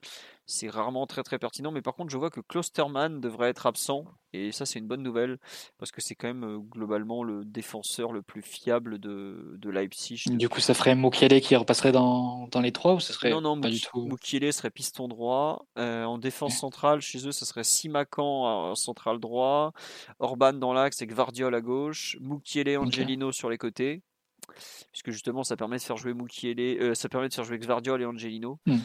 Speaker 2: c'est rarement très très pertinent. Mais par contre, je vois que Klosterman devrait être absent. Et ça, c'est une bonne nouvelle parce que c'est quand même euh, globalement le défenseur le plus fiable de, de Leipzig.
Speaker 3: Du coup, ça ferait Mukiele qui repasserait dans, dans les trois ou ce serait
Speaker 2: non, non, pas du tout Mukiele serait piston droit. Euh, en défense centrale, chez eux, ce serait Simakan en central droit, Orban dans l'axe et Gvardiol à gauche, Mukiele, Angelino sur les côtés puisque justement ça permet de faire jouer Mukiele, euh, ça permet de faire jouer Gvardiol et Angelino. Mm.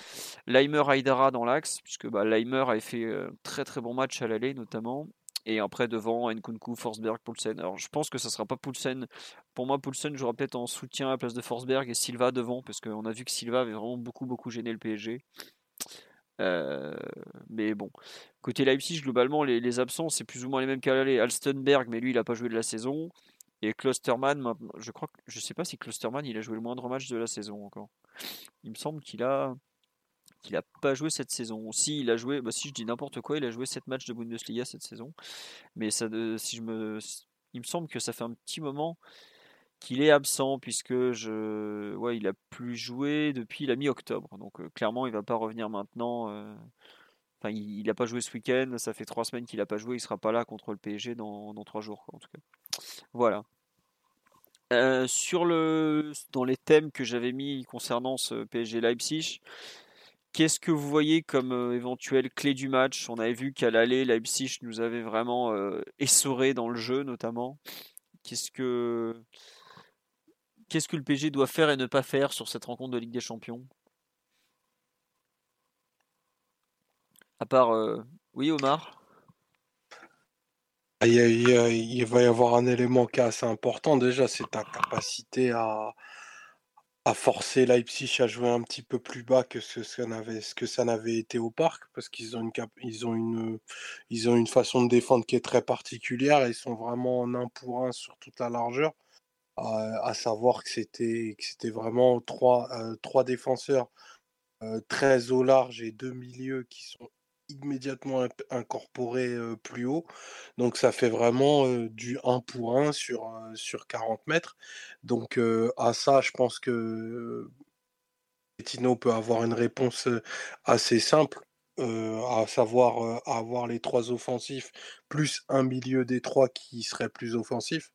Speaker 2: Leimer Aydara dans l'axe, puisque bah, Leimer avait fait un très très bon match à l'aller notamment. Et après, devant, Nkunku, Forsberg, Poulsen. Alors, je pense que ça sera pas Poulsen. Pour moi, Poulsen jouera peut-être en soutien à la place de Forsberg et Silva devant, parce qu'on a vu que Silva avait vraiment beaucoup, beaucoup gêné le PSG. Euh, mais bon, côté Leipzig, globalement, les, absents, c'est plus ou moins les mêmes qu'à l'aller. Alstenberg, mais lui, il n'a pas joué de la saison. Et Klosterman, je crois que je sais pas si Klosterman il a joué le moindre match de la saison encore. Il me semble qu'il a qu'il n'a pas joué cette saison. Si il a joué, bah, si je dis n'importe quoi, il a joué 7 matchs de Bundesliga cette saison. Mais si je me, il me semble que ça fait un petit moment qu'il est absent puisque je, il a plus joué depuis la mi-octobre. Donc euh, clairement, il va pas revenir maintenant. Euh, il n'a pas joué ce week-end. Ça fait trois semaines qu'il n'a pas joué. Il sera pas là contre le PSG dans, trois jours, en tout cas. Voilà. Euh, sur dans les thèmes que j'avais mis concernant ce PSG Leipzig, Qu'est-ce que vous voyez comme euh, éventuelle clé du match? On avait vu qu'à l'aller, Leipzig nous avait vraiment euh, essoré dans le jeu, notamment. Qu'est-ce que qu'est-ce que le PSG doit faire et ne pas faire sur cette rencontre de Ligue des Champions? À part, euh, oui, Omar?
Speaker 4: Il, il, va y avoir un élément qui est assez important déjà, c'est ta capacité à, forcer Leipzig à jouer un petit peu plus bas que ce, que ça n'avait été au parc, parce qu'ils ont une, ont une, façon de défendre qui est très particulière et ils sont vraiment en un pour un sur toute la largeur. à savoir que c'était, vraiment trois, euh, trois défenseurs euh, très au large et deux milieux qui sont immédiatement incorporé plus haut. Donc ça fait vraiment du 1 pour 1 sur, sur 40 mètres. Donc à ça, je pense que Pochettino peut avoir une réponse assez simple, à savoir avoir les trois offensifs plus un milieu des trois qui serait plus offensif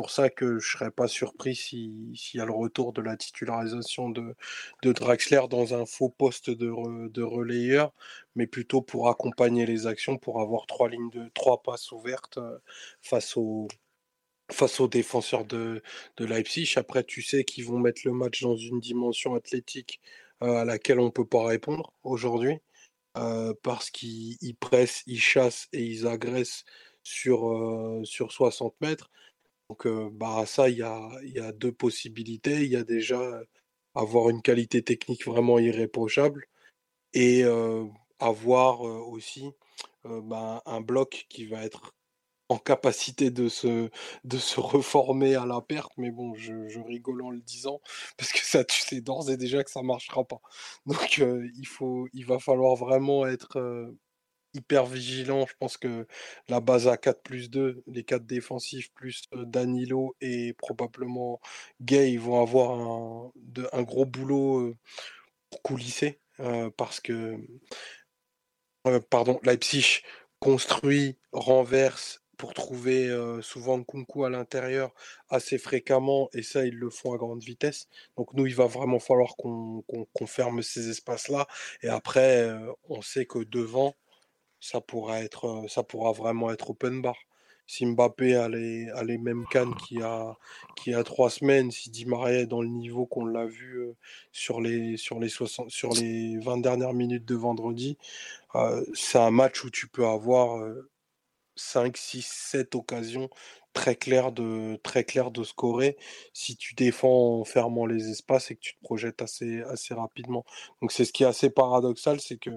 Speaker 4: pour ça que je serais pas surpris s'il y a le retour de la titularisation de, de Draxler dans un faux poste de, de, relayeur, mais plutôt pour accompagner les actions, pour avoir trois lignes de trois passes ouvertes euh, face aux face aux défenseurs de, de Leipzig. Après, tu sais qu'ils vont mettre le match dans une dimension athlétique euh, à laquelle on ne peut pas répondre aujourd'hui, euh, parce qu'ils pressent, ils chassent et ils agressent sur, sur 60 mètres. Donc, bah, ça, il y a, y a deux possibilités. Il y a déjà avoir une qualité technique vraiment irréprochable et avoir aussi bah, un bloc qui va être en capacité de se, de se reformer à la perte, mais bon, je, rigole en le disant, <laughs> parce que ça, tu sais d'ores et déjà que ça marchera pas. Donc, il, faut, il va falloir vraiment être hyper vigilant. Je pense que la base à 4 plus 2, les 4 défensifs plus Danilo et probablement Gay vont avoir un, gros boulot pour coulisser parce que pardon, Leipzig construit, renverse pour trouver souvent Kunku à l'intérieur assez fréquemment et ça ils le font à grande vitesse. Donc nous il va vraiment falloir qu'on ferme ces espaces-là et après on sait que devant ça pourra être, ça pourra vraiment être open bar. Si Mbappé a les, a les mêmes cannes qu'il y, a, y a trois semaines, si Di Maria est dans le niveau qu'on l'a vu sur, les, sur, les 60, sur les 20 dernières minutes de vendredi, c'est un match où tu peux avoir 5, 6, 7 occasions très claires de, très claires de scorer si tu défends en fermant les espaces et que tu te projettes assez, assez rapidement. Donc c'est ce qui est assez paradoxal, c'est que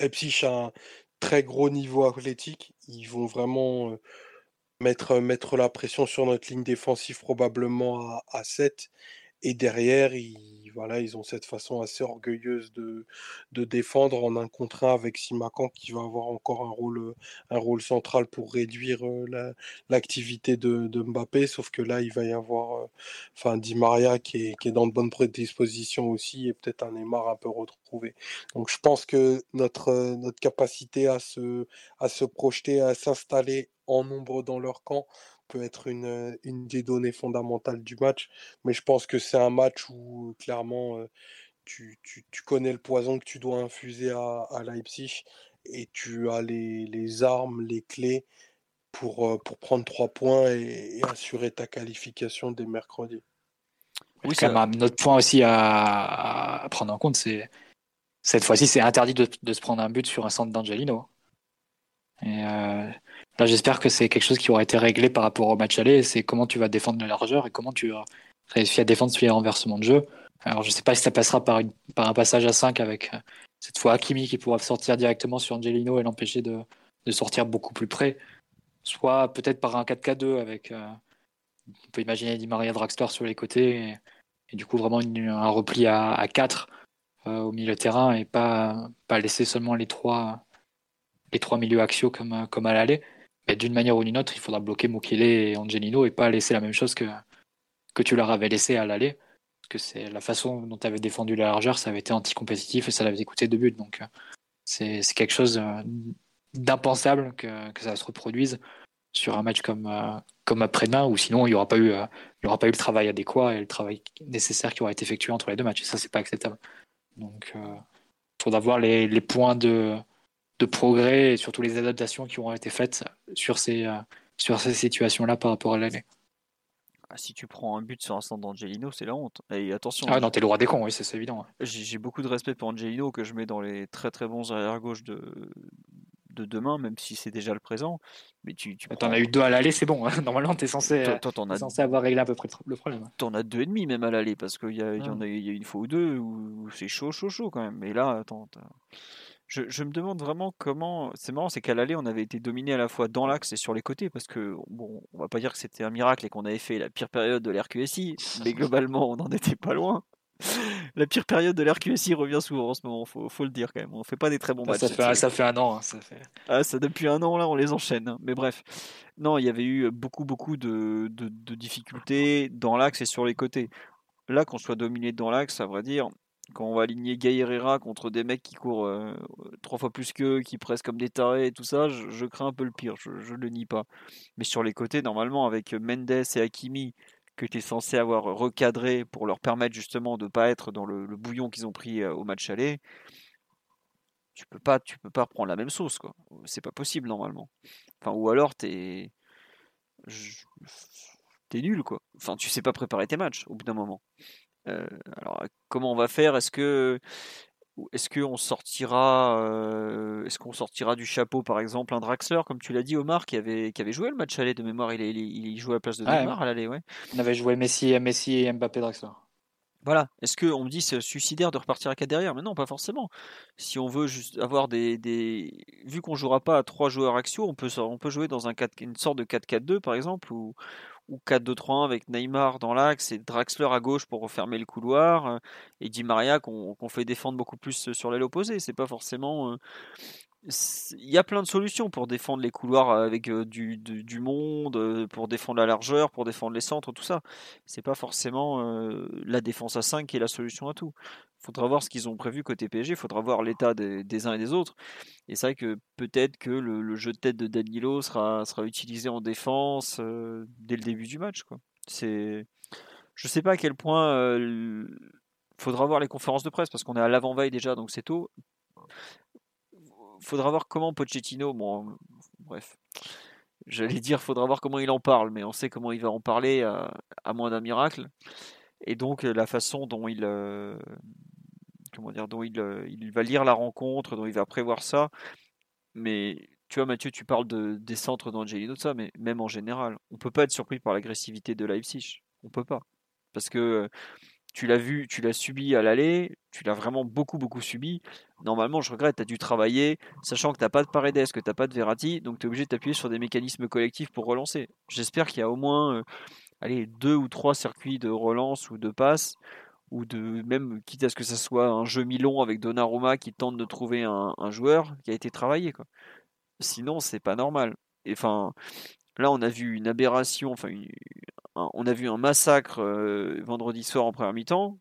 Speaker 4: Leipzig a un très gros niveau athlétique. Ils vont vraiment mettre, mettre la pression sur notre ligne défensive probablement à, à 7. Et derrière, ils, voilà, ils ont cette façon assez orgueilleuse de, de défendre en un contre un avec Simakan qui va avoir encore un rôle, un rôle central pour réduire l'activité de, Mbappé. Sauf que là, il va y avoir enfin, Di Maria qui est, qui est dans de bonnes prédispositions aussi et peut-être un Neymar un peu retrouvé. Donc je pense que notre, notre capacité à se, à se projeter, à s'installer en nombre dans leur camp, peut être une, une, des données fondamentales du match. Mais je pense que c'est un match où clairement tu, tu, tu, connais le poison que tu dois infuser à, à Leipzig et tu as les, les, armes, les clés pour, pour prendre trois points et, et assurer ta qualification dès mercredi.
Speaker 3: Oui, c'est un autre point aussi à, à, prendre en compte, c'est cette fois-ci, c'est interdit de, de, se prendre un but sur un centre d'Angelino. Euh, Là, j'espère que c'est quelque chose qui aura été réglé par rapport au match aller. C'est comment tu vas défendre la largeur et comment tu vas réussir à défendre ce renversement de jeu. Alors, je ne sais pas si ça passera par, un passage à 5 avec euh, cette fois Hakimi qui pourra sortir directement sur Angelino et l'empêcher de, sortir beaucoup plus près. Soit peut-être par un 4K2 avec. Euh, on peut imaginer Di Maria Draxler sur les côtés et, du coup vraiment un repli à, à 4 euh, au milieu de terrain et pas, pas laisser seulement les trois, les trois milieux axiaux comme, comme à l'aller d'une manière ou d'une autre, il faudra bloquer Mukele et Angelino et pas laisser la même chose que, que tu leur avais laissé à l'aller. Parce que c'est la façon dont tu avais défendu la largeur, ça avait été anti-compétitif et ça l'avait coûté deux buts. Donc euh, c'est quelque chose euh, d'impensable que, que, ça se reproduise sur un match comme, euh, comme après-demain, ou sinon il n'y aura, pas eu, aura pas eu le travail adéquat et le travail nécessaire qui aura été effectué entre les deux matchs. Et ça, c'est pas acceptable. Donc il faudra voir les, les points de de progrès et surtout les adaptations qui ont été faites sur ces, euh, sur ces situations-là par rapport à l'année.
Speaker 2: Ah, si tu prends un but sur un centre d'Angelino, c'est la honte. Et attention.
Speaker 3: Ah non, t'es le roi des cons, oui, c'est évident.
Speaker 2: J'ai beaucoup de respect pour Angelino que je mets dans les très très bons arrière-gauche de, de demain, même si c'est déjà le présent. Mais tu, tu
Speaker 3: T'en as eu deux à l'aller, c'est bon. Hein. <laughs> Normalement, t'es censé, es censé avoir réglé à peu près le problème.
Speaker 2: T'en as deux et demi même à l'aller, parce qu'il y, a, y, en a, y a une fois ou deux où c'est chaud, chaud, chaud quand même. Mais là, attends. Je, je, me demande vraiment comment. C'est marrant, c'est qu'à l'aller, on avait été dominé à la fois dans l'axe et sur les côtés, parce que, bon, on va pas dire que c'était un miracle et qu'on avait fait la pire période de l'RQSI, mais <laughs> globalement, on n'en était pas loin. La pire période de l'RQSI revient souvent en ce moment, faut, faut le dire quand même. On fait pas des très bons matchs.
Speaker 3: Ça fait, ça fait un an. Hein, ça fait...
Speaker 2: Ah, ça, depuis un an, là, on les enchaîne. Hein. Mais bref, non, il y avait eu beaucoup, beaucoup de, de, de difficultés dans l'axe et sur les côtés. Là, qu'on soit dominé dans l'axe, à vrai dire, quand on va aligner Gay Herrera contre des mecs qui courent euh, trois fois plus qu'eux, qui pressent comme des tarés et tout ça, je, crains un peu le pire, je ne le nie pas. Mais sur les côtés, normalement, avec Mendes et Hakimi, que tu es censé avoir recadré pour leur permettre justement de ne pas être dans le, bouillon qu'ils ont pris au match aller, tu peux pas, peux pas reprendre la même sauce, quoi. C'est pas possible normalement. Enfin, ou alors t'es, t'es nul, quoi. Enfin, tu sais pas préparer tes matchs au bout d'un moment. Euh, alors, comment on va faire? Est-ce que, est-ce qu'on sortira, euh, est-ce qu'on sortira du chapeau, par exemple, un Draxler, comme tu l'as dit, Omar, qui avait, qui avait joué le match aller de mémoire, il, il, il jouait à la place de Neymar à l'aller, ouais.
Speaker 3: On avait joué Messi, Messi et Mbappé Draxler.
Speaker 2: Voilà. Est-ce qu'on me dit c'est suicidaire de repartir à 4 derrière? Mais non, pas forcément. Si on veut juste avoir des. des... Vu qu'on jouera pas à 3 joueurs axiaux, on peut, on peut jouer dans un 4... une sorte de 4-4-2 par exemple, ou, ou 4-2-3-1 avec Neymar dans l'axe et Draxler à gauche pour refermer le couloir, euh, et Di Maria qu'on fait défendre beaucoup plus sur l'aile opposée. C'est pas forcément. Euh, il y a plein de solutions pour défendre les couloirs avec du, du, monde, pour défendre la largeur, pour défendre les centres, tout ça. C'est pas forcément la défense à 5 qui est la solution à tout. Il faudra voir ce qu'ils ont prévu côté PSG, il faudra voir l'état des, uns et des autres. Et c'est vrai que peut-être que le, jeu de tête de Danilo sera, sera utilisé en défense dès le début du match. Quoi. C'est... Je sais pas à quel point. il faudra voir les conférences de presse parce qu'on est à l'avant-veille déjà, donc c'est tôt faudra voir comment Pochettino, bon, bref, j'allais dire, faudra voir comment il en parle, mais on sait comment il va en parler à, moins d'un miracle. Et donc la façon dont il, euh, comment dire, dont il, euh, il, va lire la rencontre, dont il va prévoir ça. Mais tu vois, Mathieu, tu parles de, des centres d'Angelino, de ça, mais même en général, on peut pas être surpris par l'agressivité de Leipzig. On peut pas. Parce que tu l'as vu, tu l'as subi à l'aller, tu l'as vraiment beaucoup, beaucoup subi. Normalement, je regrette, tu as dû travailler, sachant que tu n'as pas de Paredes, que tu n'as pas de Verratti, donc tu es obligé de t'appuyer sur des mécanismes collectifs pour relancer. J'espère qu'il y a au moins euh, allez, deux ou trois circuits de relance ou de passe, ou de même, quitte à ce que ce soit un jeu mi-long avec Donnarumma qui tente de trouver un, joueur qui a été travaillé. Sinon, c'est pas normal. Et enfin, là, on a vu une aberration, enfin, on a vu un massacre euh, vendredi soir en première mi-temps.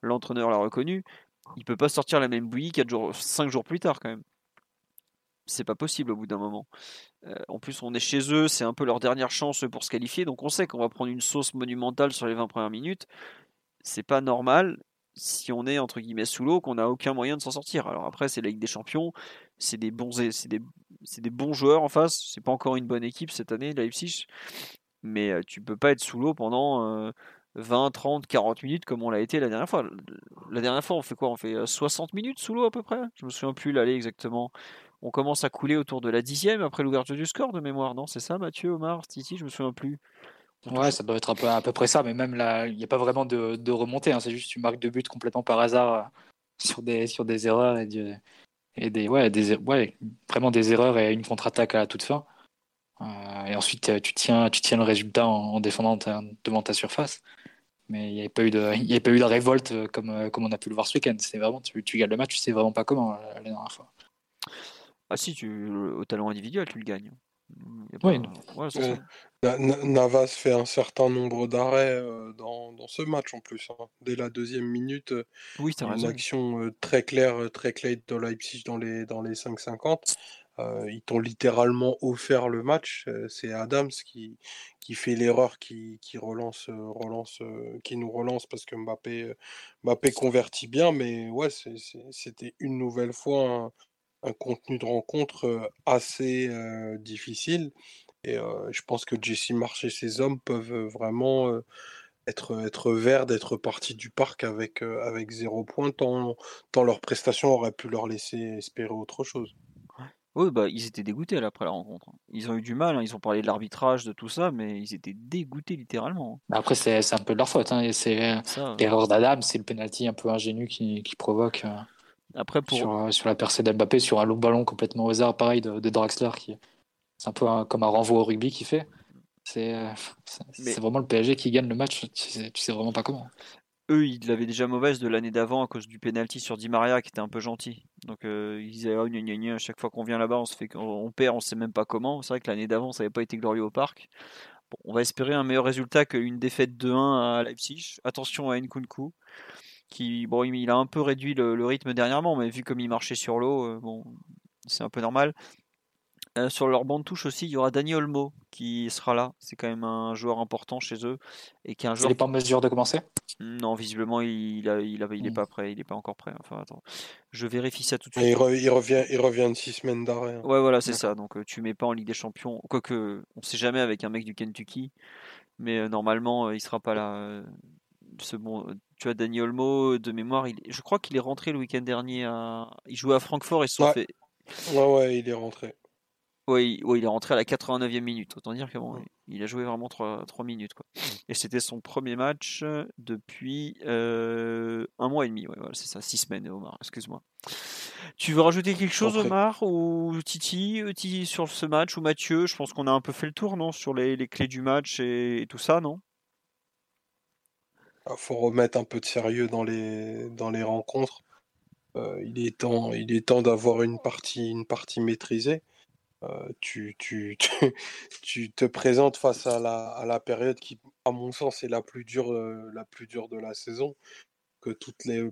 Speaker 2: L'entraîneur l'a reconnu. Il peut pas sortir la même bouillie 4 jours, 5 jours plus tard quand même. C'est pas possible au bout d'un moment. Euh, en plus, on est chez eux, c'est un peu leur dernière chance pour se qualifier, donc on sait qu'on va prendre une sauce monumentale sur les 20 premières minutes. C'est pas normal si on est entre guillemets sous l'eau qu'on n'a aucun moyen de s'en sortir. Alors après, c'est la Ligue des Champions, c'est des bons, c'est des, des, bons joueurs en face. C'est pas encore une bonne équipe cette année, Leipzig, mais tu peux pas être sous l'eau pendant 20, 30, 40 minutes comme on l'a été la dernière fois. La dernière fois, on fait quoi? On fait 60 minutes sous l'eau à peu près? Je me souviens plus l'aller exactement. On commence à couler autour de la dixième après l'ouverture du score de mémoire, non? C'est ça, Mathieu, Omar, Titi? Je me souviens plus.
Speaker 3: Ouais, ça doit être peu, à peu près ça, mais même là, il n'y a pas vraiment de, de remontée. Hein. c'est juste une marque de but complètement par hasard sur, des, sur des erreurs et, et des, ouais, des, ouais, vraiment des erreurs et une contre-attaque à toute fin. Euh, et ensuite, euh, tu tiens, tu tiens le résultat en, défendant devant ta surface. Mais il n'y avait pas eu de, il y pas eu de révolte euh, comme, comme on a pu le voir ce week-end. C'est vraiment, tu, tu, gagnes le match, tu sais vraiment pas comment la, dernière fois.
Speaker 2: Ah si, tu, au talent individuel, tu le gagnes.
Speaker 3: Oui.
Speaker 4: Navas fait un certain nombre d'arrêts dans, dans, ce match en plus. Hein. Dès la deuxième minute,
Speaker 2: oui,
Speaker 4: une action très claire, très claire de Leipzig dans les, dans les 5-50. Euh, ils t'ont littéralement offert le match. Euh, c'est Adams qui, qui fait l'erreur qui, qui relance, euh, relance qui nous relance parce que Mbappé, Mbappé convertit bien. Mais ouais, c'était une nouvelle fois un, contenu de rencontre assez difficile. Et je pense que Jesse March et ses hommes peuvent vraiment être, être verts d'être partis du parc avec, avec zéro point, tant, tant leur prestation aurait pu leur laisser espérer autre chose.
Speaker 2: Oui, bah, ils étaient dégoûtés après la rencontre. Hein. Ils ont eu du mal, hein. ils ont parlé de l'arbitrage, de tout ça, mais ils étaient dégoûtés littéralement.
Speaker 3: Hein. Après, c'est un peu de leur faute. C'est l'erreur d'Adam, c'est le penalty un peu ingénu qui, provoque euh,
Speaker 2: après pour...
Speaker 3: sur, euh, sur la percée d'Mbappé, sur un long ballon complètement au hasard, pareil, de, Draxler, qui c'est un peu comme un renvoi au rugby qu'il fait. C'est euh, vraiment le PSG qui gagne le match, tu sais, tu sais vraiment pas comment
Speaker 2: eux, ils l'avaient déjà mauvaise de l'année d'avant à cause du penalty sur Di Maria qui était un peu gentil. Donc euh, ils disaient oh, gna, gna, à chaque fois qu'on vient là-bas, on se fait on perd, on sait même pas comment. C'est vrai que l'année d'avant, ça n'avait pas été glorieux au parc. on va espérer un meilleur résultat qu'une défaite de 1 à Leipzig. Attention à Nkunku qui, bon, il a un peu réduit le, rythme dernièrement, mais vu comme il marchait sur l'eau, bon, c'est un peu normal. Sur leur bande touche aussi, il y aura Dani Olmo qui sera là. C'est quand même un joueur important chez eux et qui est un joueur.
Speaker 3: Il n'est pas en mesure de commencer?
Speaker 2: Non, visiblement il il, il, il est hmm. pas prêt. Il est pas encore prêt. Enfin, attends, je vérifie ça tout de suite.
Speaker 4: il, revient, il revient de six semaines d'arrêt. Hein.
Speaker 2: Ouais, voilà, c'est ça. Donc tu mets pas en Ligue des Champions. Quoique, on sait jamais avec un mec du Kentucky, mais normalement il sera pas là. Ce bon, tu as Dani Olmo de mémoire. Il, je crois qu'il est rentré le week-end dernier. À... Il jouait à Francfort et se
Speaker 4: ouais.
Speaker 2: fait.
Speaker 4: Ouais, ouais, il est rentré.
Speaker 2: Oui, il est rentré à la 89e minute. Autant dire qu'il a joué vraiment 3, minutes. Quoi. Et c'était son premier match depuis euh, un mois et demi. Ouais, voilà, c'est ça, six semaines, Omar. Excuse-moi. Tu veux rajouter quelque chose, Omar, ou Titi, euh, Titi, sur ce match, ou Mathieu? Je pense qu'on a un peu fait le tour, non Sur les, clés du match et, tout ça, non?
Speaker 4: Il ah, faut remettre un peu de sérieux dans les, dans les rencontres. Euh, il est temps, il est temps d'avoir une partie, une partie maîtrisée. Euh, tu, tu, <laughs> tu, te présentes face à la, à la période qui, à mon sens, est la plus dure, euh, la plus dure de la saison. Que toutes les,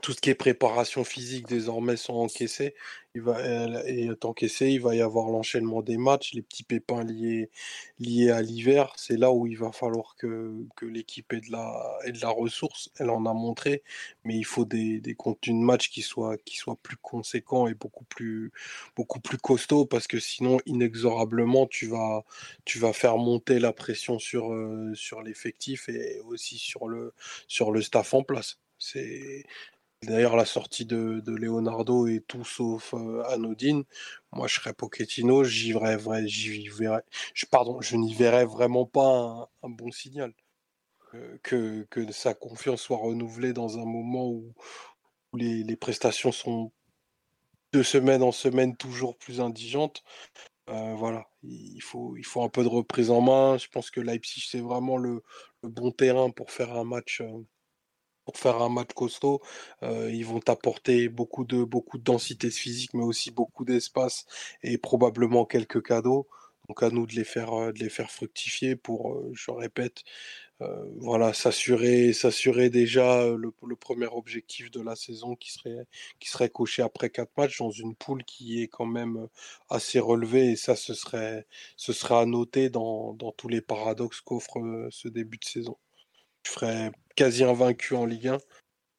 Speaker 4: tout ce qui est préparation physique désormais sont encaissés. Il va, il va y avoir l'enchaînement des matchs, les petits pépins liés, liés à l'hiver. C'est là où il va falloir que, que l'équipe ait de, la, ait de la ressource. Elle en a montré, mais il faut des, des contenus de match qui soient, qui soient plus conséquents et beaucoup plus, beaucoup plus costauds parce que sinon, inexorablement, tu vas, tu vas faire monter la pression sur, euh, sur l'effectif et aussi sur le, sur le staff en place. C'est D'ailleurs, la sortie de, Leonardo est tout sauf euh, anodine. Moi, je serais Pochettino, j'y verrais, je, pardon, je n'y verrais vraiment pas un, bon signal. Euh, que, sa confiance soit renouvelée dans un moment où, les, prestations sont de semaine en semaine toujours plus indigentes. Euh, voilà, il faut, il faut un peu de reprise en main. Je pense que Leipzig, c'est vraiment le, bon terrain pour faire un match pour faire un match costaud. Euh, ils vont apporter beaucoup de, beaucoup de densité physique, mais aussi beaucoup d'espace et probablement quelques cadeaux. Donc à nous de les faire, euh, de les faire fructifier pour, euh, je répète, voilà, s'assurer, s'assurer déjà le, premier objectif de la saison qui serait, qui serait coché après quatre matchs dans une poule qui est quand même assez relevée et ça ce serait, ce serait à noter dans, dans tous les paradoxes qu'offre ce début de saison. Ferais quasi invaincu en Ligue 1.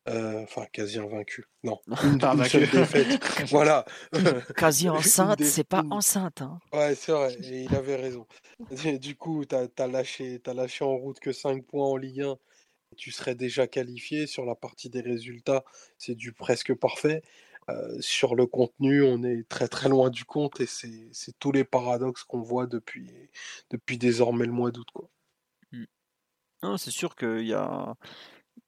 Speaker 4: Euh, enfin, quasi invaincu. Non, une, seule défaite. <laughs> voilà. <laughs>
Speaker 2: Quasi <laughs> enceinte, c'est pas enceinte. Hein.
Speaker 4: Ouais, c'est vrai. Et il avait raison. Du coup, tu as, lâché, as lâché en route que 5 points en Ligue 1. tu serais déjà qualifié. Sur la partie des résultats, c'est du presque parfait. Euh, sur le contenu, on est très très loin du compte et c'est tous les paradoxes qu'on voit depuis, depuis désormais le mois d'août. Quoi.
Speaker 2: Non, c'est sûr qu'il y a...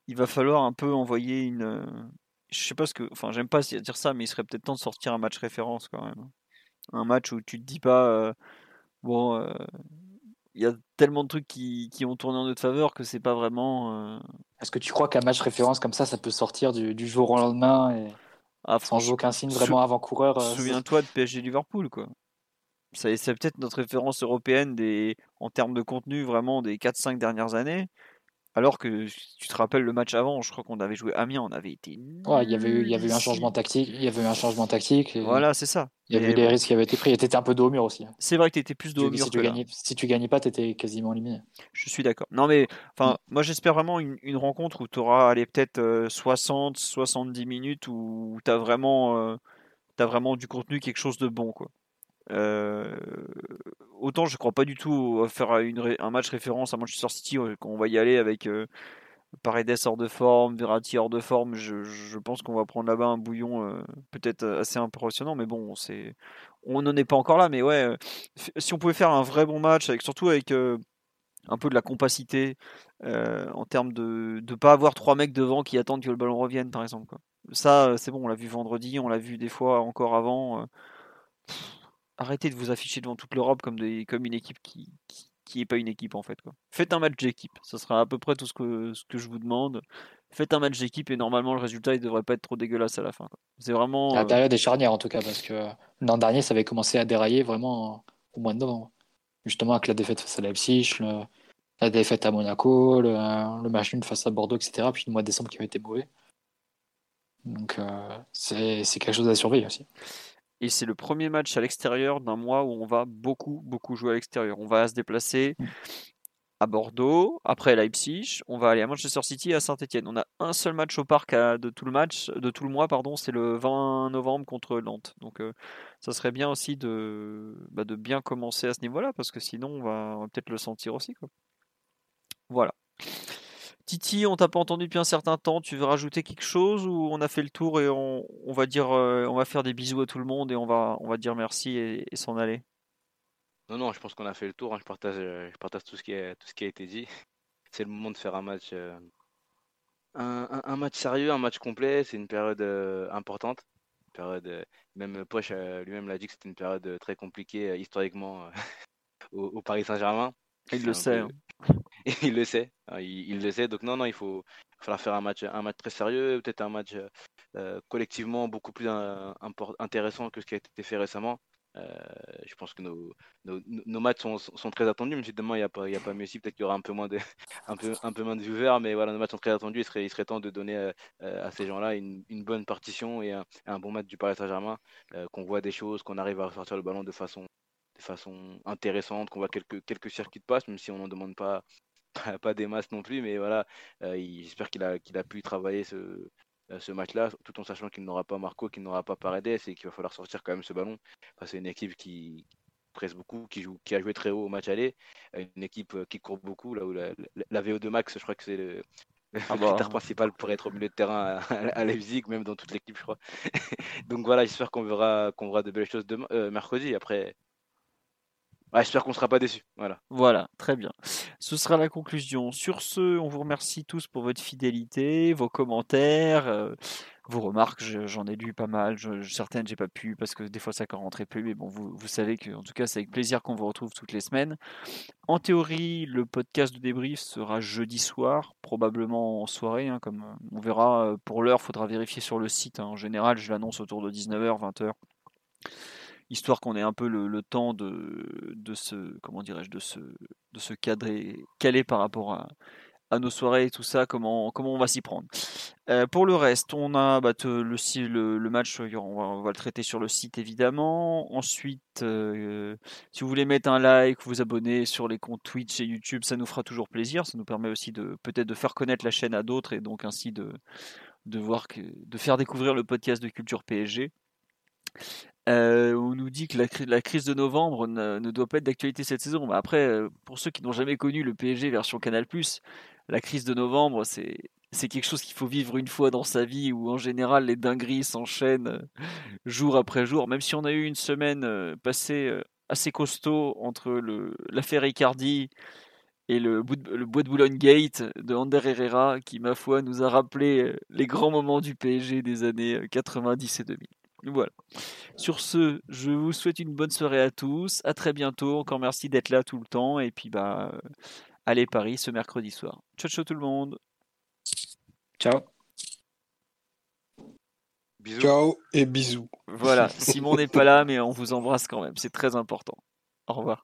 Speaker 2: il va falloir un peu envoyer une. Je sais pas ce que. Enfin, j'aime pas dire ça, mais il serait peut-être temps de sortir un match référence quand même. Un match où tu te dis pas. Euh, bon. Euh, il y a tellement de trucs qui, qui, ont tourné en notre faveur que c'est pas vraiment. Euh
Speaker 3: Est-ce que tu crois qu'un match référence comme ça, ça peut sortir du, du jour au lendemain et ah, sans aucun signe vraiment avant-coureur
Speaker 2: Souviens-toi de PSG Liverpool, quoi c'est peut-être notre référence européenne des, en termes de contenu vraiment des 4-5 dernières années. Alors que tu te rappelles le match avant, je crois qu'on avait joué Amiens, on avait été.
Speaker 3: Ouais, il y avait eu, il y avait eu un changement tactique. Il y avait eu un changement tactique.
Speaker 2: Voilà, c'est ça.
Speaker 3: Il y avait eu des risques qui avaient été pris. Et étais un peu dos au mur aussi.
Speaker 2: C'est vrai que tu étais plus dos au mur.
Speaker 3: Si, tu gagnais, si tu gagnais pas, tu étais quasiment éliminé.
Speaker 2: Je suis d'accord. Non, mais enfin, mm. moi j'espère vraiment une, une, rencontre où tu auras peut-être 60, 70 minutes où tu as vraiment, euh, as vraiment du contenu, quelque chose de bon. quoi. Euh, autant je crois pas du tout à faire un match référence à Manchester City qu'on va y aller avec euh, Paredes hors de forme, Verratti hors de forme. Je, pense qu'on va prendre là-bas un bouillon euh, peut-être assez impressionnant, mais bon, c'est on n'en est pas encore là. Mais ouais, si on pouvait faire un vrai bon match, avec surtout avec un peu de la compacité en termes de ne pas avoir trois mecs devant qui attendent que le ballon revienne, par exemple. Ça, c'est bon, on l'a vu vendredi, on l'a vu des fois encore avant arrêtez de vous afficher devant toute l'Europe comme, des, comme une équipe qui, qui, est pas une équipe en fait. Quoi. Faites un match d'équipe, ce sera à peu près tout ce que, ce que je vous demande. Faites un match d'équipe et normalement le résultat il devrait pas être trop dégueulasse à la fin. C'est vraiment.
Speaker 3: La période est charnière en tout cas parce que l'an dernier ça avait commencé à dérailler vraiment au mois de novembre. Justement avec la défaite face à Leipzig, le, la défaite à Monaco, le, match nul face à Bordeaux, etc. Puis le mois de décembre qui avait été mauvais. Donc euh, c'est quelque chose à surveiller aussi.
Speaker 2: Et c'est le premier match à l'extérieur d'un mois où on va beaucoup, beaucoup jouer à l'extérieur. On va se déplacer mm. à Bordeaux, après Leipzig, on va aller à Manchester City et à Saint-Etienne. On a un seul match au parc de tout le match, de tout le mois, pardon, c'est le 20 novembre contre Nantes. Donc euh, ça serait bien aussi de, bah, de bien commencer à ce niveau-là, parce que sinon on va, va peut-être le sentir aussi. Quoi. Voilà. Titi, on t'a pas entendu depuis un certain temps. Tu veux rajouter quelque chose ou on a fait le tour et on, va dire, euh, on va faire des bisous à tout le monde et on va, dire merci et, s'en aller?
Speaker 5: Non, non, je pense qu'on a fait le tour. Hein. Je partage, euh, je partage tout ce qui a été dit. <laughs> C'est le moment de faire un match, euh, un, match sérieux, un match complet. C'est une période importante. période, même Poche lui-même l'a dit que c'était une période très compliquée historiquement <laughs> au, Paris Saint-Germain. <laughs>
Speaker 2: Il le sait. Hein.
Speaker 5: il le sait. Hein, il, le sait. Donc non, non, il faut, falloir faire un match, un match très sérieux, peut-être un match euh, collectivement beaucoup plus intéressant que ce qui a été fait récemment. Euh, je pense que nos, nos, matchs sont, sont, très attendus, même si demain il n'y a pas, y a pas Messi, peut-être qu'il y aura un peu moins de, <laughs> un peu, un peu moins de viewers, mais voilà, nos matchs sont très attendus. Il serait, il serait temps de donner euh, à ces gens-là une, une, bonne partition et un, un, bon match du Paris Saint-Germain, qu'on voit des choses, qu'on arrive à sortir le ballon de façon, de façon intéressante, qu'on voit quelques, quelques circuits de passe, même si on n'en demande pas, <laughs> pas, des masses non plus, mais voilà, euh, j'espère qu'il a, qu'il a pu travailler ce, euh, ce match-là, tout en sachant qu'il n'aura pas Marco, qu'il n'aura pas Paredes et qu'il va falloir sortir quand même ce ballon. c'est une équipe qui presse beaucoup, qui, joue, qui a joué très haut au match aller, une équipe euh, qui court beaucoup, là où la, la, VO2 max, je crois que c'est le, <laughs> ah bah, critère principal pour être au milieu de terrain à, à Leipzig, même dans toute l'équipe, je crois. <laughs> Donc voilà, j'espère qu'on verra, qu'on verra de belles choses demain, mercredi. Après, J'espère qu'on ne sera pas déçus. Voilà.
Speaker 2: Voilà, très bien. Ce sera la conclusion. Sur ce, on vous remercie tous pour votre fidélité, vos commentaires, euh, vos remarques. J'en ai lu pas mal. Je, certaines, j'ai pas pu parce que des fois ça ne rentrait plus. Mais bon, vous, savez que, en tout cas, c'est avec plaisir qu'on vous retrouve toutes les semaines. En théorie, le podcast de débrief sera jeudi soir, probablement en soirée. Hein, comme on verra euh, pour l'heure, faudra vérifier sur le site. Hein. En général, je l'annonce autour de 19h, 20h histoire qu'on ait un peu le, temps de, de se comment dirais-je de se de se cadrer caler par rapport à, nos soirées et tout ça, comment, comment on va s'y prendre. Euh, pour le reste, on a bah, le, match, on va, le traiter sur le site évidemment. Ensuite, euh, si vous voulez mettre un like, vous abonner sur les comptes Twitch et YouTube, ça nous fera toujours plaisir. Ça nous permet aussi de peut-être de faire connaître la chaîne à d'autres et donc ainsi de, de, voir de faire découvrir le podcast de Culture PSG. Euh, on nous dit que la, crise de novembre ne, doit pas être d'actualité cette saison. Mais après, euh, pour ceux qui n'ont jamais connu le PSG version Canal+, la crise de novembre, c'est c'est quelque chose qu'il faut vivre une fois dans sa vie où en général les dingueries s'enchaînent euh, jour après jour. Même si on a eu une semaine passée assez costaud entre l'affaire Icardi et le, le bois de Boulogne Gate de Ander Herrera qui, ma foi, nous a rappelé les grands moments du PSG des années 90 et 2000. Voilà. Sur ce, je vous souhaite une bonne soirée à tous. À très bientôt. Encore merci d'être là tout le temps. Et puis, bah, allez Paris ce mercredi soir. Ciao, ciao tout le monde.
Speaker 3: Ciao.
Speaker 4: Bisous. Ciao et bisous.
Speaker 2: Voilà. <laughs> Simon n'est pas là, mais on vous embrasse quand même. C'est très important. Au revoir.